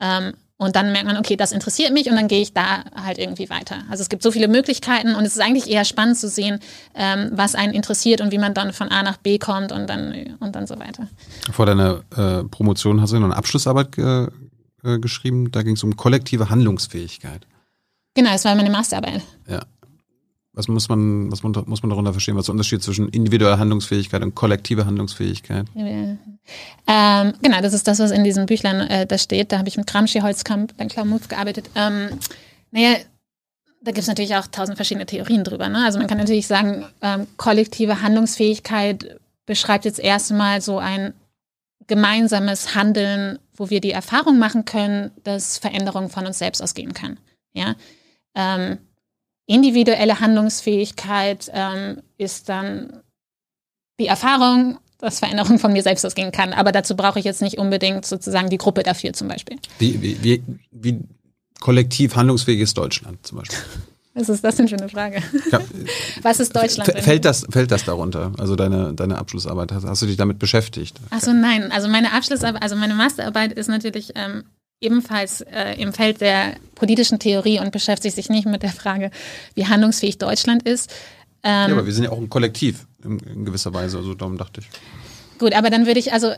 Ähm, und dann merkt man, okay, das interessiert mich und dann gehe ich da halt irgendwie weiter. Also es gibt so viele Möglichkeiten und es ist eigentlich eher spannend zu sehen, ähm, was einen interessiert und wie man dann von A nach B kommt und dann, und dann so weiter. Vor deiner äh, Promotion hast du noch eine Abschlussarbeit äh, äh, geschrieben, da ging es um kollektive Handlungsfähigkeit. Genau, das war meine Masterarbeit. Ja. Was muss man, was muss man darunter verstehen? Was ist der Unterschied zwischen individueller Handlungsfähigkeit und kollektive Handlungsfähigkeit? Ja. Ähm, genau, das ist das, was in diesem Büchlein äh, da steht. Da habe ich mit Gramsci, Holzkamp, dann Klaumuth gearbeitet. Ähm, naja, da gibt es natürlich auch tausend verschiedene Theorien drüber. Ne? Also man kann natürlich sagen, ähm, kollektive Handlungsfähigkeit beschreibt jetzt erstmal so ein gemeinsames Handeln, wo wir die Erfahrung machen können, dass Veränderung von uns selbst ausgehen kann. Ja. Ähm, individuelle Handlungsfähigkeit ähm, ist dann die Erfahrung, dass Veränderung von mir selbst ausgehen kann. Aber dazu brauche ich jetzt nicht unbedingt sozusagen die Gruppe dafür zum Beispiel. Wie, wie, wie, wie kollektiv handlungsfähig ist Deutschland zum Beispiel? Was ist das denn für eine Frage? Ja, Was ist Deutschland? Fällt das, fällt das darunter? Also deine, deine Abschlussarbeit, hast, hast du dich damit beschäftigt? Achso, nein. Also meine Abschlussarbeit, also meine Masterarbeit ist natürlich ähm, ebenfalls äh, im Feld der politischen Theorie und beschäftigt sich nicht mit der Frage, wie handlungsfähig Deutschland ist. Ähm, ja, aber wir sind ja auch ein Kollektiv in, in gewisser Weise, also darum dachte ich. Gut, aber dann würde ich also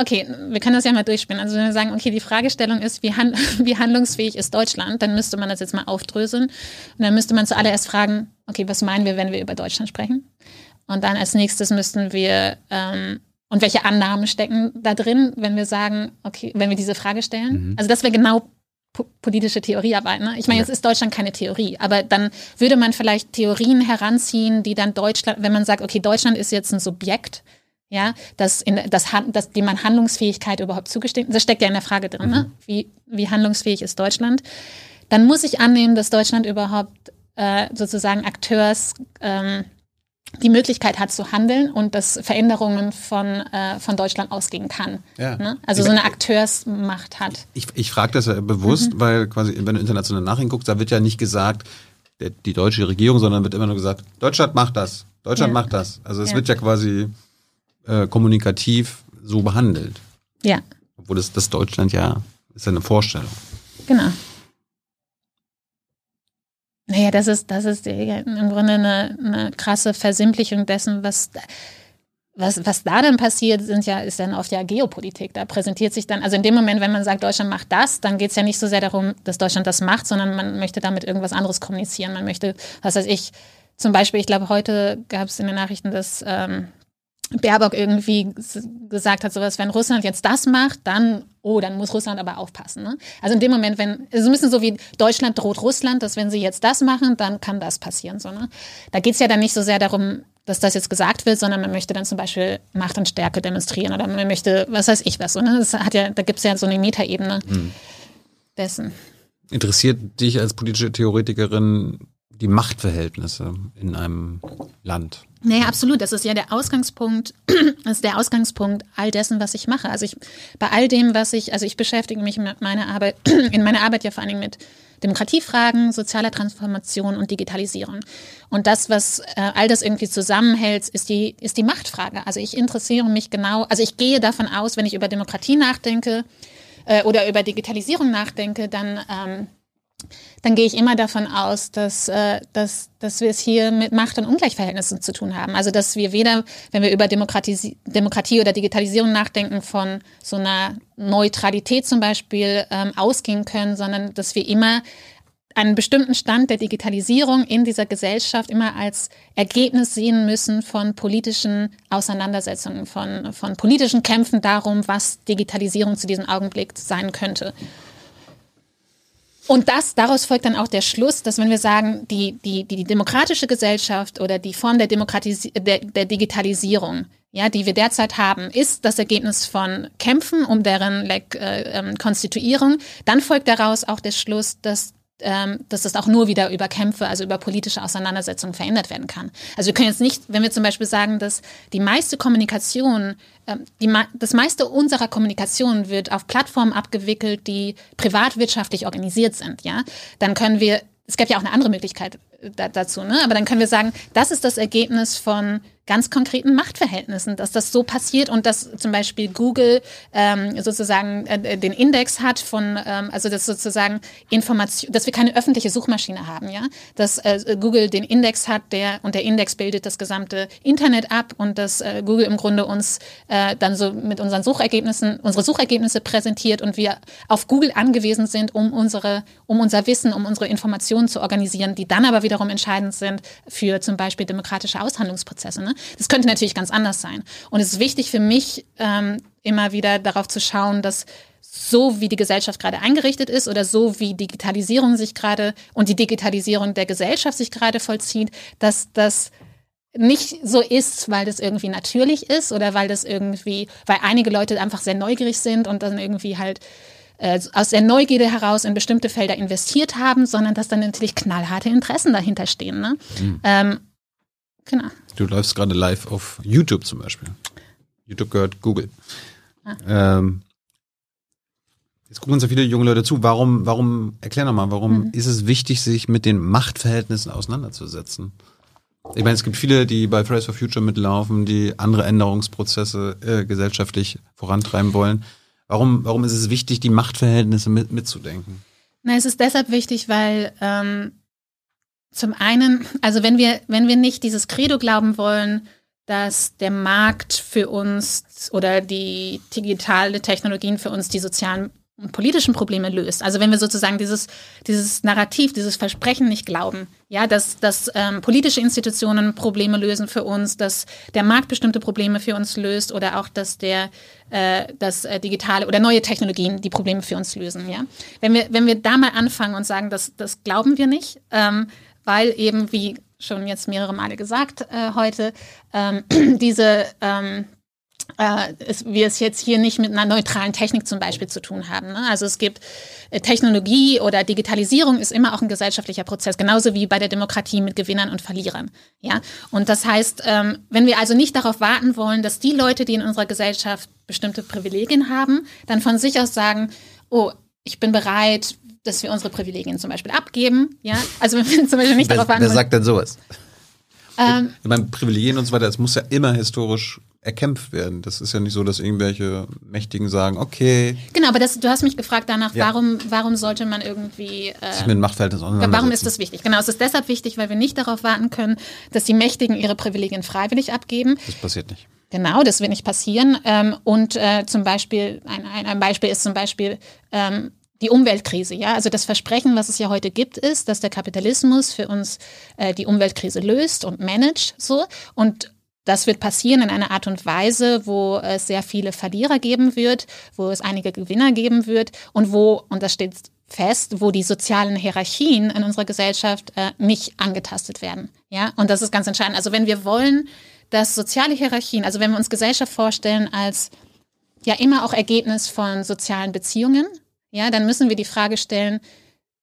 Okay, wir können das ja mal durchspielen. Also wenn wir sagen, okay, die Fragestellung ist, wie, hand, wie handlungsfähig ist Deutschland, dann müsste man das jetzt mal aufdröseln. Und dann müsste man zuallererst fragen, okay, was meinen wir, wenn wir über Deutschland sprechen? Und dann als nächstes müssten wir ähm, und welche Annahmen stecken da drin, wenn wir sagen, okay, wenn wir diese Frage stellen? Mhm. Also das wäre genau politische Theoriearbeit. Ne? Ich meine, ja. jetzt ist Deutschland keine Theorie, aber dann würde man vielleicht Theorien heranziehen, die dann Deutschland, wenn man sagt, okay, Deutschland ist jetzt ein Subjekt, ja, das, in, das, das die man Handlungsfähigkeit überhaupt zugesteht, das steckt ja in der Frage drin, ne? mhm. ne? wie, wie handlungsfähig ist Deutschland, dann muss ich annehmen, dass Deutschland überhaupt äh, sozusagen Akteurs ähm, die Möglichkeit hat zu handeln und dass Veränderungen von, äh, von Deutschland ausgehen kann. Ja. Ne? Also so eine Akteursmacht hat. Ich, ich frage das ja bewusst, mhm. weil quasi, wenn du international nachhinguckst, da wird ja nicht gesagt, der, die deutsche Regierung, sondern wird immer nur gesagt, Deutschland macht das, Deutschland ja. macht das. Also es wird ja quasi äh, kommunikativ so behandelt. Ja. Obwohl das, das Deutschland ja ist ja eine Vorstellung. Genau. Naja, das ist, das ist im Grunde eine, eine krasse Versimpelung dessen, was, was, was da dann passiert, sind ja, ist dann oft ja Geopolitik. Da präsentiert sich dann, also in dem Moment, wenn man sagt, Deutschland macht das, dann geht es ja nicht so sehr darum, dass Deutschland das macht, sondern man möchte damit irgendwas anderes kommunizieren. Man möchte, was weiß ich, zum Beispiel, ich glaube, heute gab es in den Nachrichten, dass ähm, Baerbock irgendwie gesagt hat, sowas, wenn Russland jetzt das macht, dann oh, dann muss Russland aber aufpassen. Ne? Also in dem Moment, wenn, es ist ein bisschen so wie Deutschland droht Russland, dass wenn sie jetzt das machen, dann kann das passieren. So, ne? Da geht es ja dann nicht so sehr darum, dass das jetzt gesagt wird, sondern man möchte dann zum Beispiel Macht und Stärke demonstrieren oder man möchte, was weiß ich was. So, ne? das hat ja, da gibt es ja so eine Metaebene hm. dessen. Interessiert dich als politische Theoretikerin die Machtverhältnisse in einem Land. Nee, absolut. Das ist ja der Ausgangspunkt, das ist der Ausgangspunkt all dessen, was ich mache. Also ich, bei all dem, was ich, also ich beschäftige mich mit meiner Arbeit, in meiner Arbeit ja vor allen Dingen mit Demokratiefragen, sozialer Transformation und Digitalisierung. Und das, was äh, all das irgendwie zusammenhält, ist die, ist die Machtfrage. Also ich interessiere mich genau, also ich gehe davon aus, wenn ich über Demokratie nachdenke äh, oder über Digitalisierung nachdenke, dann ähm, dann gehe ich immer davon aus, dass, äh, dass, dass wir es hier mit Macht- und Ungleichverhältnissen zu tun haben. Also dass wir weder, wenn wir über Demokratie, Demokratie oder Digitalisierung nachdenken, von so einer Neutralität zum Beispiel ähm, ausgehen können, sondern dass wir immer einen bestimmten Stand der Digitalisierung in dieser Gesellschaft immer als Ergebnis sehen müssen von politischen Auseinandersetzungen, von, von politischen Kämpfen darum, was Digitalisierung zu diesem Augenblick sein könnte. Und das, daraus folgt dann auch der Schluss, dass wenn wir sagen, die, die, die demokratische Gesellschaft oder die Form der, Demokratis der, der Digitalisierung, ja, die wir derzeit haben, ist das Ergebnis von Kämpfen um deren äh, ähm, Konstituierung, dann folgt daraus auch der Schluss, dass dass das auch nur wieder über Kämpfe, also über politische Auseinandersetzungen verändert werden kann. Also wir können jetzt nicht, wenn wir zum Beispiel sagen, dass die meiste Kommunikation, ähm, die, das meiste unserer Kommunikation wird auf Plattformen abgewickelt, die privatwirtschaftlich organisiert sind, ja, dann können wir, es gäbe ja auch eine andere Möglichkeit äh, dazu, ne? aber dann können wir sagen, das ist das Ergebnis von ganz konkreten Machtverhältnissen, dass das so passiert und dass zum Beispiel Google ähm, sozusagen äh, den Index hat von, ähm, also das sozusagen Information, dass wir keine öffentliche Suchmaschine haben, ja, dass äh, Google den Index hat, der und der Index bildet das gesamte Internet ab und dass äh, Google im Grunde uns äh, dann so mit unseren Suchergebnissen unsere Suchergebnisse präsentiert und wir auf Google angewiesen sind, um unsere, um unser Wissen, um unsere Informationen zu organisieren, die dann aber wiederum entscheidend sind für zum Beispiel demokratische Aushandlungsprozesse. Ne? Das könnte natürlich ganz anders sein. Und es ist wichtig für mich, ähm, immer wieder darauf zu schauen, dass so wie die Gesellschaft gerade eingerichtet ist oder so wie Digitalisierung sich gerade und die Digitalisierung der Gesellschaft sich gerade vollzieht, dass das nicht so ist, weil das irgendwie natürlich ist oder weil das irgendwie, weil einige Leute einfach sehr neugierig sind und dann irgendwie halt äh, aus der Neugierde heraus in bestimmte Felder investiert haben, sondern dass dann natürlich knallharte Interessen dahinter stehen. Ne? Mhm. Ähm, genau. Du läufst gerade live auf YouTube zum Beispiel. YouTube gehört Google. Ah. Ähm, jetzt gucken uns ja viele junge Leute zu. Warum, warum, erklär nochmal, warum mhm. ist es wichtig, sich mit den Machtverhältnissen auseinanderzusetzen? Ich meine, es gibt viele, die bei Fridays for Future mitlaufen, die andere Änderungsprozesse äh, gesellschaftlich vorantreiben wollen. Warum, warum ist es wichtig, die Machtverhältnisse mit, mitzudenken? Na, es ist deshalb wichtig, weil ähm, zum einen, also wenn wir, wenn wir nicht dieses Credo glauben wollen, dass der Markt für uns oder die digitale Technologien für uns die sozialen und politischen Probleme löst. Also wenn wir sozusagen dieses, dieses Narrativ, dieses Versprechen nicht glauben, ja, dass, dass ähm, politische Institutionen Probleme lösen für uns, dass der Markt bestimmte Probleme für uns löst oder auch, dass der äh, dass äh, digitale oder neue Technologien die Probleme für uns lösen. Ja, wenn wir wenn wir da mal anfangen und sagen, das das glauben wir nicht, ähm, weil eben wie schon jetzt mehrere Male gesagt äh, heute ähm, diese ähm, äh, es, wir es jetzt hier nicht mit einer neutralen Technik zum Beispiel zu tun haben. Ne? Also es gibt äh, Technologie oder Digitalisierung ist immer auch ein gesellschaftlicher Prozess, genauso wie bei der Demokratie mit Gewinnern und Verlierern. Ja, und das heißt, ähm, wenn wir also nicht darauf warten wollen, dass die Leute, die in unserer Gesellschaft bestimmte Privilegien haben, dann von sich aus sagen, oh, ich bin bereit, dass wir unsere Privilegien zum Beispiel abgeben. Ja, also wenn wir zum Beispiel nicht darauf warten. Wer sagt denn sowas? Ähm, ich meine, Privilegien und so weiter, es muss ja immer historisch erkämpft werden. Das ist ja nicht so, dass irgendwelche Mächtigen sagen, okay. Genau, aber das, du hast mich gefragt danach, ja. warum, warum sollte man irgendwie. Äh, Sich mit Machtverhältnis Warum ist das wichtig? Genau, es ist deshalb wichtig, weil wir nicht darauf warten können, dass die Mächtigen ihre Privilegien freiwillig abgeben. Das passiert nicht. Genau, das wird nicht passieren. Ähm, und äh, zum Beispiel, ein, ein, ein Beispiel ist zum Beispiel ähm, die Umweltkrise, ja. Also das Versprechen, was es ja heute gibt, ist, dass der Kapitalismus für uns äh, die Umweltkrise löst und managt, so. Und das wird passieren in einer Art und Weise, wo es sehr viele Verlierer geben wird, wo es einige Gewinner geben wird und wo, und das steht fest, wo die sozialen Hierarchien in unserer Gesellschaft äh, nicht angetastet werden. Ja, und das ist ganz entscheidend. Also wenn wir wollen, dass soziale Hierarchien, also wenn wir uns Gesellschaft vorstellen als ja immer auch Ergebnis von sozialen Beziehungen, ja, dann müssen wir die Frage stellen,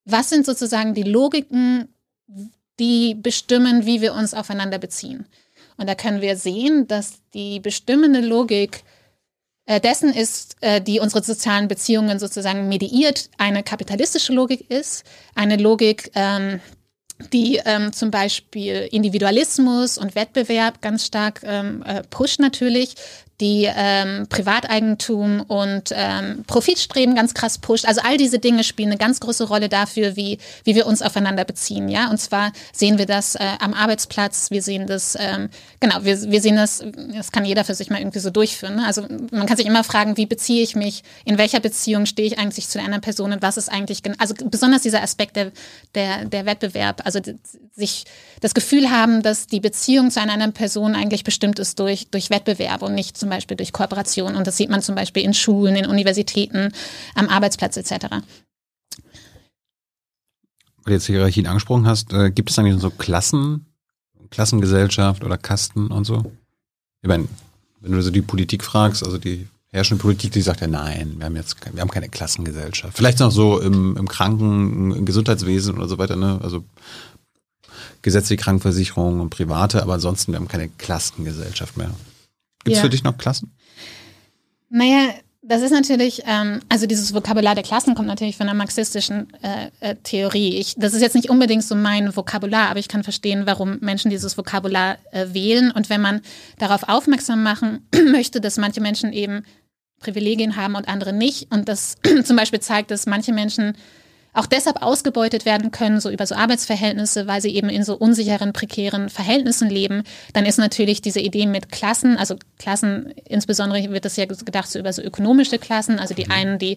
was sind sozusagen die Logiken, die bestimmen, wie wir uns aufeinander beziehen? Und da können wir sehen, dass die bestimmende Logik äh, dessen ist, äh, die unsere sozialen Beziehungen sozusagen mediiert, eine kapitalistische Logik ist, eine Logik, ähm, die ähm, zum Beispiel Individualismus und Wettbewerb ganz stark ähm, äh, pusht natürlich, die ähm, Privateigentum und ähm, Profitstreben ganz krass pusht. Also all diese Dinge spielen eine ganz große Rolle dafür, wie, wie wir uns aufeinander beziehen. Ja, und zwar sehen wir das äh, am Arbeitsplatz, wir sehen das, ähm, genau, wir, wir sehen das, das kann jeder für sich mal irgendwie so durchführen. Ne? Also man kann sich immer fragen, wie beziehe ich mich, in welcher Beziehung stehe ich eigentlich zu einer anderen Person und was ist eigentlich, also besonders dieser Aspekt der, der, der Wettbewerb, also sich das Gefühl haben, dass die Beziehung zu einer anderen Person eigentlich bestimmt ist durch, durch Wettbewerb und nicht zum Beispiel durch Kooperation. Und das sieht man zum Beispiel in Schulen, in Universitäten, am Arbeitsplatz etc. Weil du jetzt Hierarchien angesprochen hast, äh, gibt es eigentlich so Klassen, Klassengesellschaft oder Kasten und so? Ich meine, wenn du so die Politik fragst, also die herrschende Politik, die sagt ja nein, wir haben jetzt wir haben keine Klassengesellschaft. Vielleicht noch so im, im Kranken, im Gesundheitswesen oder so weiter, ne? Also gesetzliche Krankenversicherung und private, aber ansonsten wir haben keine Klassengesellschaft mehr. Gibt es ja. für dich noch Klassen? Naja, das ist natürlich, ähm, also dieses Vokabular der Klassen kommt natürlich von der marxistischen äh, äh, Theorie. Ich, das ist jetzt nicht unbedingt so mein Vokabular, aber ich kann verstehen, warum Menschen dieses Vokabular äh, wählen. Und wenn man darauf aufmerksam machen möchte, dass manche Menschen eben Privilegien haben und andere nicht, und das zum Beispiel zeigt, dass manche Menschen auch deshalb ausgebeutet werden können, so über so Arbeitsverhältnisse, weil sie eben in so unsicheren, prekären Verhältnissen leben, dann ist natürlich diese Idee mit Klassen, also Klassen, insbesondere wird das ja gedacht so über so ökonomische Klassen, also die mhm. einen, die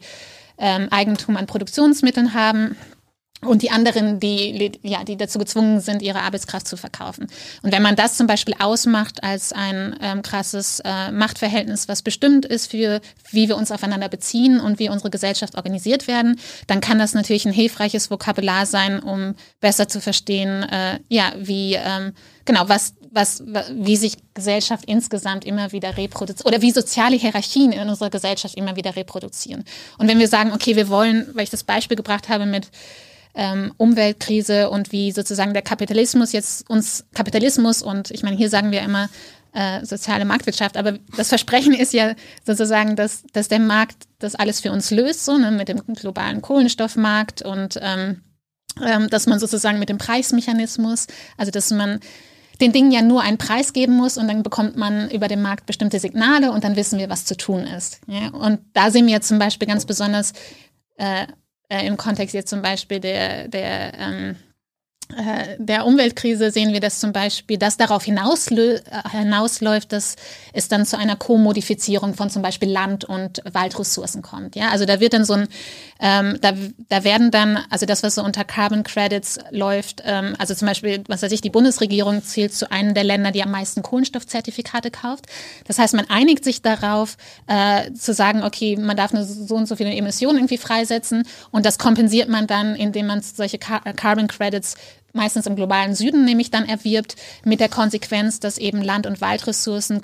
ähm, Eigentum an Produktionsmitteln haben, und die anderen, die, ja, die dazu gezwungen sind, ihre Arbeitskraft zu verkaufen. Und wenn man das zum Beispiel ausmacht als ein ähm, krasses äh, Machtverhältnis, was bestimmt ist für, wie wir uns aufeinander beziehen und wie unsere Gesellschaft organisiert werden, dann kann das natürlich ein hilfreiches Vokabular sein, um besser zu verstehen, äh, ja, wie, ähm, genau, was, was, wie sich Gesellschaft insgesamt immer wieder reproduziert oder wie soziale Hierarchien in unserer Gesellschaft immer wieder reproduzieren. Und wenn wir sagen, okay, wir wollen, weil ich das Beispiel gebracht habe mit, ähm, Umweltkrise und wie sozusagen der Kapitalismus jetzt uns Kapitalismus und ich meine, hier sagen wir immer äh, soziale Marktwirtschaft, aber das Versprechen ist ja sozusagen, dass, dass der Markt das alles für uns löst, so ne, mit dem globalen Kohlenstoffmarkt und ähm, ähm, dass man sozusagen mit dem Preismechanismus, also dass man den Dingen ja nur einen Preis geben muss und dann bekommt man über den Markt bestimmte Signale und dann wissen wir, was zu tun ist. Ja? Und da sehen wir zum Beispiel ganz besonders äh, äh, im Kontext jetzt zum Beispiel der, der ähm, äh, der Umweltkrise sehen wir das zum Beispiel, dass darauf äh, hinausläuft, dass es dann zu einer Kommodifizierung von zum Beispiel Land- und Waldressourcen kommt. Ja, also da wird dann so ein, ähm, da, da werden dann, also das, was so unter Carbon Credits läuft, ähm, also zum Beispiel, was weiß ich, die Bundesregierung zählt zu einem der Länder, die am meisten Kohlenstoffzertifikate kauft. Das heißt, man einigt sich darauf, äh, zu sagen, okay, man darf nur so und so viele Emissionen irgendwie freisetzen und das kompensiert man dann, indem man solche Carbon Credits meistens im globalen Süden nämlich dann erwirbt, mit der Konsequenz, dass eben Land- und Waldressourcen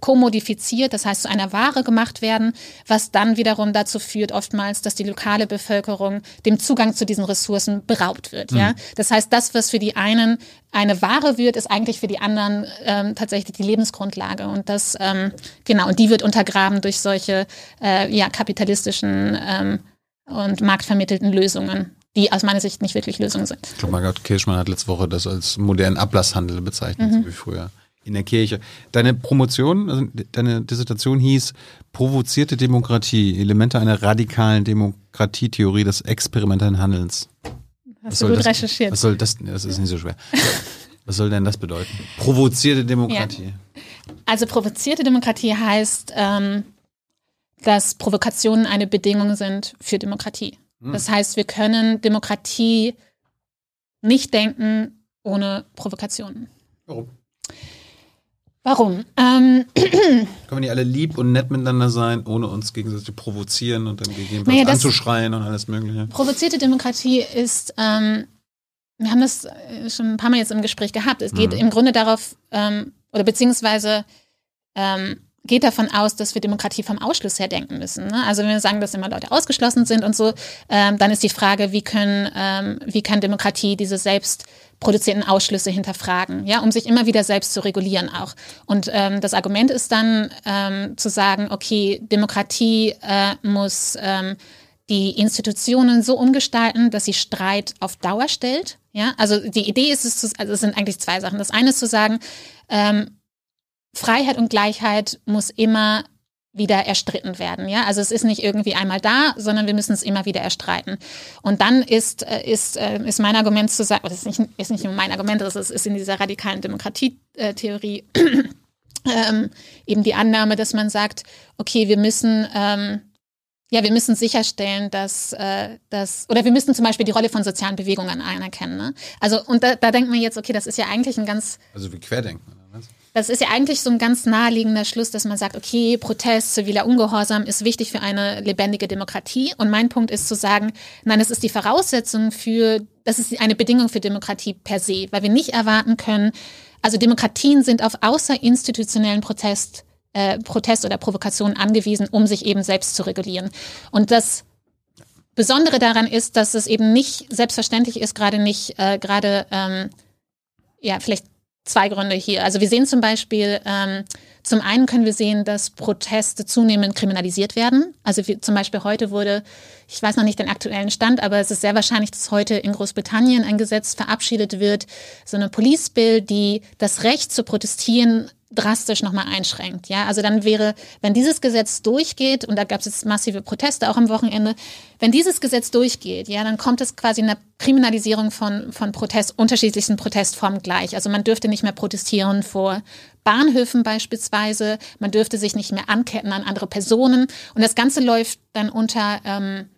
kommodifiziert, das heißt zu einer Ware gemacht werden, was dann wiederum dazu führt oftmals, dass die lokale Bevölkerung dem Zugang zu diesen Ressourcen beraubt wird. Mhm. Ja? Das heißt, das, was für die einen eine Ware wird, ist eigentlich für die anderen ähm, tatsächlich die Lebensgrundlage. Und das, ähm, genau, und die wird untergraben durch solche äh, ja, kapitalistischen ähm, und marktvermittelten Lösungen die aus meiner Sicht nicht wirklich Lösungen sind. Ich glaube, Margot Kirschmann hat letzte Woche das als modernen Ablasshandel bezeichnet, mhm. so wie früher in der Kirche. Deine Promotion, also deine Dissertation hieß Provozierte Demokratie, Elemente einer radikalen Demokratietheorie des experimentellen Handelns. Hast was du gut das, recherchiert. Was soll das, das ist nicht so schwer. Was soll denn das bedeuten? Provozierte Demokratie. Ja. Also provozierte Demokratie heißt, ähm, dass Provokationen eine Bedingung sind für Demokratie. Hm. Das heißt, wir können Demokratie nicht denken ohne Provokationen. Warum? Warum? Ähm, Können wir nicht alle lieb und nett miteinander sein, ohne uns gegenseitig zu provozieren und dann gegebenenfalls naja, anzuschreien und alles Mögliche? Provozierte Demokratie ist, ähm, wir haben das äh, schon ein paar Mal jetzt im Gespräch gehabt. Es geht mhm. im Grunde darauf, ähm, oder beziehungsweise ähm, geht davon aus, dass wir Demokratie vom Ausschluss her denken müssen. Ne? Also wenn wir sagen, dass immer Leute ausgeschlossen sind und so, ähm, dann ist die Frage, wie können, ähm, wie kann Demokratie diese selbst produzierten Ausschlüsse hinterfragen, ja, um sich immer wieder selbst zu regulieren auch. Und ähm, das Argument ist dann ähm, zu sagen, okay, Demokratie äh, muss ähm, die Institutionen so umgestalten, dass sie Streit auf Dauer stellt. Ja, also die Idee ist es, zu, also es sind eigentlich zwei Sachen. Das eine ist zu sagen, ähm, Freiheit und Gleichheit muss immer wieder erstritten werden. Ja, also es ist nicht irgendwie einmal da, sondern wir müssen es immer wieder erstreiten. Und dann ist äh, ist äh, ist mein Argument zu sagen, oder ist nicht ist nicht nur mein Argument, das ist, ist in dieser radikalen Demokratietheorie ähm, eben die Annahme, dass man sagt, okay, wir müssen ähm, ja, wir müssen sicherstellen, dass, äh, dass, oder wir müssen zum Beispiel die Rolle von sozialen Bewegungen anerkennen. Ne? Also, und da, da denkt man jetzt, okay, das ist ja eigentlich ein ganz. Also wie Querdenken. Das ist ja eigentlich so ein ganz naheliegender Schluss, dass man sagt, okay, Protest, ziviler Ungehorsam ist wichtig für eine lebendige Demokratie. Und mein Punkt ist zu sagen, nein, das ist die Voraussetzung für, das ist eine Bedingung für Demokratie per se, weil wir nicht erwarten können, also Demokratien sind auf außerinstitutionellen Protest, äh, Protest oder Provokation angewiesen, um sich eben selbst zu regulieren. Und das Besondere daran ist, dass es eben nicht selbstverständlich ist, gerade nicht, äh, gerade ähm, ja, vielleicht zwei Gründe hier. Also wir sehen zum Beispiel, ähm, zum einen können wir sehen, dass Proteste zunehmend kriminalisiert werden. Also wie, zum Beispiel heute wurde, ich weiß noch nicht den aktuellen Stand, aber es ist sehr wahrscheinlich, dass heute in Großbritannien ein Gesetz verabschiedet wird, so eine Police Bill, die das Recht zu protestieren drastisch nochmal einschränkt. Ja, also dann wäre, wenn dieses Gesetz durchgeht, und da gab es jetzt massive Proteste auch am Wochenende, wenn dieses Gesetz durchgeht, ja, dann kommt es quasi einer Kriminalisierung von, von Protest, unterschiedlichsten Protestformen gleich. Also man dürfte nicht mehr protestieren vor Bahnhöfen beispielsweise, man dürfte sich nicht mehr anketten an andere Personen. Und das Ganze läuft dann unter ähm,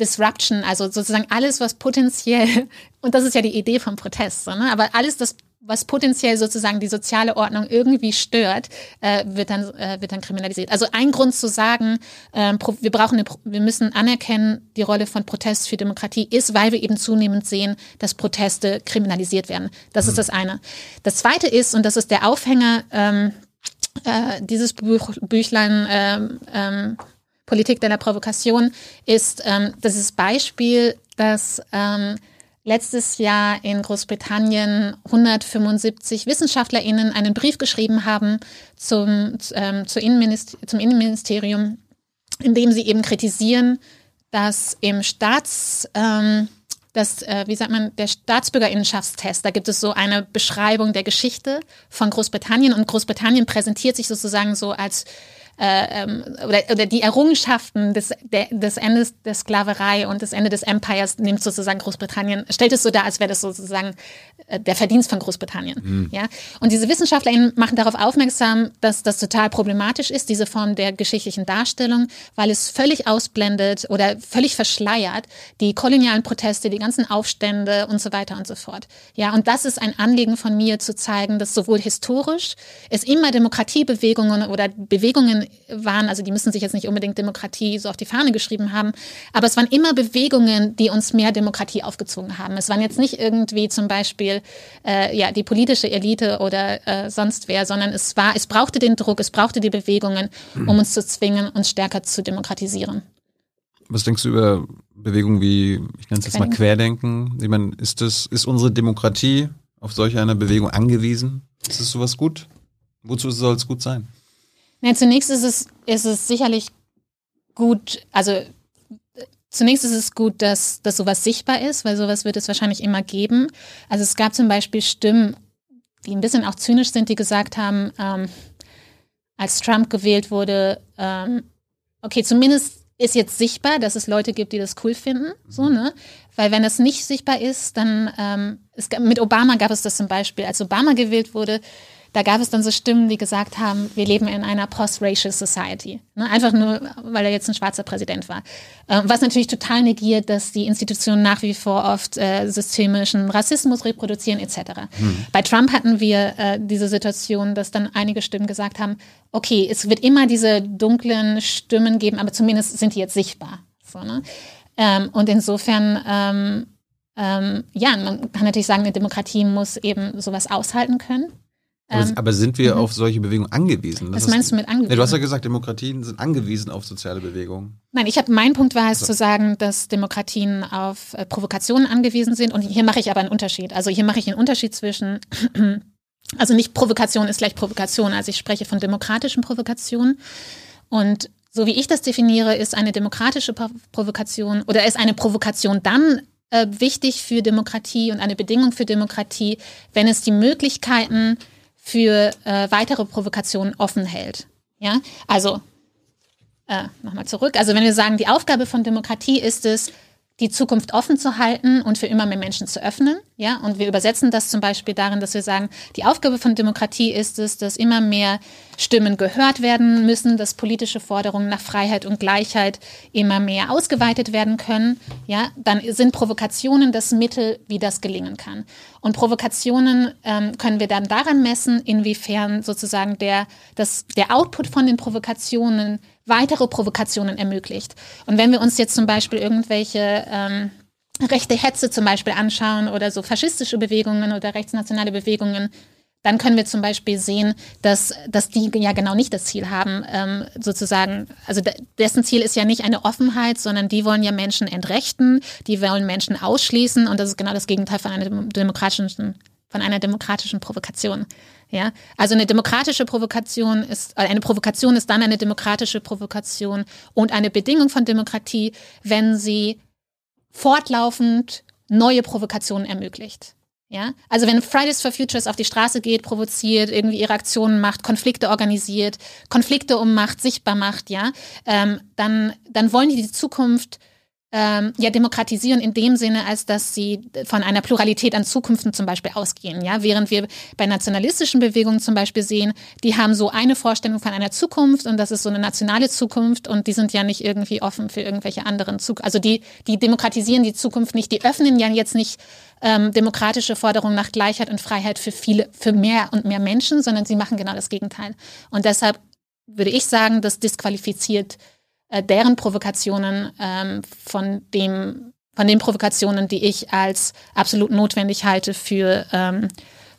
Disruption, also sozusagen alles, was potenziell, und das ist ja die Idee vom Protest, ne? aber alles, das was potenziell sozusagen die soziale Ordnung irgendwie stört, äh, wird dann äh, wird dann kriminalisiert. Also ein Grund zu sagen, äh, wir brauchen eine, wir müssen anerkennen, die Rolle von Protest für Demokratie ist, weil wir eben zunehmend sehen, dass Proteste kriminalisiert werden. Das mhm. ist das eine. Das zweite ist und das ist der Aufhänger ähm, äh, dieses Buch, Büchlein. Ähm, ähm, Politik der Provokation ist ähm, das ist Beispiel, dass ähm, letztes Jahr in Großbritannien 175 WissenschaftlerInnen einen Brief geschrieben haben zum, ähm, Innenminister zum Innenministerium, in dem sie eben kritisieren, dass im Staats, ähm, das, äh, wie sagt man, der Staatsbürgerinnerschaftstest, da gibt es so eine Beschreibung der Geschichte von Großbritannien und Großbritannien präsentiert sich sozusagen so als äh, ähm, oder, oder die Errungenschaften des, der, des Endes der Sklaverei und des Ende des Empires nimmt sozusagen Großbritannien, stellt es so dar, als wäre das sozusagen äh, der Verdienst von Großbritannien. Mhm. Ja? Und diese WissenschaftlerInnen machen darauf aufmerksam, dass das total problematisch ist, diese Form der geschichtlichen Darstellung, weil es völlig ausblendet oder völlig verschleiert die kolonialen Proteste, die ganzen Aufstände und so weiter und so fort. Ja, und das ist ein Anliegen von mir zu zeigen, dass sowohl historisch es immer Demokratiebewegungen oder Bewegungen waren, also die müssen sich jetzt nicht unbedingt Demokratie so auf die Fahne geschrieben haben, aber es waren immer Bewegungen, die uns mehr Demokratie aufgezogen haben. Es waren jetzt nicht irgendwie zum Beispiel äh, ja die politische Elite oder äh, sonst wer, sondern es war, es brauchte den Druck, es brauchte die Bewegungen, um uns zu zwingen, uns stärker zu demokratisieren. Was denkst du über Bewegungen wie, ich nenne es jetzt mal Querdenken? Ich meine, ist das, ist unsere Demokratie auf solch eine Bewegung angewiesen? Ist es sowas gut? Wozu soll es gut sein? Ja, zunächst ist es, ist es sicherlich gut, also zunächst ist es gut, dass, dass sowas sichtbar ist, weil sowas wird es wahrscheinlich immer geben. Also es gab zum Beispiel Stimmen, die ein bisschen auch zynisch sind, die gesagt haben, ähm, als Trump gewählt wurde, ähm, okay, zumindest ist jetzt sichtbar, dass es Leute gibt, die das cool finden, so, ne? Weil wenn das nicht sichtbar ist, dann, ähm, es, mit Obama gab es das zum Beispiel, als Obama gewählt wurde, da gab es dann so Stimmen, die gesagt haben, wir leben in einer post-racial society. Ne? Einfach nur, weil er jetzt ein schwarzer Präsident war. Ähm, was natürlich total negiert, dass die Institutionen nach wie vor oft äh, systemischen Rassismus reproduzieren etc. Hm. Bei Trump hatten wir äh, diese Situation, dass dann einige Stimmen gesagt haben, okay, es wird immer diese dunklen Stimmen geben, aber zumindest sind die jetzt sichtbar. So, ne? ähm, und insofern ähm, ähm, ja, man kann natürlich sagen, eine Demokratie muss eben sowas aushalten können. Aber, ähm, aber sind wir mhm. auf solche Bewegungen angewiesen? Das Was meinst ist, du mit angewiesen? Nee, du hast ja gesagt, Demokratien sind angewiesen auf soziale Bewegungen. Nein, ich habe mein Punkt war es also. zu sagen, dass Demokratien auf äh, Provokationen angewiesen sind. Und hier mache ich aber einen Unterschied. Also hier mache ich einen Unterschied zwischen, also nicht Provokation ist gleich Provokation. Also ich spreche von demokratischen Provokationen. Und so wie ich das definiere, ist eine demokratische Provokation oder ist eine Provokation dann äh, wichtig für Demokratie und eine Bedingung für Demokratie, wenn es die Möglichkeiten für äh, weitere Provokationen offen hält. Ja, also äh, nochmal zurück. Also wenn wir sagen, die Aufgabe von Demokratie ist es, die Zukunft offen zu halten und für immer mehr Menschen zu öffnen. Ja, und wir übersetzen das zum Beispiel darin, dass wir sagen, die Aufgabe von Demokratie ist es, dass immer mehr Stimmen gehört werden müssen, dass politische Forderungen nach Freiheit und Gleichheit immer mehr ausgeweitet werden können. Ja, dann sind Provokationen das Mittel, wie das gelingen kann. Und Provokationen ähm, können wir dann daran messen, inwiefern sozusagen der, das, der Output von den Provokationen weitere Provokationen ermöglicht. Und wenn wir uns jetzt zum Beispiel irgendwelche ähm, rechte Hetze zum Beispiel anschauen oder so faschistische Bewegungen oder rechtsnationale Bewegungen, dann können wir zum Beispiel sehen, dass, dass die ja genau nicht das Ziel haben, ähm, sozusagen, also dessen Ziel ist ja nicht eine Offenheit, sondern die wollen ja Menschen entrechten, die wollen Menschen ausschließen und das ist genau das Gegenteil von einer demokratischen, von einer demokratischen Provokation. Ja, also eine demokratische Provokation ist, äh, eine Provokation ist dann eine demokratische Provokation und eine Bedingung von Demokratie, wenn sie fortlaufend neue Provokationen ermöglicht. Ja, also wenn Fridays for Futures auf die Straße geht, provoziert, irgendwie ihre Aktionen macht, Konflikte organisiert, Konflikte um Macht sichtbar macht, ja, ähm, dann, dann wollen die die Zukunft ähm, ja demokratisieren in dem Sinne, als dass sie von einer Pluralität an Zukunften zum Beispiel ausgehen. Ja, während wir bei nationalistischen Bewegungen zum Beispiel sehen, die haben so eine Vorstellung von einer Zukunft und das ist so eine nationale Zukunft und die sind ja nicht irgendwie offen für irgendwelche anderen Zukunft. Also die, die demokratisieren die Zukunft nicht, die öffnen ja jetzt nicht ähm, demokratische Forderungen nach Gleichheit und Freiheit für viele, für mehr und mehr Menschen, sondern sie machen genau das Gegenteil. Und deshalb würde ich sagen, das disqualifiziert äh, deren Provokationen ähm, von dem von den Provokationen, die ich als absolut notwendig halte für ähm,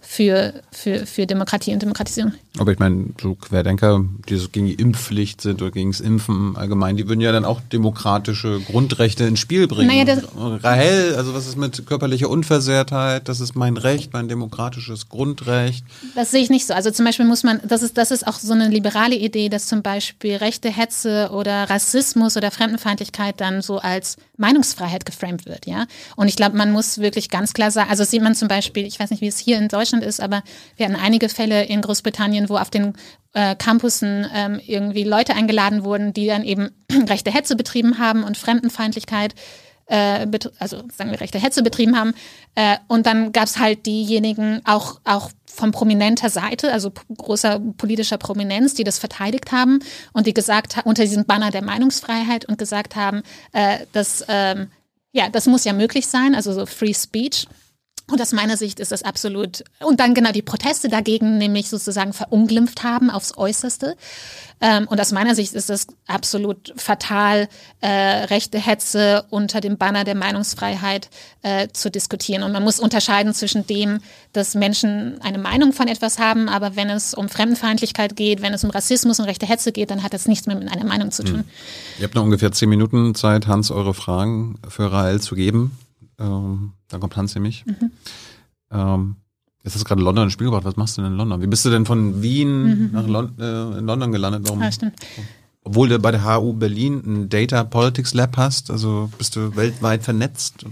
für, für, für Demokratie und Demokratisierung. Aber ich meine, so Querdenker, die so gegen die Impfpflicht sind oder gegen das Impfen allgemein, die würden ja dann auch demokratische Grundrechte ins Spiel bringen. Naja, das Rahel, also was ist mit körperlicher Unversehrtheit? Das ist mein Recht, mein demokratisches Grundrecht. Das sehe ich nicht so. Also zum Beispiel muss man, das ist, das ist auch so eine liberale Idee, dass zum Beispiel rechte Hetze oder Rassismus oder Fremdenfeindlichkeit dann so als Meinungsfreiheit geframed wird, ja. Und ich glaube, man muss wirklich ganz klar sagen, also sieht man zum Beispiel, ich weiß nicht, wie es hier in Deutschland ist, aber wir hatten einige Fälle in Großbritannien, wo auf den äh, Campussen ähm, irgendwie Leute eingeladen wurden, die dann eben rechte Hetze betrieben haben und Fremdenfeindlichkeit äh, also sagen wir rechte Hetze betrieben haben. Äh, und dann gab es halt diejenigen auch, auch von prominenter Seite, also großer politischer Prominenz, die das verteidigt haben und die gesagt haben, unter diesem Banner der Meinungsfreiheit und gesagt haben, äh, dass, ähm, ja, das muss ja möglich sein, also so Free Speech. Und aus meiner Sicht ist das absolut, und dann genau die Proteste dagegen nämlich sozusagen verunglimpft haben aufs Äußerste. Ähm, und aus meiner Sicht ist das absolut fatal, äh, rechte Hetze unter dem Banner der Meinungsfreiheit äh, zu diskutieren. Und man muss unterscheiden zwischen dem, dass Menschen eine Meinung von etwas haben, aber wenn es um Fremdenfeindlichkeit geht, wenn es um Rassismus und rechte Hetze geht, dann hat das nichts mehr mit einer Meinung zu tun. Hm. Ihr habt noch ungefähr zehn Minuten Zeit, Hans, eure Fragen für Rael zu geben. Ähm, dann kommt Hans nämlich. Mhm. Ähm, jetzt hast du gerade London ins Spiel gebracht. Was machst du denn in London? Wie bist du denn von Wien mhm. nach Lon äh, in London gelandet? Warum? Ja, stimmt. Obwohl du bei der HU Berlin ein Data Politics Lab hast, also bist du weltweit vernetzt?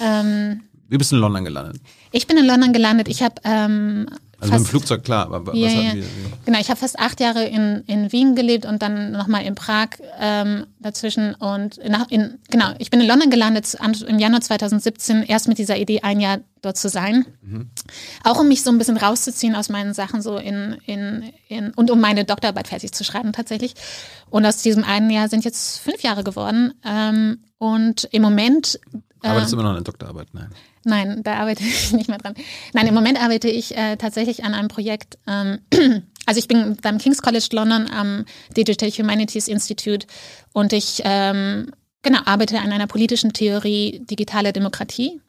Ähm, Wie bist du in London gelandet? Ich bin in London gelandet. Ich habe ähm, Also im Flugzeug, klar, aber ja, was ja. wir? Genau, ich habe fast acht Jahre in, in Wien gelebt und dann nochmal in Prag ähm, dazwischen. Und nach, in, genau, ich bin in London gelandet an, im Januar 2017, erst mit dieser Idee, ein Jahr dort zu sein. Mhm. Auch um mich so ein bisschen rauszuziehen aus meinen Sachen so in, in, in und um meine Doktorarbeit fertig zu schreiben tatsächlich. Und aus diesem einen Jahr sind jetzt fünf Jahre geworden. Ähm, und im Moment. Aber das ist immer noch eine Doktorarbeit, nein. Nein, da arbeite ich nicht mehr dran. Nein, im Moment arbeite ich äh, tatsächlich an einem Projekt. Ähm, also ich bin beim King's College London am Digital Humanities Institute und ich ähm, genau arbeite an einer politischen Theorie digitale Demokratie.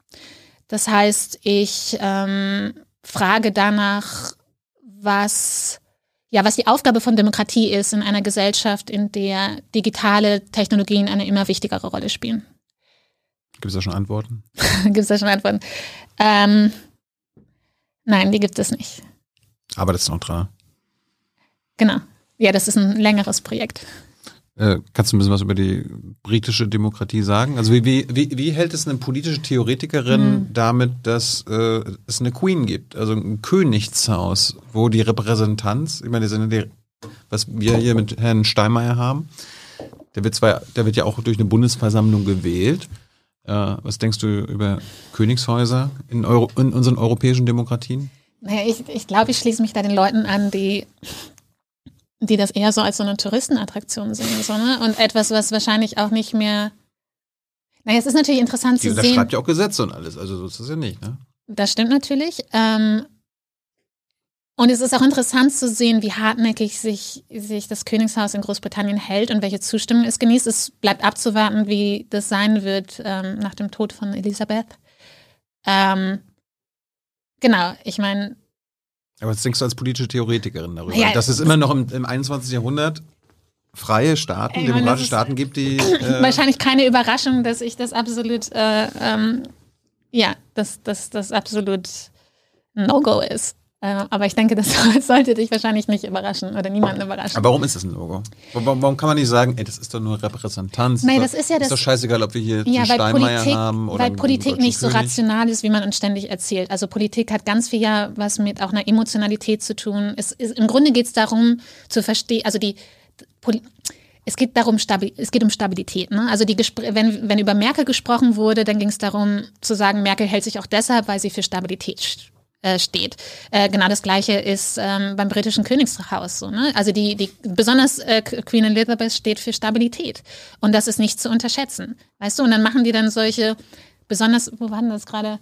Das heißt, ich ähm, frage danach, was ja, was die Aufgabe von Demokratie ist in einer Gesellschaft, in der digitale Technologien eine immer wichtigere Rolle spielen. Gibt es da schon Antworten? gibt es da schon Antworten? Ähm, nein, die gibt es nicht. Aber das ist noch dran. Genau. Ja, das ist ein längeres Projekt. Äh, kannst du ein bisschen was über die britische Demokratie sagen? Also wie, wie, wie, wie hält es eine politische Theoretikerin hm. damit, dass äh, es eine Queen gibt, also ein Königshaus, wo die Repräsentanz, ich meine, das sind die, was wir hier mit Herrn Steinmeier haben, der wird zwar, der wird ja auch durch eine Bundesversammlung gewählt, äh, was denkst du über Königshäuser in, Euro, in unseren europäischen Demokratien? Naja, ich, ich glaube, ich schließe mich da den Leuten an, die, die das eher so als so eine Touristenattraktion sehen. So, ne? Und etwas, was wahrscheinlich auch nicht mehr. Naja, es ist natürlich interessant die, zu sehen. Das schreibt ja auch Gesetze und alles, also so ist das ja nicht, ne? Das stimmt natürlich. Ähm, und es ist auch interessant zu sehen, wie hartnäckig sich, sich das Königshaus in Großbritannien hält und welche Zustimmung es genießt. Es bleibt abzuwarten, wie das sein wird ähm, nach dem Tod von Elisabeth. Ähm, genau, ich meine. Aber was denkst du als politische Theoretikerin darüber? Ja, Dass es immer noch im, im 21. Jahrhundert freie Staaten, ey, demokratische Staaten gibt, die. Äh wahrscheinlich keine Überraschung, dass ich das absolut, äh, ähm, ja, dass das absolut No-Go ist. Äh, aber ich denke, das sollte dich wahrscheinlich nicht überraschen oder niemanden überraschen. Aber warum ist das ein Logo? Warum, warum kann man nicht sagen, ey, das ist doch nur Repräsentanz? Nein, das ist ja das. Ist doch scheißegal, ob wir hier ja, weil Steinmeier Politik, haben oder Weil Politik nicht so rational ist, wie man uns ständig erzählt. Also Politik hat ganz viel ja was mit auch einer Emotionalität zu tun. Es ist, Im Grunde geht es darum, zu verstehen, also die Poli es geht darum, es geht um Stabilität. Ne? Also die wenn, wenn über Merkel gesprochen wurde, dann ging es darum zu sagen, Merkel hält sich auch deshalb, weil sie für Stabilität äh, steht. Äh, genau das Gleiche ist ähm, beim britischen Königshaus so. Ne? Also die, die besonders äh, Queen Elizabeth steht für Stabilität und das ist nicht zu unterschätzen, weißt du? Und dann machen die dann solche besonders, wo waren das gerade?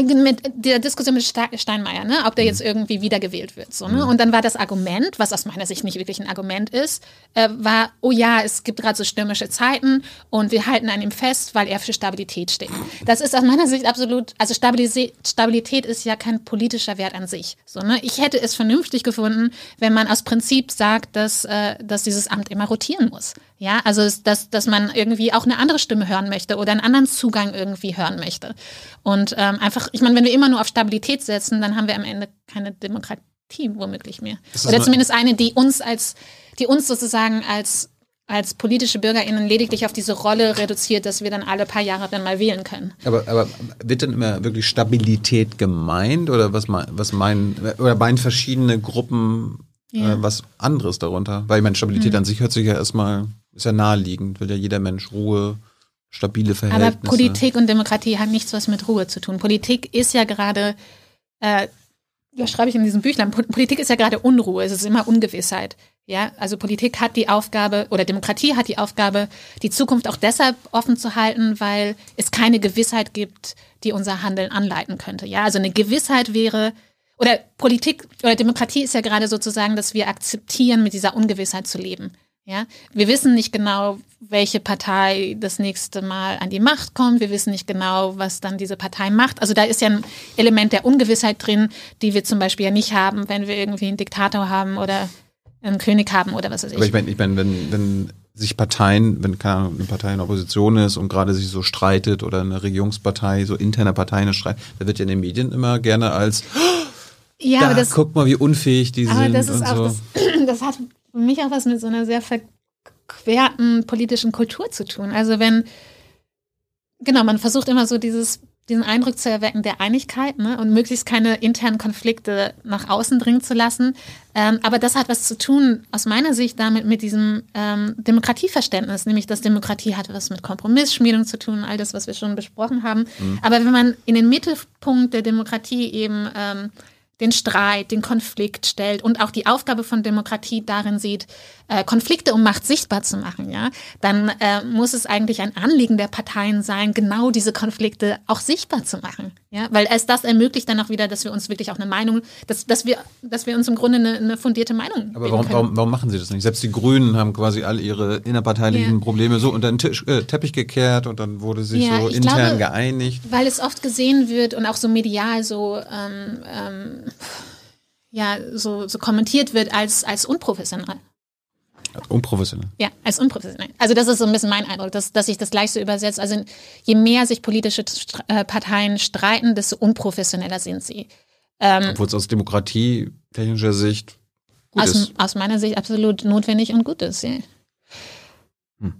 Mit der Diskussion mit Steinmeier, ne, ob der jetzt mhm. irgendwie wiedergewählt wird. So, ne? Mhm. Und dann war das Argument, was aus meiner Sicht nicht wirklich ein Argument ist, äh, war, oh ja, es gibt gerade so stürmische Zeiten und wir halten an ihm fest, weil er für Stabilität steht. Das ist aus meiner Sicht absolut, also Stabilität, Stabilität ist ja kein politischer Wert an sich. So, ne? Ich hätte es vernünftig gefunden, wenn man aus Prinzip sagt, dass, äh, dass dieses Amt immer rotieren muss. Ja, also dass, dass man irgendwie auch eine andere Stimme hören möchte oder einen anderen Zugang irgendwie hören möchte. Und ähm, einfach, ich meine, wenn wir immer nur auf Stabilität setzen, dann haben wir am Ende keine Demokratie womöglich mehr. Oder zumindest eine, die uns als, die uns sozusagen als als politische BürgerInnen lediglich auf diese Rolle reduziert, dass wir dann alle paar Jahre dann mal wählen können. Aber, aber wird dann immer wirklich Stabilität gemeint oder was, was meinen, oder meinen verschiedene Gruppen ja. äh, was anderes darunter? Weil ich meine, Stabilität mhm. an sich hört sich ja erstmal ist ja naheliegend, will ja jeder Mensch Ruhe, stabile Verhältnisse. Aber Politik und Demokratie haben nichts was mit Ruhe zu tun. Politik ist ja gerade, äh, das schreibe ich in diesem Büchlein, Politik ist ja gerade Unruhe, es ist immer Ungewissheit. Ja, also Politik hat die Aufgabe oder Demokratie hat die Aufgabe, die Zukunft auch deshalb offen zu halten, weil es keine Gewissheit gibt, die unser Handeln anleiten könnte. Ja, also eine Gewissheit wäre, oder Politik oder Demokratie ist ja gerade sozusagen, dass wir akzeptieren, mit dieser Ungewissheit zu leben. Ja, wir wissen nicht genau, welche Partei das nächste Mal an die Macht kommt. Wir wissen nicht genau, was dann diese Partei macht. Also da ist ja ein Element der Ungewissheit drin, die wir zum Beispiel ja nicht haben, wenn wir irgendwie einen Diktator haben oder einen König haben oder was weiß ich. Aber ich meine, ich mein, wenn, wenn sich Parteien, wenn keine Ahnung, eine Partei in Opposition ist und gerade sich so streitet oder eine Regierungspartei, so interne Parteien streitet, da wird ja in den Medien immer gerne als ja, da, das, guck mal, wie unfähig die aber sind. Das ist auch, so. das, das hat für mich auch was mit so einer sehr verquerten politischen Kultur zu tun. Also wenn, genau, man versucht immer so dieses, diesen Eindruck zu erwecken der Einigkeit ne, und möglichst keine internen Konflikte nach außen dringen zu lassen. Ähm, aber das hat was zu tun, aus meiner Sicht, damit mit diesem ähm, Demokratieverständnis, nämlich dass Demokratie hat was mit Kompromissschmiedung zu tun, all das, was wir schon besprochen haben. Mhm. Aber wenn man in den Mittelpunkt der Demokratie eben ähm, den Streit, den Konflikt stellt und auch die Aufgabe von Demokratie darin sieht, äh, Konflikte um Macht sichtbar zu machen, ja, dann äh, muss es eigentlich ein Anliegen der Parteien sein, genau diese Konflikte auch sichtbar zu machen, ja, weil es das ermöglicht dann auch wieder, dass wir uns wirklich auch eine Meinung, dass, dass wir, dass wir uns im Grunde eine, eine fundierte Meinung. Aber warum, warum, warum, machen sie das nicht? Selbst die Grünen haben quasi all ihre innerparteilichen ja. Probleme so unter den Tisch, äh, Teppich gekehrt und dann wurde sich ja, so intern glaube, geeinigt. Weil es oft gesehen wird und auch so medial so ähm, ähm, ja so, so kommentiert wird als als unprofessionell. Unprofessionell. Ja, als unprofessionell. Also das ist so ein bisschen mein Eindruck, dass, dass sich das gleich so übersetzt. Also je mehr sich politische äh, Parteien streiten, desto unprofessioneller sind sie. Ähm, Obwohl es aus demokratietechnischer Sicht gut aus, ist. Aus meiner Sicht absolut notwendig und gut ist, ja. Hm.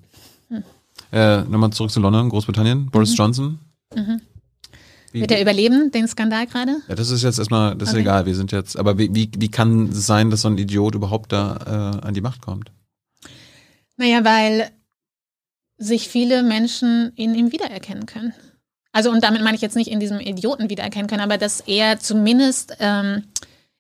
Hm. Äh, Nochmal zurück zu London, Großbritannien. Boris mhm. Johnson. Mhm. Wird er überleben, den Skandal gerade? Ja, das ist jetzt erstmal, das ist okay. egal, wir sind jetzt, aber wie, wie, wie kann es sein, dass so ein Idiot überhaupt da äh, an die Macht kommt? Naja, weil sich viele Menschen in ihm wiedererkennen können. Also, und damit meine ich jetzt nicht in diesem Idioten wiedererkennen können, aber dass er zumindest ähm,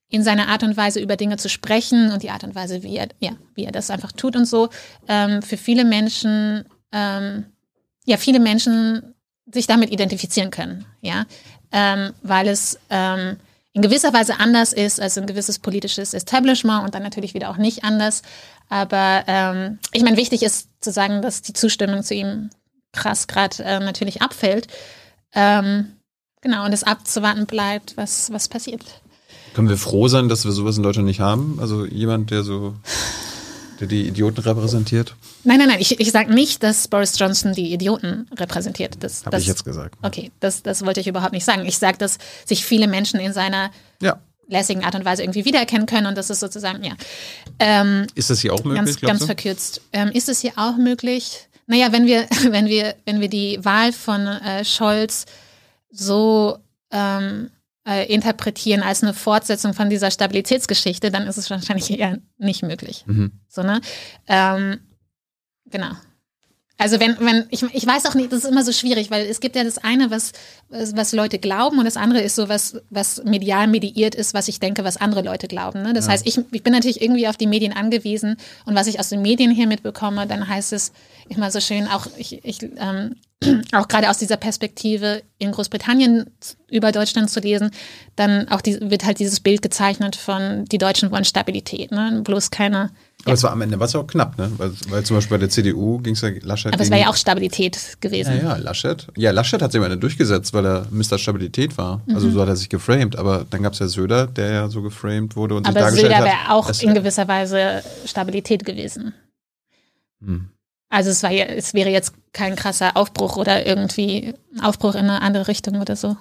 in seiner Art und Weise über Dinge zu sprechen und die Art und Weise, wie er, ja, wie er das einfach tut und so, ähm, für viele Menschen, ähm, ja, viele Menschen sich damit identifizieren können, ja, ähm, weil es ähm, in gewisser Weise anders ist als ein gewisses politisches Establishment und dann natürlich wieder auch nicht anders. Aber ähm, ich meine, wichtig ist zu sagen, dass die Zustimmung zu ihm krass gerade äh, natürlich abfällt. Ähm, genau, und es abzuwarten bleibt, was, was passiert. Können wir froh sein, dass wir sowas in Deutschland nicht haben? Also jemand, der so der die Idioten repräsentiert? Nein, nein, nein. Ich, ich sage nicht, dass Boris Johnson die Idioten repräsentiert. Das habe ich jetzt gesagt. Okay, das, das wollte ich überhaupt nicht sagen. Ich sage, dass sich viele Menschen in seiner ja. lässigen Art und Weise irgendwie wiedererkennen können und das ist sozusagen, ja. Ähm, ist das hier auch möglich? Ganz, ganz verkürzt. Ähm, ist es hier auch möglich? Naja, wenn wir, wenn wir, wenn wir die Wahl von äh, Scholz so ähm, äh, interpretieren als eine Fortsetzung von dieser Stabilitätsgeschichte, dann ist es wahrscheinlich eher nicht möglich. Mhm. So, ne? Ähm, genau. Also wenn, wenn, ich, ich weiß auch nicht, das ist immer so schwierig, weil es gibt ja das eine, was, was Leute glauben und das andere ist so was, was medial mediiert ist, was ich denke, was andere Leute glauben. Ne? Das ja. heißt, ich, ich bin natürlich irgendwie auf die Medien angewiesen und was ich aus den Medien hier mitbekomme, dann heißt es immer so schön, auch ich, ich ähm, auch gerade aus dieser Perspektive in Großbritannien über Deutschland zu lesen, dann auch die, wird halt dieses Bild gezeichnet von die Deutschen wollen Stabilität, ne? bloß keine. Aber ja. es war am Ende war es ja auch knapp, ne? Weil, weil zum Beispiel bei der CDU ging es ja Laschet. Aber es war ja auch Stabilität gewesen. Ja, ja, Laschet. Ja, Laschet hat sich am Ende durchgesetzt, weil er Mr. Stabilität war. Also mhm. Also so hat er sich geframed. Aber dann gab es ja Söder, der ja so geframed wurde und aber sich dargestellt Söder wäre auch in gewisser Weise Stabilität gewesen. Hm. Also es, war, es wäre jetzt kein krasser Aufbruch oder irgendwie Aufbruch in eine andere Richtung oder so.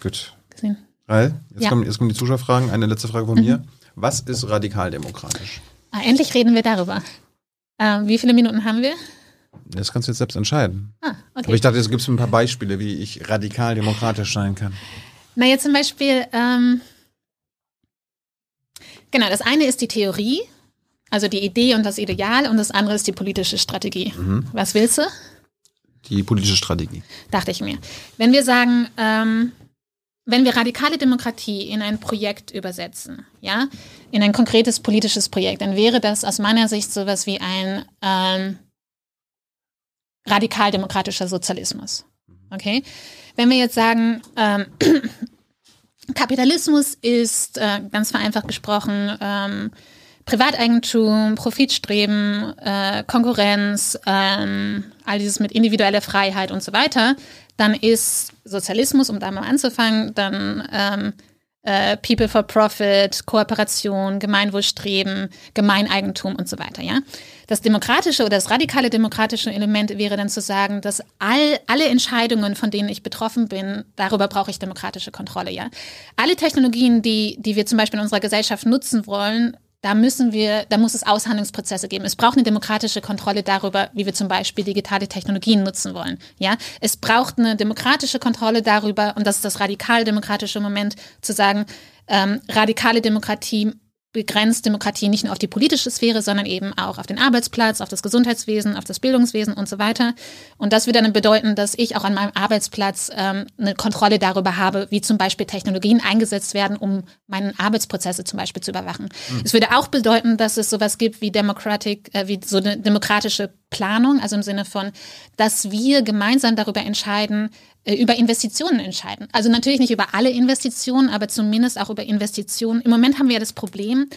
Gut. Gesehen. Weil, jetzt, ja. kommen, jetzt kommen die Zuschauerfragen. Eine letzte Frage von mhm. mir. Was ist radikaldemokratisch? Ah, endlich reden wir darüber. Ähm, wie viele Minuten haben wir? Das kannst du jetzt selbst entscheiden. Ah, okay. Aber ich dachte, es gibt ein paar Beispiele, wie ich radikal demokratisch sein kann. Na, jetzt zum Beispiel, ähm, genau, das eine ist die Theorie also die Idee und das Ideal und das andere ist die politische Strategie. Mhm. Was willst du? Die politische Strategie. Dachte ich mir. Wenn wir sagen, ähm, wenn wir radikale Demokratie in ein Projekt übersetzen, ja, in ein konkretes politisches Projekt, dann wäre das aus meiner Sicht sowas wie ein ähm, radikal-demokratischer Sozialismus. Okay? Wenn wir jetzt sagen, ähm, Kapitalismus ist, äh, ganz vereinfacht gesprochen, ähm, Privateigentum, Profitstreben, äh, Konkurrenz, ähm, all dieses mit individueller Freiheit und so weiter, dann ist Sozialismus, um da mal anzufangen, dann ähm, äh, People for Profit, Kooperation, Gemeinwohlstreben, Gemeineigentum und so weiter. Ja, das demokratische oder das radikale demokratische Element wäre dann zu sagen, dass all, alle Entscheidungen, von denen ich betroffen bin, darüber brauche ich demokratische Kontrolle. Ja, alle Technologien, die die wir zum Beispiel in unserer Gesellschaft nutzen wollen, da müssen wir, da muss es Aushandlungsprozesse geben. Es braucht eine demokratische Kontrolle darüber, wie wir zum Beispiel digitale Technologien nutzen wollen. Ja, es braucht eine demokratische Kontrolle darüber, und das ist das radikal-demokratische Moment, zu sagen, ähm, radikale Demokratie begrenzt Demokratie nicht nur auf die politische Sphäre, sondern eben auch auf den Arbeitsplatz, auf das Gesundheitswesen, auf das Bildungswesen und so weiter. Und das würde dann bedeuten, dass ich auch an meinem Arbeitsplatz ähm, eine Kontrolle darüber habe, wie zum Beispiel Technologien eingesetzt werden, um meine Arbeitsprozesse zum Beispiel zu überwachen. Mhm. Es würde auch bedeuten, dass es sowas gibt wie Democratic, äh, wie so eine demokratische Planung, also im Sinne von, dass wir gemeinsam darüber entscheiden, über Investitionen entscheiden. Also natürlich nicht über alle Investitionen, aber zumindest auch über Investitionen. Im Moment haben wir ja das Problem,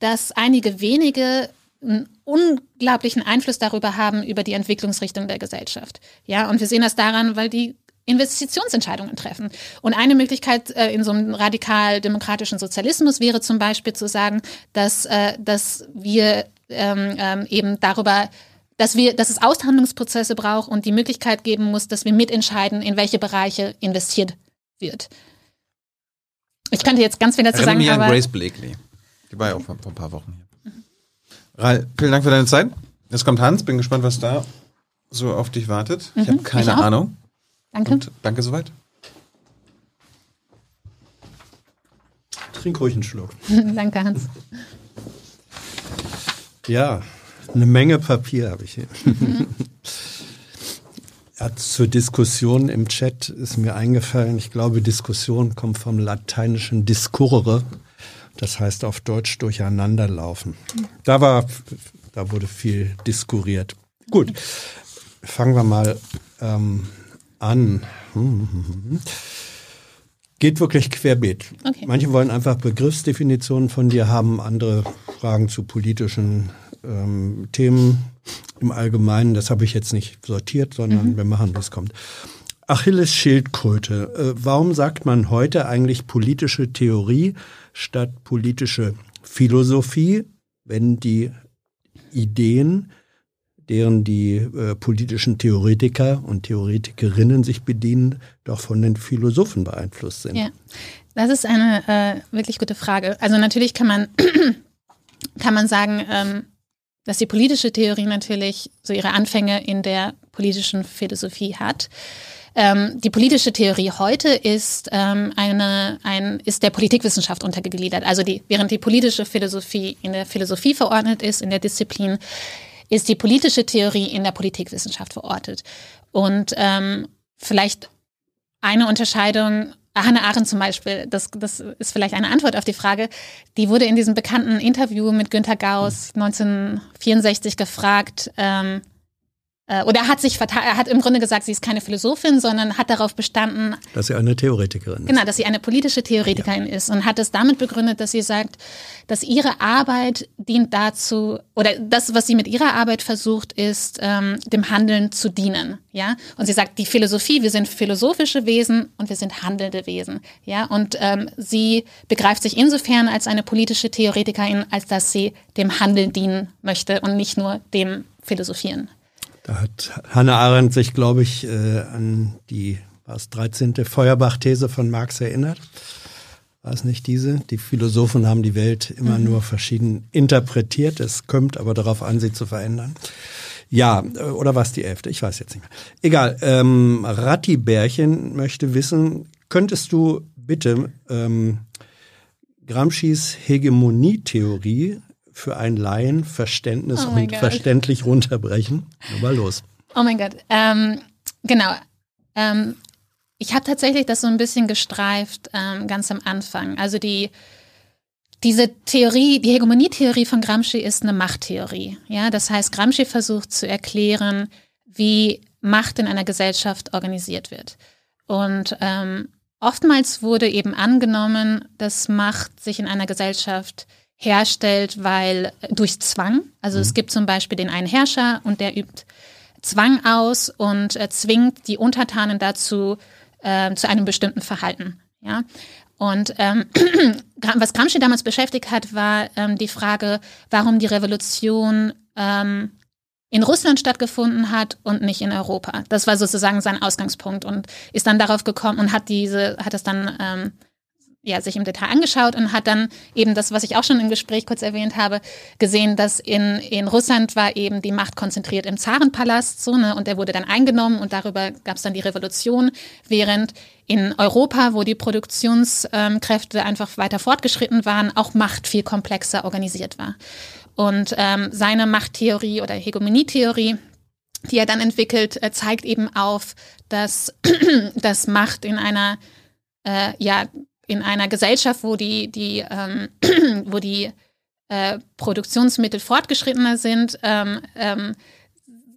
dass einige wenige einen unglaublichen Einfluss darüber haben, über die Entwicklungsrichtung der Gesellschaft. Ja, und wir sehen das daran, weil die Investitionsentscheidungen treffen. Und eine Möglichkeit äh, in so einem radikal-demokratischen Sozialismus wäre zum Beispiel zu sagen, dass, äh, dass wir ähm, ähm, eben darüber dass wir, dass es Aushandlungsprozesse braucht und die Möglichkeit geben muss, dass wir mitentscheiden, in welche Bereiche investiert wird. Ich könnte jetzt ganz viel dazu sagen, mich aber an Grace Blakely. Die war ja auch vor, vor ein paar Wochen hier. Mhm. Ral, vielen Dank für deine Zeit. Jetzt kommt Hans. Bin gespannt, was da so auf dich wartet. Mhm, ich habe keine ich Ahnung. Danke. Und danke soweit. Trink ruhig einen Schluck. danke, Hans. Ja, eine Menge Papier habe ich hier. Mhm. ja, zur Diskussion im Chat ist mir eingefallen, ich glaube, Diskussion kommt vom lateinischen discurre, das heißt auf Deutsch durcheinanderlaufen. Da war, da wurde viel diskuriert. Gut, fangen wir mal ähm, an. Geht wirklich querbeet. Okay. Manche wollen einfach Begriffsdefinitionen von dir haben, andere Fragen zu politischen ähm, Themen im Allgemeinen. Das habe ich jetzt nicht sortiert, sondern mhm. wir machen, was kommt. Achilles Schildkröte. Äh, warum sagt man heute eigentlich politische Theorie statt politische Philosophie, wenn die Ideen, deren die äh, politischen Theoretiker und Theoretikerinnen sich bedienen, doch von den Philosophen beeinflusst sind? Ja, das ist eine äh, wirklich gute Frage. Also natürlich kann man, kann man sagen, ähm, dass die politische Theorie natürlich so ihre Anfänge in der politischen Philosophie hat. Ähm, die politische Theorie heute ist ähm, eine, ein, ist der Politikwissenschaft untergegliedert. Also die, während die politische Philosophie in der Philosophie verordnet ist, in der Disziplin, ist die politische Theorie in der Politikwissenschaft verortet. Und ähm, vielleicht eine Unterscheidung Hannah Arendt zum Beispiel, das, das ist vielleicht eine Antwort auf die Frage, die wurde in diesem bekannten Interview mit Günter Gauss 1964 gefragt, ähm, äh, oder er hat sich er hat im Grunde gesagt, sie ist keine Philosophin, sondern hat darauf bestanden, dass sie eine Theoretikerin ist. Genau, dass sie eine politische Theoretikerin ja. ist und hat es damit begründet, dass sie sagt, dass ihre Arbeit dient dazu oder das, was sie mit ihrer Arbeit versucht, ist ähm, dem Handeln zu dienen. Ja, und sie sagt, die Philosophie, wir sind philosophische Wesen und wir sind handelnde Wesen. Ja, und ähm, sie begreift sich insofern als eine politische Theoretikerin, als dass sie dem Handeln dienen möchte und nicht nur dem Philosophieren. Da hat Hannah Arendt sich, glaube ich, äh, an die was 13. Feuerbach-These von Marx erinnert. War es nicht diese? Die Philosophen haben die Welt immer mhm. nur verschieden interpretiert. Es kommt aber darauf an, sie zu verändern. Ja, äh, oder war es die elfte? Ich weiß jetzt nicht mehr. Egal. Ähm, Ratti Bärchen möchte wissen, könntest du bitte ähm, Gramscis Hegemonietheorie für ein Laienverständnis oh und God. verständlich runterbrechen. Aber los. Oh mein Gott. Ähm, genau. Ähm, ich habe tatsächlich das so ein bisschen gestreift ähm, ganz am Anfang. Also die diese Theorie, die Hegemonietheorie von Gramsci ist eine Machttheorie. Ja, das heißt, Gramsci versucht zu erklären, wie Macht in einer Gesellschaft organisiert wird. Und ähm, oftmals wurde eben angenommen, dass Macht sich in einer Gesellschaft herstellt, weil durch Zwang. Also mhm. es gibt zum Beispiel den einen Herrscher und der übt Zwang aus und äh, zwingt die Untertanen dazu äh, zu einem bestimmten Verhalten. Ja. Und ähm, was Gramsci damals beschäftigt hat, war ähm, die Frage, warum die Revolution ähm, in Russland stattgefunden hat und nicht in Europa. Das war sozusagen sein Ausgangspunkt und ist dann darauf gekommen und hat diese, hat es dann ähm, ja, sich im Detail angeschaut und hat dann eben das, was ich auch schon im Gespräch kurz erwähnt habe, gesehen, dass in, in Russland war eben die Macht konzentriert im Zarenpalast so, ne, und der wurde dann eingenommen und darüber gab es dann die Revolution, während in Europa, wo die Produktionskräfte einfach weiter fortgeschritten waren, auch Macht viel komplexer organisiert war. Und ähm, seine Machttheorie oder Hegemonietheorie, die er dann entwickelt, äh, zeigt eben auf, dass, dass Macht in einer äh, ja, in einer Gesellschaft, wo die, die, ähm, wo die äh, Produktionsmittel fortgeschrittener sind, ähm, ähm,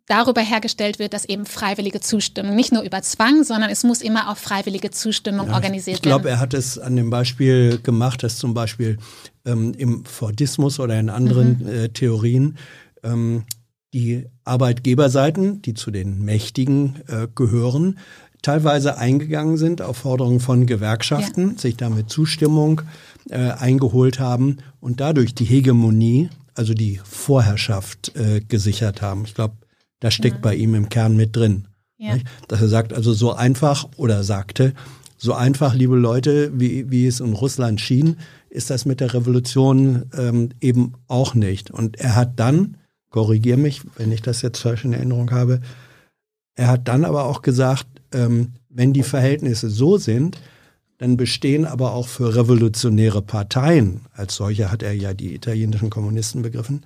darüber hergestellt wird, dass eben freiwillige Zustimmung, nicht nur über Zwang, sondern es muss immer auf freiwillige Zustimmung ja, organisiert ich glaub, werden. Ich glaube, er hat es an dem Beispiel gemacht, dass zum Beispiel ähm, im Fordismus oder in anderen mhm. äh, Theorien ähm, die Arbeitgeberseiten, die zu den Mächtigen äh, gehören, teilweise eingegangen sind auf Forderungen von Gewerkschaften, ja. sich damit Zustimmung äh, eingeholt haben und dadurch die Hegemonie, also die Vorherrschaft äh, gesichert haben. Ich glaube, das steckt ja. bei ihm im Kern mit drin. Ja. Dass er sagt, also so einfach oder sagte, so einfach, liebe Leute, wie, wie es in Russland schien, ist das mit der Revolution ähm, eben auch nicht. Und er hat dann, korrigier mich, wenn ich das jetzt falsch in Erinnerung habe, er hat dann aber auch gesagt, ähm, wenn die Verhältnisse so sind, dann bestehen aber auch für revolutionäre Parteien, als solche hat er ja die italienischen Kommunisten begriffen,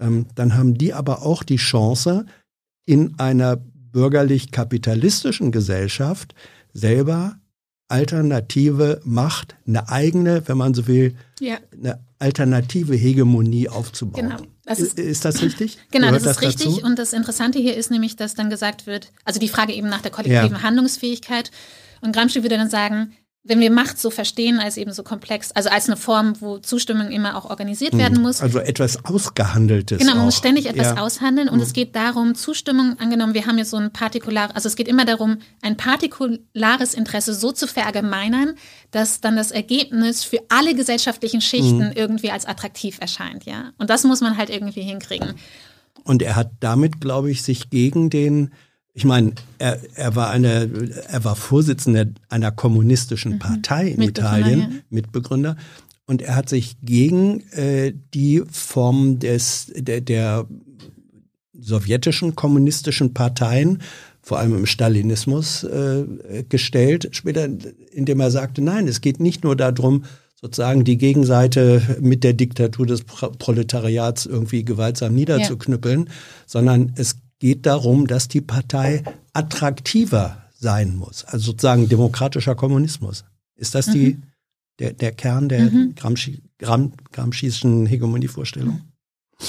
ähm, dann haben die aber auch die Chance, in einer bürgerlich-kapitalistischen Gesellschaft selber alternative Macht, eine eigene, wenn man so will, ja. eine alternative Hegemonie aufzubauen. Genau. Das ist, ist, das richtig? Genau, Gehört das ist das richtig. Dazu? Und das Interessante hier ist nämlich, dass dann gesagt wird, also die Frage eben nach der kollektiven ja. Handlungsfähigkeit. Und Gramsci würde dann sagen, wenn wir Macht so verstehen als eben so komplex, also als eine Form, wo Zustimmung immer auch organisiert werden hm. muss. Also etwas Ausgehandeltes. Genau, man muss ständig etwas ja. aushandeln und mhm. es geht darum, Zustimmung angenommen, wir haben jetzt so ein partikular, also es geht immer darum, ein partikulares Interesse so zu verallgemeinern, dass dann das Ergebnis für alle gesellschaftlichen Schichten mhm. irgendwie als attraktiv erscheint, ja. Und das muss man halt irgendwie hinkriegen. Und er hat damit, glaube ich, sich gegen den ich meine, er, er war eine, er war Vorsitzender einer kommunistischen mhm. Partei in Italien, ja. Mitbegründer. Und er hat sich gegen äh, die Form des, der, der sowjetischen kommunistischen Parteien, vor allem im Stalinismus, äh, gestellt. Später, indem er sagte, nein, es geht nicht nur darum, sozusagen die Gegenseite mit der Diktatur des Proletariats irgendwie gewaltsam niederzuknüppeln, ja. sondern es geht darum, dass die Partei attraktiver sein muss. Also sozusagen demokratischer Kommunismus. Ist das mhm. die, der, der Kern der mhm. Gramsci, Gram, Gramsci'schen Hegemonievorstellung? Mhm.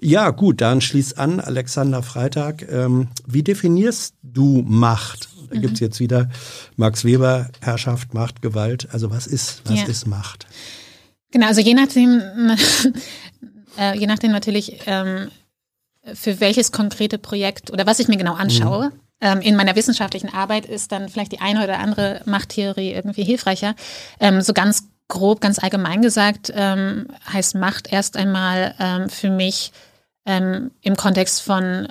Ja, gut, dann schließt an, Alexander Freitag. Ähm, wie definierst du Macht? Da mhm. gibt's jetzt wieder Max Weber, Herrschaft, Macht, Gewalt. Also was ist, was ja. ist Macht? Genau, also je nachdem, äh, je nachdem natürlich, ähm, für welches konkrete Projekt oder was ich mir genau anschaue. Mhm. Ähm, in meiner wissenschaftlichen Arbeit ist dann vielleicht die eine oder andere Machttheorie irgendwie hilfreicher. Ähm, so ganz grob, ganz allgemein gesagt, ähm, heißt Macht erst einmal ähm, für mich ähm, im Kontext von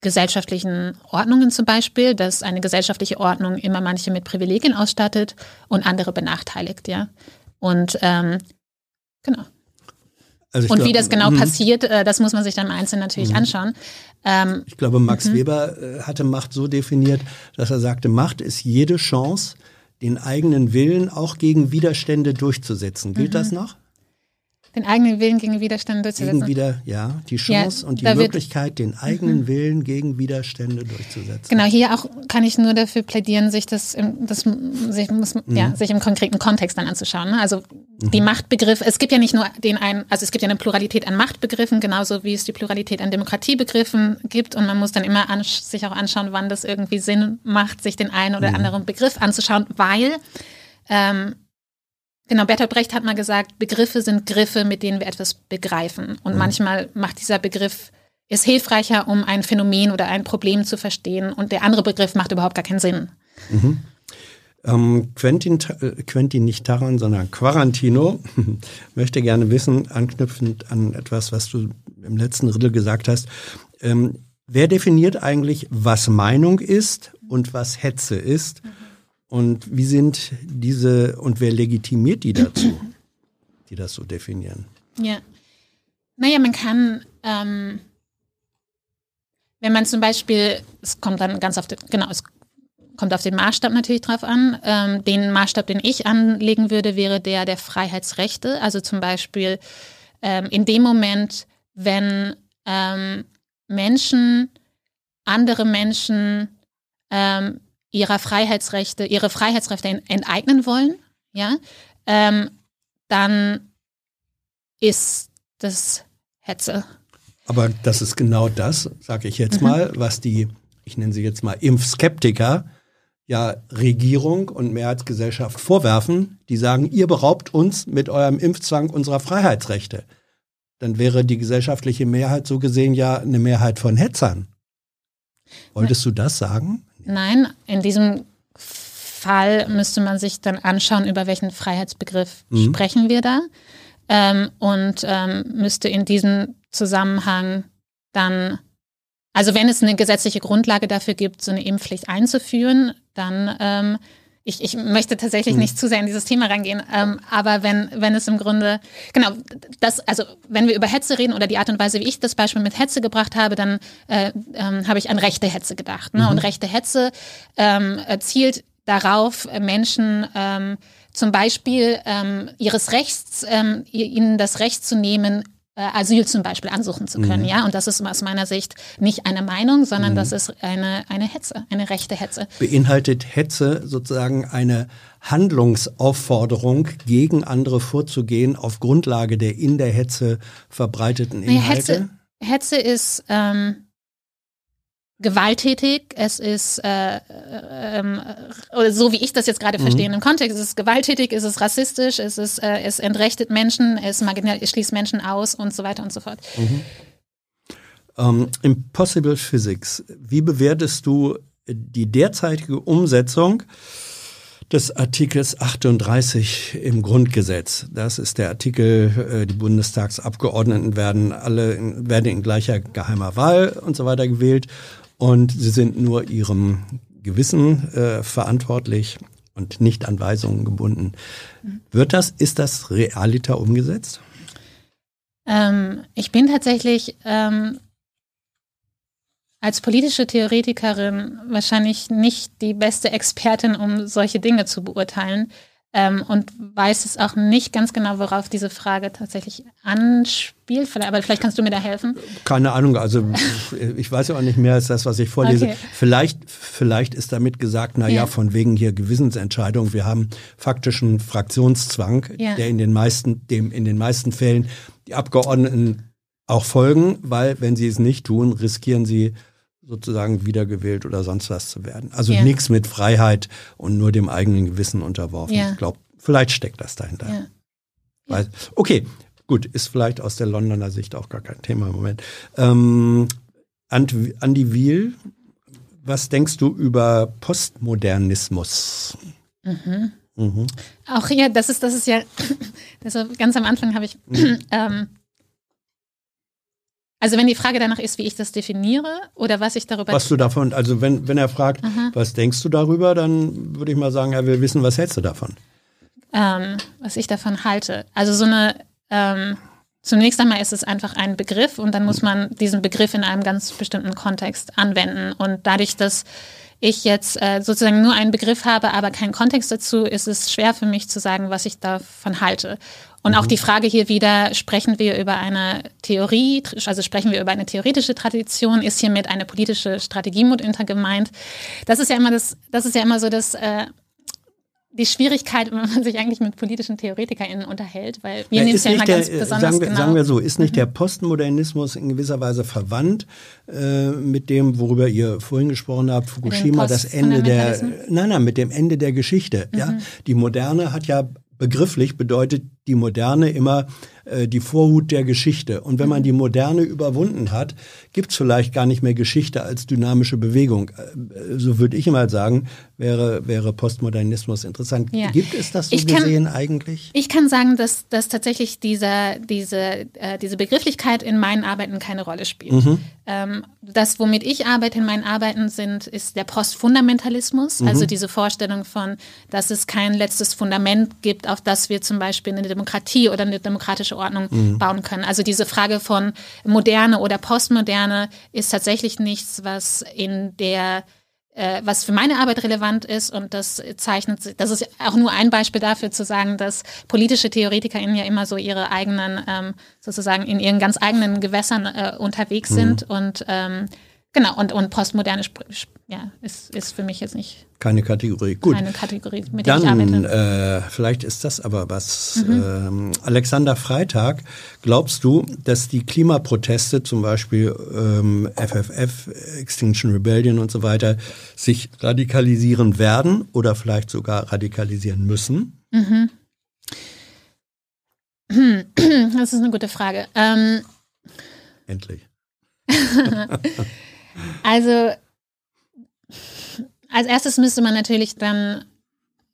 gesellschaftlichen Ordnungen zum Beispiel, dass eine gesellschaftliche Ordnung immer manche mit Privilegien ausstattet und andere benachteiligt, ja. Und ähm, genau. Also und glaub, wie das genau mh. passiert, äh, das muss man sich dann im Einzelnen natürlich mh. anschauen. Ähm, ich glaube, Max mh. Weber äh, hatte Macht so definiert, dass er sagte, Macht ist jede Chance, den eigenen Willen auch gegen Widerstände durchzusetzen. Gilt das mhm. noch? Den eigenen Willen gegen Widerstände durchzusetzen. Gegen wieder, ja, die Chance ja, und die Möglichkeit, den eigenen mhm. Willen gegen Widerstände durchzusetzen. Genau, hier auch kann ich nur dafür plädieren, sich das, im, das sich, muss, mhm. ja, sich im konkreten Kontext dann anzuschauen. Ne? Also mhm. die Machtbegriffe, es gibt ja nicht nur den einen, also es gibt ja eine Pluralität an Machtbegriffen, genauso wie es die Pluralität an Demokratiebegriffen gibt und man muss dann immer an, sich auch anschauen, wann das irgendwie Sinn macht, sich den einen oder mhm. anderen Begriff anzuschauen, weil ähm, Genau, Bertolt Brecht hat mal gesagt, Begriffe sind Griffe, mit denen wir etwas begreifen. Und mhm. manchmal macht dieser Begriff, ist hilfreicher, um ein Phänomen oder ein Problem zu verstehen. Und der andere Begriff macht überhaupt gar keinen Sinn. Mhm. Ähm, Quentin, äh, Quentin nicht Taran, sondern Quarantino möchte gerne wissen, anknüpfend an etwas, was du im letzten Riddle gesagt hast. Ähm, wer definiert eigentlich, was Meinung ist und was Hetze ist? Mhm. Und wie sind diese und wer legitimiert die dazu, die das so definieren? Ja. Naja, man kann, ähm, wenn man zum Beispiel, es kommt dann ganz auf den, genau, es kommt auf den Maßstab natürlich drauf an. Ähm, den Maßstab, den ich anlegen würde, wäre der der Freiheitsrechte. Also zum Beispiel ähm, in dem Moment, wenn ähm, Menschen, andere Menschen ähm, ihrer Freiheitsrechte, ihre Freiheitsrechte enteignen wollen, ja, ähm, dann ist das Hetze. Aber das ist genau das, sage ich jetzt mhm. mal, was die, ich nenne sie jetzt mal Impfskeptiker, ja Regierung und Mehrheitsgesellschaft vorwerfen, die sagen, ihr beraubt uns mit eurem Impfzwang unserer Freiheitsrechte. Dann wäre die gesellschaftliche Mehrheit so gesehen ja eine Mehrheit von Hetzern. Wolltest du das sagen? Nein, in diesem Fall müsste man sich dann anschauen, über welchen Freiheitsbegriff mhm. sprechen wir da. Ähm, und ähm, müsste in diesem Zusammenhang dann, also wenn es eine gesetzliche Grundlage dafür gibt, so eine Impfpflicht einzuführen, dann ähm, ich, ich möchte tatsächlich hm. nicht zu sehr in dieses Thema reingehen, ähm, aber wenn, wenn es im Grunde, genau, das, also wenn wir über Hetze reden oder die Art und Weise, wie ich das Beispiel mit Hetze gebracht habe, dann äh, ähm, habe ich an rechte Hetze gedacht. Ne? Mhm. Und rechte Hetze ähm, zielt darauf, Menschen ähm, zum Beispiel ähm, ihres Rechts, ähm, ihnen das Recht zu nehmen, Asyl zum Beispiel ansuchen zu können, mhm. ja. Und das ist aus meiner Sicht nicht eine Meinung, sondern mhm. das ist eine, eine Hetze, eine rechte Hetze. Beinhaltet Hetze sozusagen eine Handlungsaufforderung, gegen andere vorzugehen auf Grundlage der in der Hetze verbreiteten Inhalte? Hetze, Hetze ist ähm, gewalttätig, es ist, äh, äh, ähm, oder so wie ich das jetzt gerade mhm. verstehe im Kontext, es ist gewalttätig, es ist rassistisch, es ist, äh, es entrechtet Menschen, es, es schließt Menschen aus und so weiter und so fort. Mhm. Um, ähm, Impossible Physics, wie bewertest du die derzeitige Umsetzung des Artikels 38 im Grundgesetz. Das ist der Artikel, äh, die Bundestagsabgeordneten werden alle werden in gleicher geheimer Wahl und so weiter gewählt und sie sind nur ihrem Gewissen äh, verantwortlich und nicht an Weisungen gebunden. Wird das, ist das realiter umgesetzt? Ähm, ich bin tatsächlich ähm, als politische Theoretikerin wahrscheinlich nicht die beste Expertin, um solche Dinge zu beurteilen ähm, und weiß es auch nicht ganz genau, worauf diese Frage tatsächlich anspielt. Aber vielleicht kannst du mir da helfen. Keine Ahnung, also ich weiß ja auch nicht mehr als das, was ich vorlese. Okay. Vielleicht, vielleicht ist damit gesagt, na ja. ja, von wegen hier Gewissensentscheidung. Wir haben faktischen Fraktionszwang, ja. der in den meisten, dem in den meisten Fällen die Abgeordneten auch folgen, weil wenn sie es nicht tun, riskieren sie sozusagen wiedergewählt oder sonst was zu werden. Also ja. nichts mit Freiheit und nur dem eigenen Gewissen unterworfen. Ja. Ich glaube, vielleicht steckt das dahinter. Ja. Weil, okay, gut, ist vielleicht aus der Londoner Sicht auch gar kein Thema im Moment. Ähm, Andi Wiel, was denkst du über Postmodernismus? Mhm. Mhm. Auch ja, das ist, das ist ja, das ganz am Anfang habe ich mhm. ähm, also wenn die Frage danach ist, wie ich das definiere oder was ich darüber... Was du davon, also wenn, wenn er fragt, Aha. was denkst du darüber, dann würde ich mal sagen, er will wissen, was hältst du davon? Ähm, was ich davon halte. Also so eine, ähm, zunächst einmal ist es einfach ein Begriff und dann muss man diesen Begriff in einem ganz bestimmten Kontext anwenden. Und dadurch, dass ich jetzt äh, sozusagen nur einen Begriff habe, aber keinen Kontext dazu, ist es schwer für mich zu sagen, was ich davon halte. Und auch mhm. die Frage hier wieder, sprechen wir über eine Theorie, also sprechen wir über eine theoretische Tradition, ist hiermit eine politische Strategie mitunter gemeint? Das ist ja immer das, das ist ja immer so das, äh, die Schwierigkeit, wenn man sich eigentlich mit politischen TheoretikerInnen unterhält, weil wir ja, nehmen es ja immer der, ganz besonders sagen wir, genau. Sagen wir so, ist nicht mhm. der Postmodernismus in gewisser Weise verwandt äh, mit dem, worüber ihr vorhin gesprochen habt, Fukushima, das Ende der, nein, nein, mit dem Ende der Geschichte. Mhm. Ja, die Moderne hat ja begrifflich bedeutet die Moderne immer äh, die Vorhut der Geschichte. Und wenn man die Moderne überwunden hat, gibt es vielleicht gar nicht mehr Geschichte als dynamische Bewegung. Äh, so würde ich mal sagen, wäre, wäre Postmodernismus interessant. Ja. Gibt es das so ich gesehen kann, eigentlich? Ich kann sagen, dass, dass tatsächlich dieser, diese, äh, diese Begrifflichkeit in meinen Arbeiten keine Rolle spielt. Mhm. Ähm, das, womit ich arbeite in meinen Arbeiten, sind, ist der Postfundamentalismus, mhm. also diese Vorstellung von, dass es kein letztes Fundament gibt, auf das wir zum Beispiel eine Demokratie oder eine demokratische Ordnung mhm. bauen können. Also diese Frage von Moderne oder Postmoderne ist tatsächlich nichts, was in der äh, was für meine Arbeit relevant ist und das zeichnet, das ist auch nur ein Beispiel dafür zu sagen, dass politische TheoretikerInnen ja immer so ihre eigenen, ähm, sozusagen in ihren ganz eigenen Gewässern äh, unterwegs mhm. sind und ähm, genau, und, und postmoderne ja, ist, ist für mich jetzt nicht keine Kategorie. Gut. Keine Kategorie, mit der Dann, ich arbeite. Äh, vielleicht ist das aber was. Mhm. Ähm, Alexander Freitag, glaubst du, dass die Klimaproteste, zum Beispiel ähm, FFF, Extinction Rebellion und so weiter, sich radikalisieren werden oder vielleicht sogar radikalisieren müssen? Mhm. Das ist eine gute Frage. Ähm, Endlich. also als erstes müsste man natürlich dann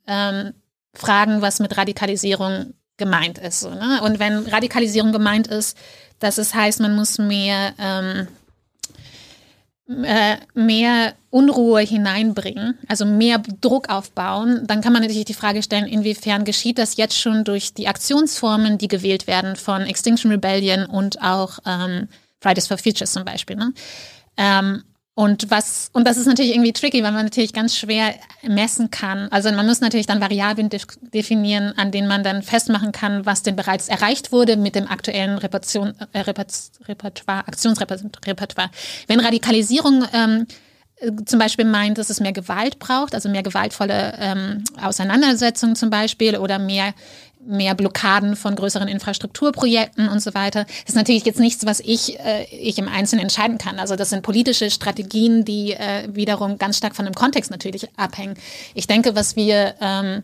ähm, fragen, was mit Radikalisierung gemeint ist. So, ne? Und wenn Radikalisierung gemeint ist, dass es heißt, man muss mehr, ähm, äh, mehr Unruhe hineinbringen, also mehr Druck aufbauen, dann kann man natürlich die Frage stellen, inwiefern geschieht das jetzt schon durch die Aktionsformen, die gewählt werden von Extinction Rebellion und auch ähm, Fridays for Futures zum Beispiel. Ne? Ähm, und was, und das ist natürlich irgendwie tricky, weil man natürlich ganz schwer messen kann. Also man muss natürlich dann Variablen definieren, an denen man dann festmachen kann, was denn bereits erreicht wurde mit dem aktuellen Repertion, äh, Repertoire, Aktionsrepertoire. Wenn Radikalisierung ähm, zum Beispiel meint, dass es mehr Gewalt braucht, also mehr gewaltvolle ähm, Auseinandersetzungen zum Beispiel oder mehr mehr Blockaden von größeren Infrastrukturprojekten und so weiter. Das ist natürlich jetzt nichts, was ich, äh, ich im Einzelnen entscheiden kann. Also das sind politische Strategien, die äh, wiederum ganz stark von dem Kontext natürlich abhängen. Ich denke, was wir ähm,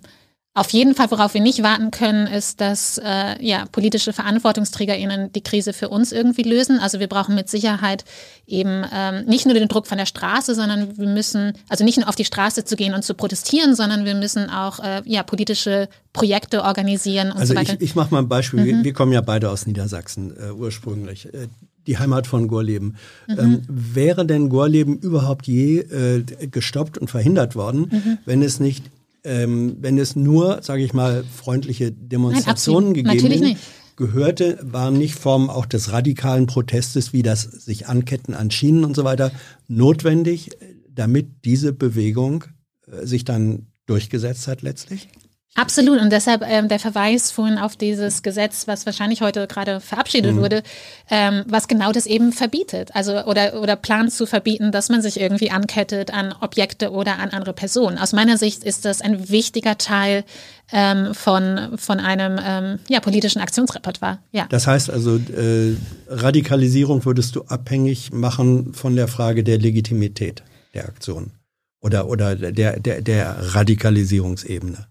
auf jeden Fall, worauf wir nicht warten können, ist, dass äh, ja, politische VerantwortungsträgerInnen die Krise für uns irgendwie lösen. Also wir brauchen mit Sicherheit eben ähm, nicht nur den Druck von der Straße, sondern wir müssen, also nicht nur auf die Straße zu gehen und zu protestieren, sondern wir müssen auch äh, ja, politische Projekte organisieren und also so weiter. Ich, ich mache mal ein Beispiel. Mhm. Wir, wir, kommen ja beide aus Niedersachsen äh, ursprünglich. Äh, die Heimat von Gorleben. Mhm. Ähm, wäre denn Gorleben überhaupt je äh, gestoppt und verhindert worden, mhm. wenn es nicht ähm, wenn es nur, sage ich mal, freundliche Demonstrationen Nein, gegeben hätte, gehörte, waren nicht Formen auch des radikalen Protestes, wie das sich anketten an Schienen und so weiter, notwendig, damit diese Bewegung äh, sich dann durchgesetzt hat letztlich? Absolut. Und deshalb ähm, der Verweis vorhin auf dieses Gesetz, was wahrscheinlich heute gerade verabschiedet mhm. wurde, ähm, was genau das eben verbietet. Also oder, oder plant zu verbieten, dass man sich irgendwie ankettet an Objekte oder an andere Personen. Aus meiner Sicht ist das ein wichtiger Teil ähm, von, von einem ähm, ja, politischen Aktionsrepertoire. Ja. Das heißt also, äh, Radikalisierung würdest du abhängig machen von der Frage der Legitimität der Aktion oder, oder der, der, der Radikalisierungsebene.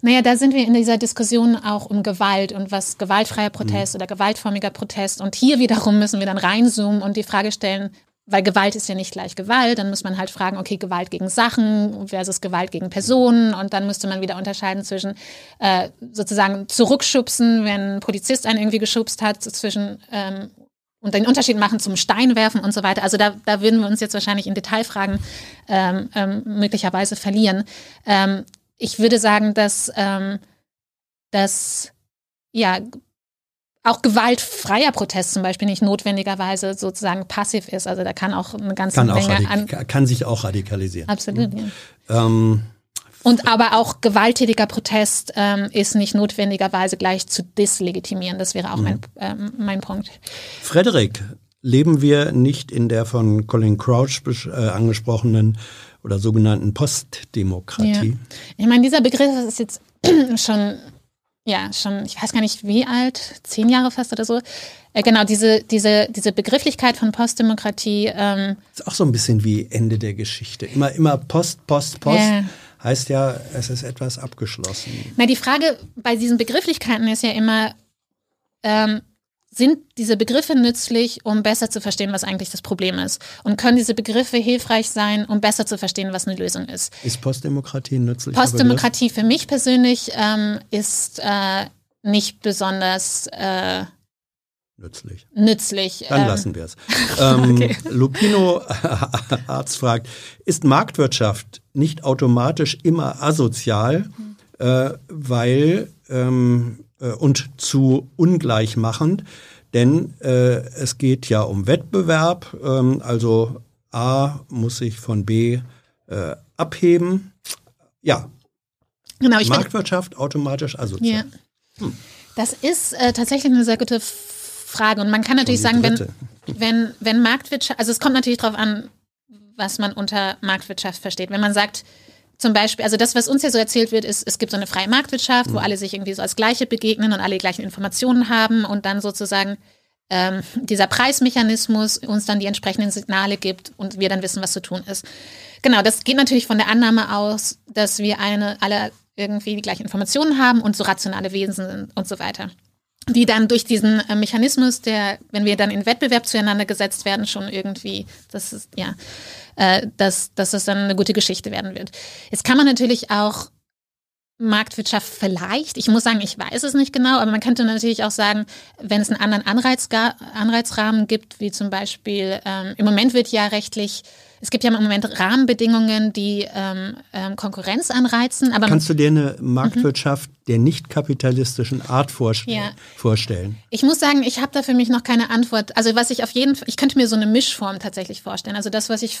Naja, da sind wir in dieser Diskussion auch um Gewalt und was gewaltfreier Protest mhm. oder gewaltformiger Protest. Und hier wiederum müssen wir dann reinzoomen und die Frage stellen, weil Gewalt ist ja nicht gleich Gewalt, dann muss man halt fragen, okay, Gewalt gegen Sachen versus Gewalt gegen Personen und dann müsste man wieder unterscheiden zwischen äh, sozusagen zurückschubsen, wenn ein Polizist einen irgendwie geschubst hat, zwischen ähm, und den Unterschied machen zum Steinwerfen und so weiter. Also da, da würden wir uns jetzt wahrscheinlich in Detailfragen ähm, ähm, möglicherweise verlieren. Ähm, ich würde sagen, dass, ähm, dass ja auch gewaltfreier Protest zum Beispiel nicht notwendigerweise sozusagen passiv ist. Also da kann auch eine ganze kann Menge an kann sich auch radikalisieren. Absolut. Mhm. Ja. Ähm, und aber auch gewalttätiger Protest ähm, ist nicht notwendigerweise gleich zu dislegitimieren. Das wäre auch mhm. mein, ähm, mein Punkt. Frederik, leben wir nicht in der von Colin Crouch äh, angesprochenen oder sogenannten Postdemokratie. Ja. Ich meine, dieser Begriff ist jetzt schon, ja, schon, ich weiß gar nicht wie alt, zehn Jahre fast oder so. Äh, genau, diese, diese, diese Begrifflichkeit von Postdemokratie. Ähm, ist auch so ein bisschen wie Ende der Geschichte. Immer, immer Post, Post, Post. Yeah. heißt ja, es ist etwas abgeschlossen. Na, die Frage bei diesen Begrifflichkeiten ist ja immer, ähm, sind diese Begriffe nützlich, um besser zu verstehen, was eigentlich das Problem ist? Und können diese Begriffe hilfreich sein, um besser zu verstehen, was eine Lösung ist? Ist Postdemokratie nützlich? Postdemokratie für mich persönlich ähm, ist äh, nicht besonders äh, nützlich. Nützlich. Dann ähm. lassen wir es. Ähm, okay. Lupino Arzt fragt, ist Marktwirtschaft nicht automatisch immer asozial, mhm. äh, weil ähm, äh, und zu ungleichmachend, denn äh, es geht ja um Wettbewerb, ähm, also A muss sich von B äh, abheben. Ja. Genau, ich Marktwirtschaft automatisch asozial. Ja. Hm. Das ist äh, tatsächlich eine sehr gute Frage. Und man kann natürlich sagen, wenn, wenn, wenn Marktwirtschaft, also es kommt natürlich darauf an, was man unter Marktwirtschaft versteht. Wenn man sagt, zum Beispiel, also das, was uns ja so erzählt wird, ist, es gibt so eine freie Marktwirtschaft, mhm. wo alle sich irgendwie so als Gleiche begegnen und alle die gleichen Informationen haben und dann sozusagen ähm, dieser Preismechanismus uns dann die entsprechenden Signale gibt und wir dann wissen, was zu tun ist. Genau, das geht natürlich von der Annahme aus, dass wir eine, alle irgendwie die gleichen Informationen haben und so rationale Wesen sind und so weiter die dann durch diesen äh, Mechanismus, der, wenn wir dann in Wettbewerb zueinander gesetzt werden, schon irgendwie, das ist, ja, äh, dass, dass das dann eine gute Geschichte werden wird. Jetzt kann man natürlich auch Marktwirtschaft vielleicht, ich muss sagen, ich weiß es nicht genau, aber man könnte natürlich auch sagen, wenn es einen anderen Anreiz, Anreizrahmen gibt, wie zum Beispiel, ähm, im Moment wird ja rechtlich, es gibt ja im Moment Rahmenbedingungen, die ähm, ähm, Konkurrenz anreizen. Aber Kannst du dir eine Marktwirtschaft mhm. der nicht kapitalistischen Art vorstellen? Ja. vorstellen? Ich muss sagen, ich habe da für mich noch keine Antwort. Also was ich auf jeden Fall, ich könnte mir so eine Mischform tatsächlich vorstellen. Also das, was ich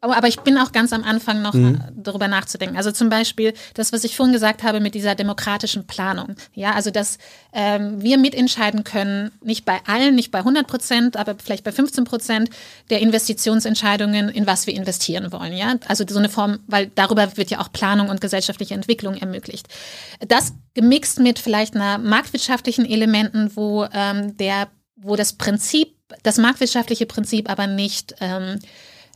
aber ich bin auch ganz am Anfang noch mhm. darüber nachzudenken. Also zum Beispiel das, was ich vorhin gesagt habe mit dieser demokratischen Planung. Ja, also dass ähm, wir mitentscheiden können, nicht bei allen, nicht bei 100 Prozent, aber vielleicht bei 15 Prozent der Investitionsentscheidungen, in was wir investieren wollen. Ja, also so eine Form, weil darüber wird ja auch Planung und gesellschaftliche Entwicklung ermöglicht. Das gemixt mit vielleicht einer marktwirtschaftlichen Elementen, wo ähm, der, wo das Prinzip, das marktwirtschaftliche Prinzip aber nicht ähm,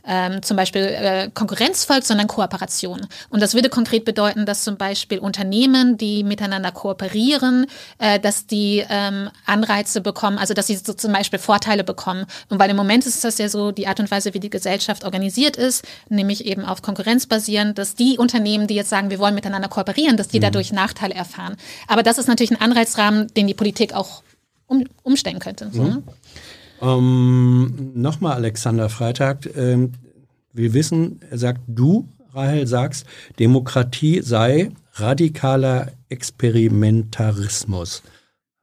ähm, zum Beispiel äh, Konkurrenz folgt, sondern Kooperation. Und das würde konkret bedeuten, dass zum Beispiel Unternehmen, die miteinander kooperieren, äh, dass die ähm, Anreize bekommen, also dass sie so zum Beispiel Vorteile bekommen. Und weil im Moment ist das ja so die Art und Weise, wie die Gesellschaft organisiert ist, nämlich eben auf Konkurrenz basierend, dass die Unternehmen, die jetzt sagen, wir wollen miteinander kooperieren, dass die mhm. dadurch Nachteile erfahren. Aber das ist natürlich ein Anreizrahmen, den die Politik auch um, umstellen könnte. So, mhm. Ähm, Nochmal Alexander Freitag. Ähm, wir wissen, er sagt, du, Rahel, sagst, Demokratie sei radikaler Experimentarismus.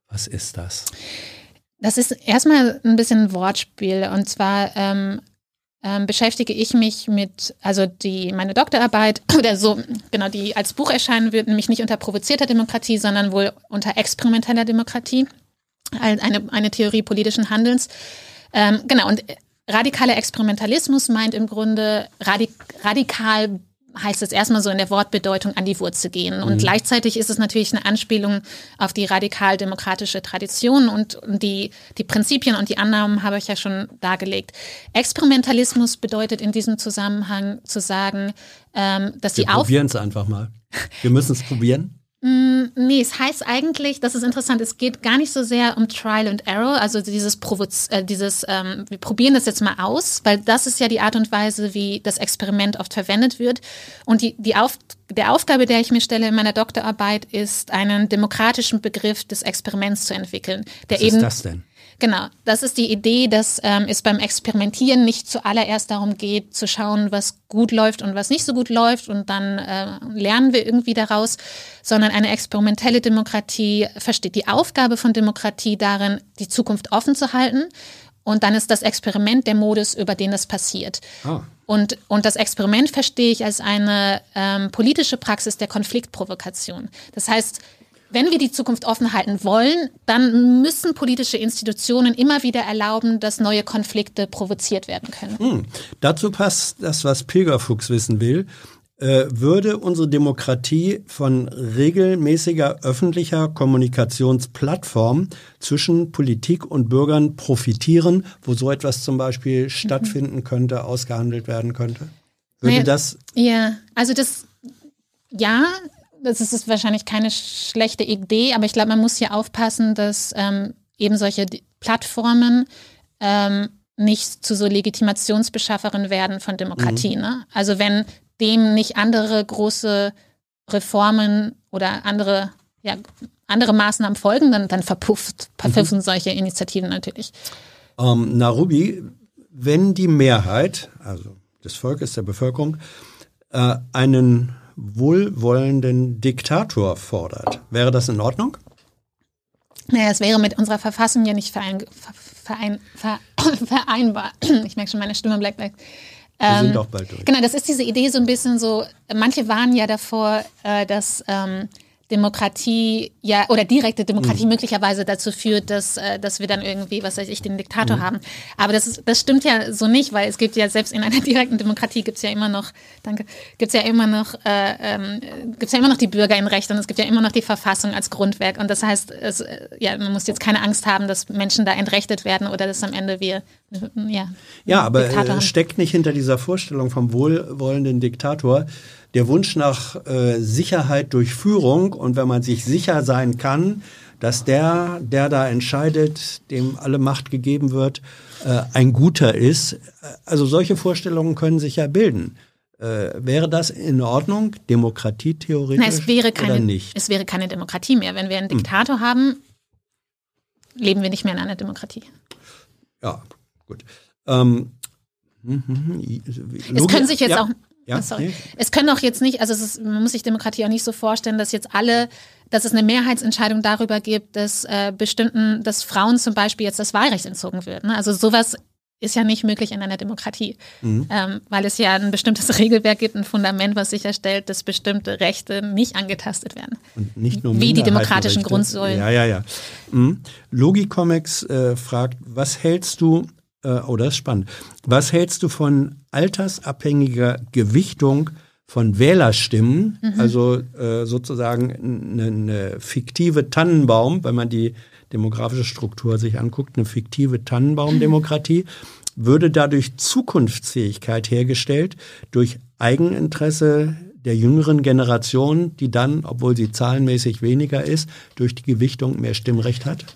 Was ist das? Das ist erstmal ein bisschen Wortspiel. Und zwar ähm, ähm, beschäftige ich mich mit, also die, meine Doktorarbeit oder so, genau, die als Buch erscheinen wird, nämlich nicht unter provozierter Demokratie, sondern wohl unter experimenteller Demokratie eine, eine Theorie politischen Handelns. Ähm, genau, und radikaler Experimentalismus meint im Grunde radik radikal heißt es erstmal so in der Wortbedeutung an die Wurzel gehen. Und mhm. gleichzeitig ist es natürlich eine Anspielung auf die radikal-demokratische Tradition und die, die Prinzipien und die Annahmen habe ich ja schon dargelegt. Experimentalismus bedeutet in diesem Zusammenhang zu sagen, ähm, dass Wir die Auf... Probieren es einfach mal. Wir müssen es probieren. Mm, nee, es heißt eigentlich, das ist interessant, es geht gar nicht so sehr um Trial and Error, also dieses, Provoz äh, dieses ähm, wir probieren das jetzt mal aus, weil das ist ja die Art und Weise, wie das Experiment oft verwendet wird. Und die, die Auf der Aufgabe, der ich mir stelle in meiner Doktorarbeit, ist, einen demokratischen Begriff des Experiments zu entwickeln. Der Was eben, ist das denn? Genau, das ist die Idee, dass ähm, es beim Experimentieren nicht zuallererst darum geht, zu schauen, was gut läuft und was nicht so gut läuft und dann äh, lernen wir irgendwie daraus, sondern eine experimentelle Demokratie versteht die Aufgabe von Demokratie darin, die Zukunft offen zu halten und dann ist das Experiment der Modus, über den das passiert. Ah. Und, und das Experiment verstehe ich als eine ähm, politische Praxis der Konfliktprovokation. Das heißt, wenn wir die Zukunft offen halten wollen, dann müssen politische Institutionen immer wieder erlauben, dass neue Konflikte provoziert werden können. Hm. Dazu passt das, was Pilgerfuchs wissen will. Äh, würde unsere Demokratie von regelmäßiger öffentlicher Kommunikationsplattform zwischen Politik und Bürgern profitieren, wo so etwas zum Beispiel mhm. stattfinden könnte, ausgehandelt werden könnte? Würde naja, das? Ja, also das ja, das ist wahrscheinlich keine schlechte Idee, aber ich glaube, man muss hier aufpassen, dass ähm, eben solche Plattformen ähm, nicht zu so Legitimationsbeschafferin werden von Demokratie. Mhm. Ne? Also wenn dem nicht andere große Reformen oder andere, ja, andere Maßnahmen folgen, dann, dann verpufft, verpuffen mhm. solche Initiativen natürlich. Ähm, Narubi, wenn die Mehrheit, also des Volkes, der Bevölkerung, äh, einen wohlwollenden Diktator fordert, wäre das in Ordnung? Naja, es wäre mit unserer Verfassung ja nicht verein, verein, vereinbar. Ich merke schon, meine Stimme bleibt weg. Wir sind ähm, auch bald durch. Genau, das ist diese Idee so ein bisschen so, manche warnen ja davor, äh, dass ähm, Demokratie ja oder direkte Demokratie mhm. möglicherweise dazu führt, dass, äh, dass wir dann irgendwie, was weiß ich, den Diktator mhm. haben. Aber das, ist, das stimmt ja so nicht, weil es gibt ja selbst in einer direkten Demokratie gibt es ja immer noch, danke, gibt es ja immer noch, äh, ähm, gibt ja immer noch die Bürgerinnenrechte und es gibt ja immer noch die Verfassung als Grundwerk. Und das heißt, es, äh, ja, man muss jetzt keine Angst haben, dass Menschen da entrechtet werden oder dass am Ende wir ja. Ja, aber äh, steckt nicht hinter dieser Vorstellung vom wohlwollenden Diktator der Wunsch nach äh, Sicherheit durch Führung und wenn man sich sicher sein kann, dass der, der da entscheidet, dem alle Macht gegeben wird, äh, ein guter ist. Also solche Vorstellungen können sich ja bilden. Äh, wäre das in Ordnung, Demokratie theoretisch Na, es wäre keine, oder nicht? Es wäre keine Demokratie mehr. Wenn wir einen hm. Diktator hm. haben, leben wir nicht mehr in einer Demokratie. Ja, gut. Ähm, hm, hm, es können sich jetzt ja. auch ja, oh, sorry. Nee. Es können auch jetzt nicht, also ist, man muss sich Demokratie auch nicht so vorstellen, dass jetzt alle, dass es eine Mehrheitsentscheidung darüber gibt, dass äh, bestimmten, dass Frauen zum Beispiel jetzt das Wahlrecht entzogen wird. Ne? Also sowas ist ja nicht möglich in einer Demokratie, mhm. ähm, weil es ja ein bestimmtes Regelwerk gibt, ein Fundament, was sicherstellt, dass bestimmte Rechte nicht angetastet werden. Und nicht nur Wie die demokratischen Grundsäulen. Ja, ja, ja. Mhm. Logicomics äh, fragt, was hältst du äh, oh, das ist spannend. Was hältst du von altersabhängiger Gewichtung von Wählerstimmen, mhm. also äh, sozusagen eine, eine fiktive Tannenbaum, wenn man die demografische Struktur sich anguckt, eine fiktive Tannenbaumdemokratie, würde dadurch Zukunftsfähigkeit hergestellt durch Eigeninteresse der jüngeren Generation, die dann, obwohl sie zahlenmäßig weniger ist, durch die Gewichtung mehr Stimmrecht hat?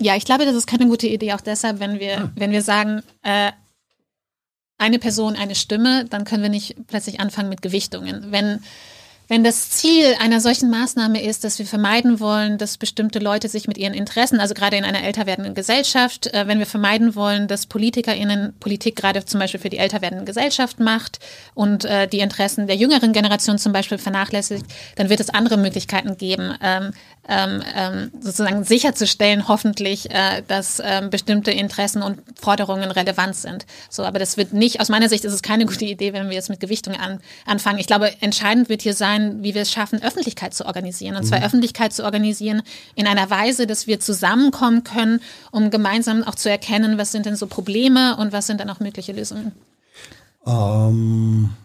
Ja, ich glaube, das ist keine gute Idee, auch deshalb, wenn wir, ah. wenn wir sagen, äh, eine Person, eine Stimme, dann können wir nicht plötzlich anfangen mit Gewichtungen. Wenn wenn das Ziel einer solchen Maßnahme ist, dass wir vermeiden wollen, dass bestimmte Leute sich mit ihren Interessen, also gerade in einer älter werdenden Gesellschaft, äh, wenn wir vermeiden wollen, dass PolitikerInnen Politik gerade zum Beispiel für die älter werdende Gesellschaft macht und äh, die Interessen der jüngeren Generation zum Beispiel vernachlässigt, dann wird es andere Möglichkeiten geben, ähm, ähm, ähm, sozusagen sicherzustellen, hoffentlich, äh, dass ähm, bestimmte Interessen und Forderungen relevant sind. So, aber das wird nicht, aus meiner Sicht ist es keine gute Idee, wenn wir jetzt mit Gewichtungen an, anfangen. Ich glaube, entscheidend wird hier sein, wie wir es schaffen, Öffentlichkeit zu organisieren. Und zwar mhm. Öffentlichkeit zu organisieren in einer Weise, dass wir zusammenkommen können, um gemeinsam auch zu erkennen, was sind denn so Probleme und was sind dann auch mögliche Lösungen. Um.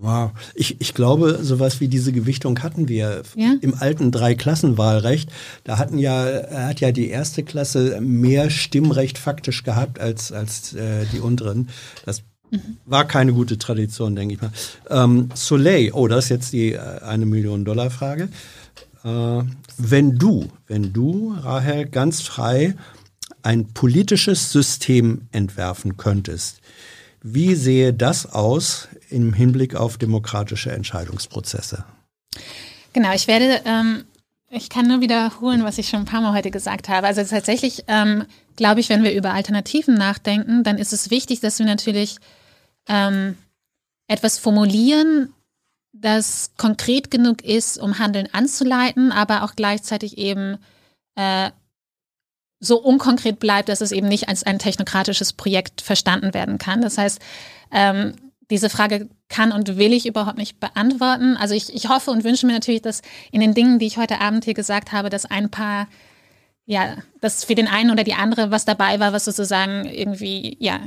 Wow. Ich, ich glaube, sowas wie diese Gewichtung hatten wir ja? im alten Dreiklassenwahlrecht. Da hatten ja, hat ja die erste Klasse mehr Stimmrecht faktisch gehabt als, als äh, die unteren. Das war keine gute Tradition, denke ich mal. Ähm, Soleil, oh, das ist jetzt die äh, eine Million Dollar Frage. Äh, wenn du, wenn du, Rahel, ganz frei ein politisches System entwerfen könntest, wie sehe das aus im Hinblick auf demokratische Entscheidungsprozesse? Genau, ich werde, ähm, ich kann nur wiederholen, was ich schon ein paar Mal heute gesagt habe. Also tatsächlich ähm, glaube ich, wenn wir über Alternativen nachdenken, dann ist es wichtig, dass wir natürlich ähm, etwas formulieren, das konkret genug ist, um Handeln anzuleiten, aber auch gleichzeitig eben äh, so unkonkret bleibt, dass es eben nicht als ein technokratisches Projekt verstanden werden kann. Das heißt, ähm, diese Frage kann und will ich überhaupt nicht beantworten. Also ich, ich hoffe und wünsche mir natürlich, dass in den Dingen, die ich heute Abend hier gesagt habe, dass ein paar ja, dass für den einen oder die andere was dabei war, was sozusagen irgendwie, ja,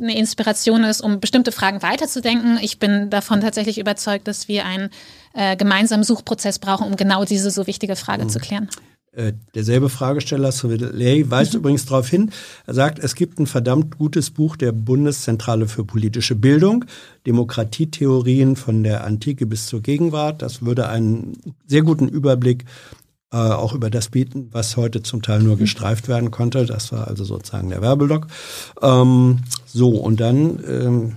eine Inspiration ist, um bestimmte Fragen weiterzudenken. Ich bin davon tatsächlich überzeugt, dass wir einen äh, gemeinsamen Suchprozess brauchen, um genau diese so wichtige Frage mhm. zu klären. Äh, derselbe Fragesteller, Soleil, weist mhm. übrigens darauf hin, er sagt, es gibt ein verdammt gutes Buch der Bundeszentrale für politische Bildung, Demokratietheorien von der Antike bis zur Gegenwart. Das würde einen sehr guten Überblick äh, auch über das bieten, was heute zum Teil nur mhm. gestreift werden konnte. Das war also sozusagen der Werbeblock. Ähm, so, und dann ähm,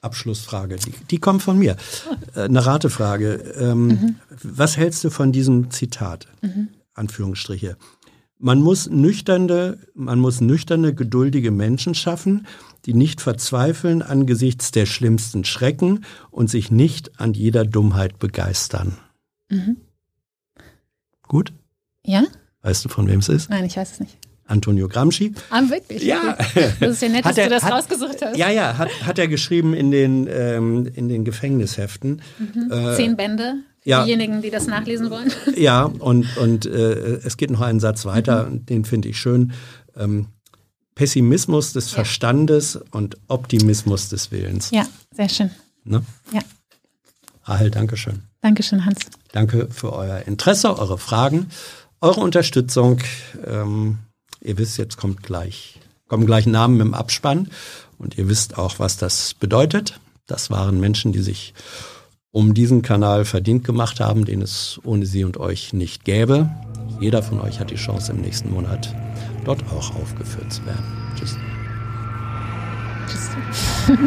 Abschlussfrage, die, die kommt von mir. Äh, eine Ratefrage. Ähm, mhm. Was hältst du von diesem Zitat? Mhm. Anführungsstriche. Man muss nüchterne, man muss nüchterne, geduldige Menschen schaffen, die nicht verzweifeln angesichts der schlimmsten Schrecken und sich nicht an jeder Dummheit begeistern. Mhm. Gut? Ja? Weißt du, von wem es ist? Nein, ich weiß es nicht. Antonio Gramsci. Ah, wirklich? Ja. Das ist ja nett, dass er, du das hat, rausgesucht hast. Ja, ja, hat, hat er geschrieben in den, ähm, in den Gefängnisheften. Mhm. Äh, Zehn Bände ja. diejenigen, die das nachlesen wollen. Ja, und, und äh, es geht noch einen Satz weiter, mhm. den finde ich schön. Ähm, Pessimismus des ja. Verstandes und Optimismus des Willens. Ja, sehr schön. Ne? Ja. Rahel, danke schön. Dankeschön, Hans. Danke für euer Interesse, eure Fragen, eure Unterstützung. Ähm, ihr wisst, jetzt kommt gleich, kommen gleich Namen im Abspann und ihr wisst auch, was das bedeutet. Das waren Menschen, die sich um diesen Kanal verdient gemacht haben, den es ohne Sie und euch nicht gäbe. Jeder von euch hat die Chance, im nächsten Monat dort auch aufgeführt zu werden. Tschüss. Tschüss.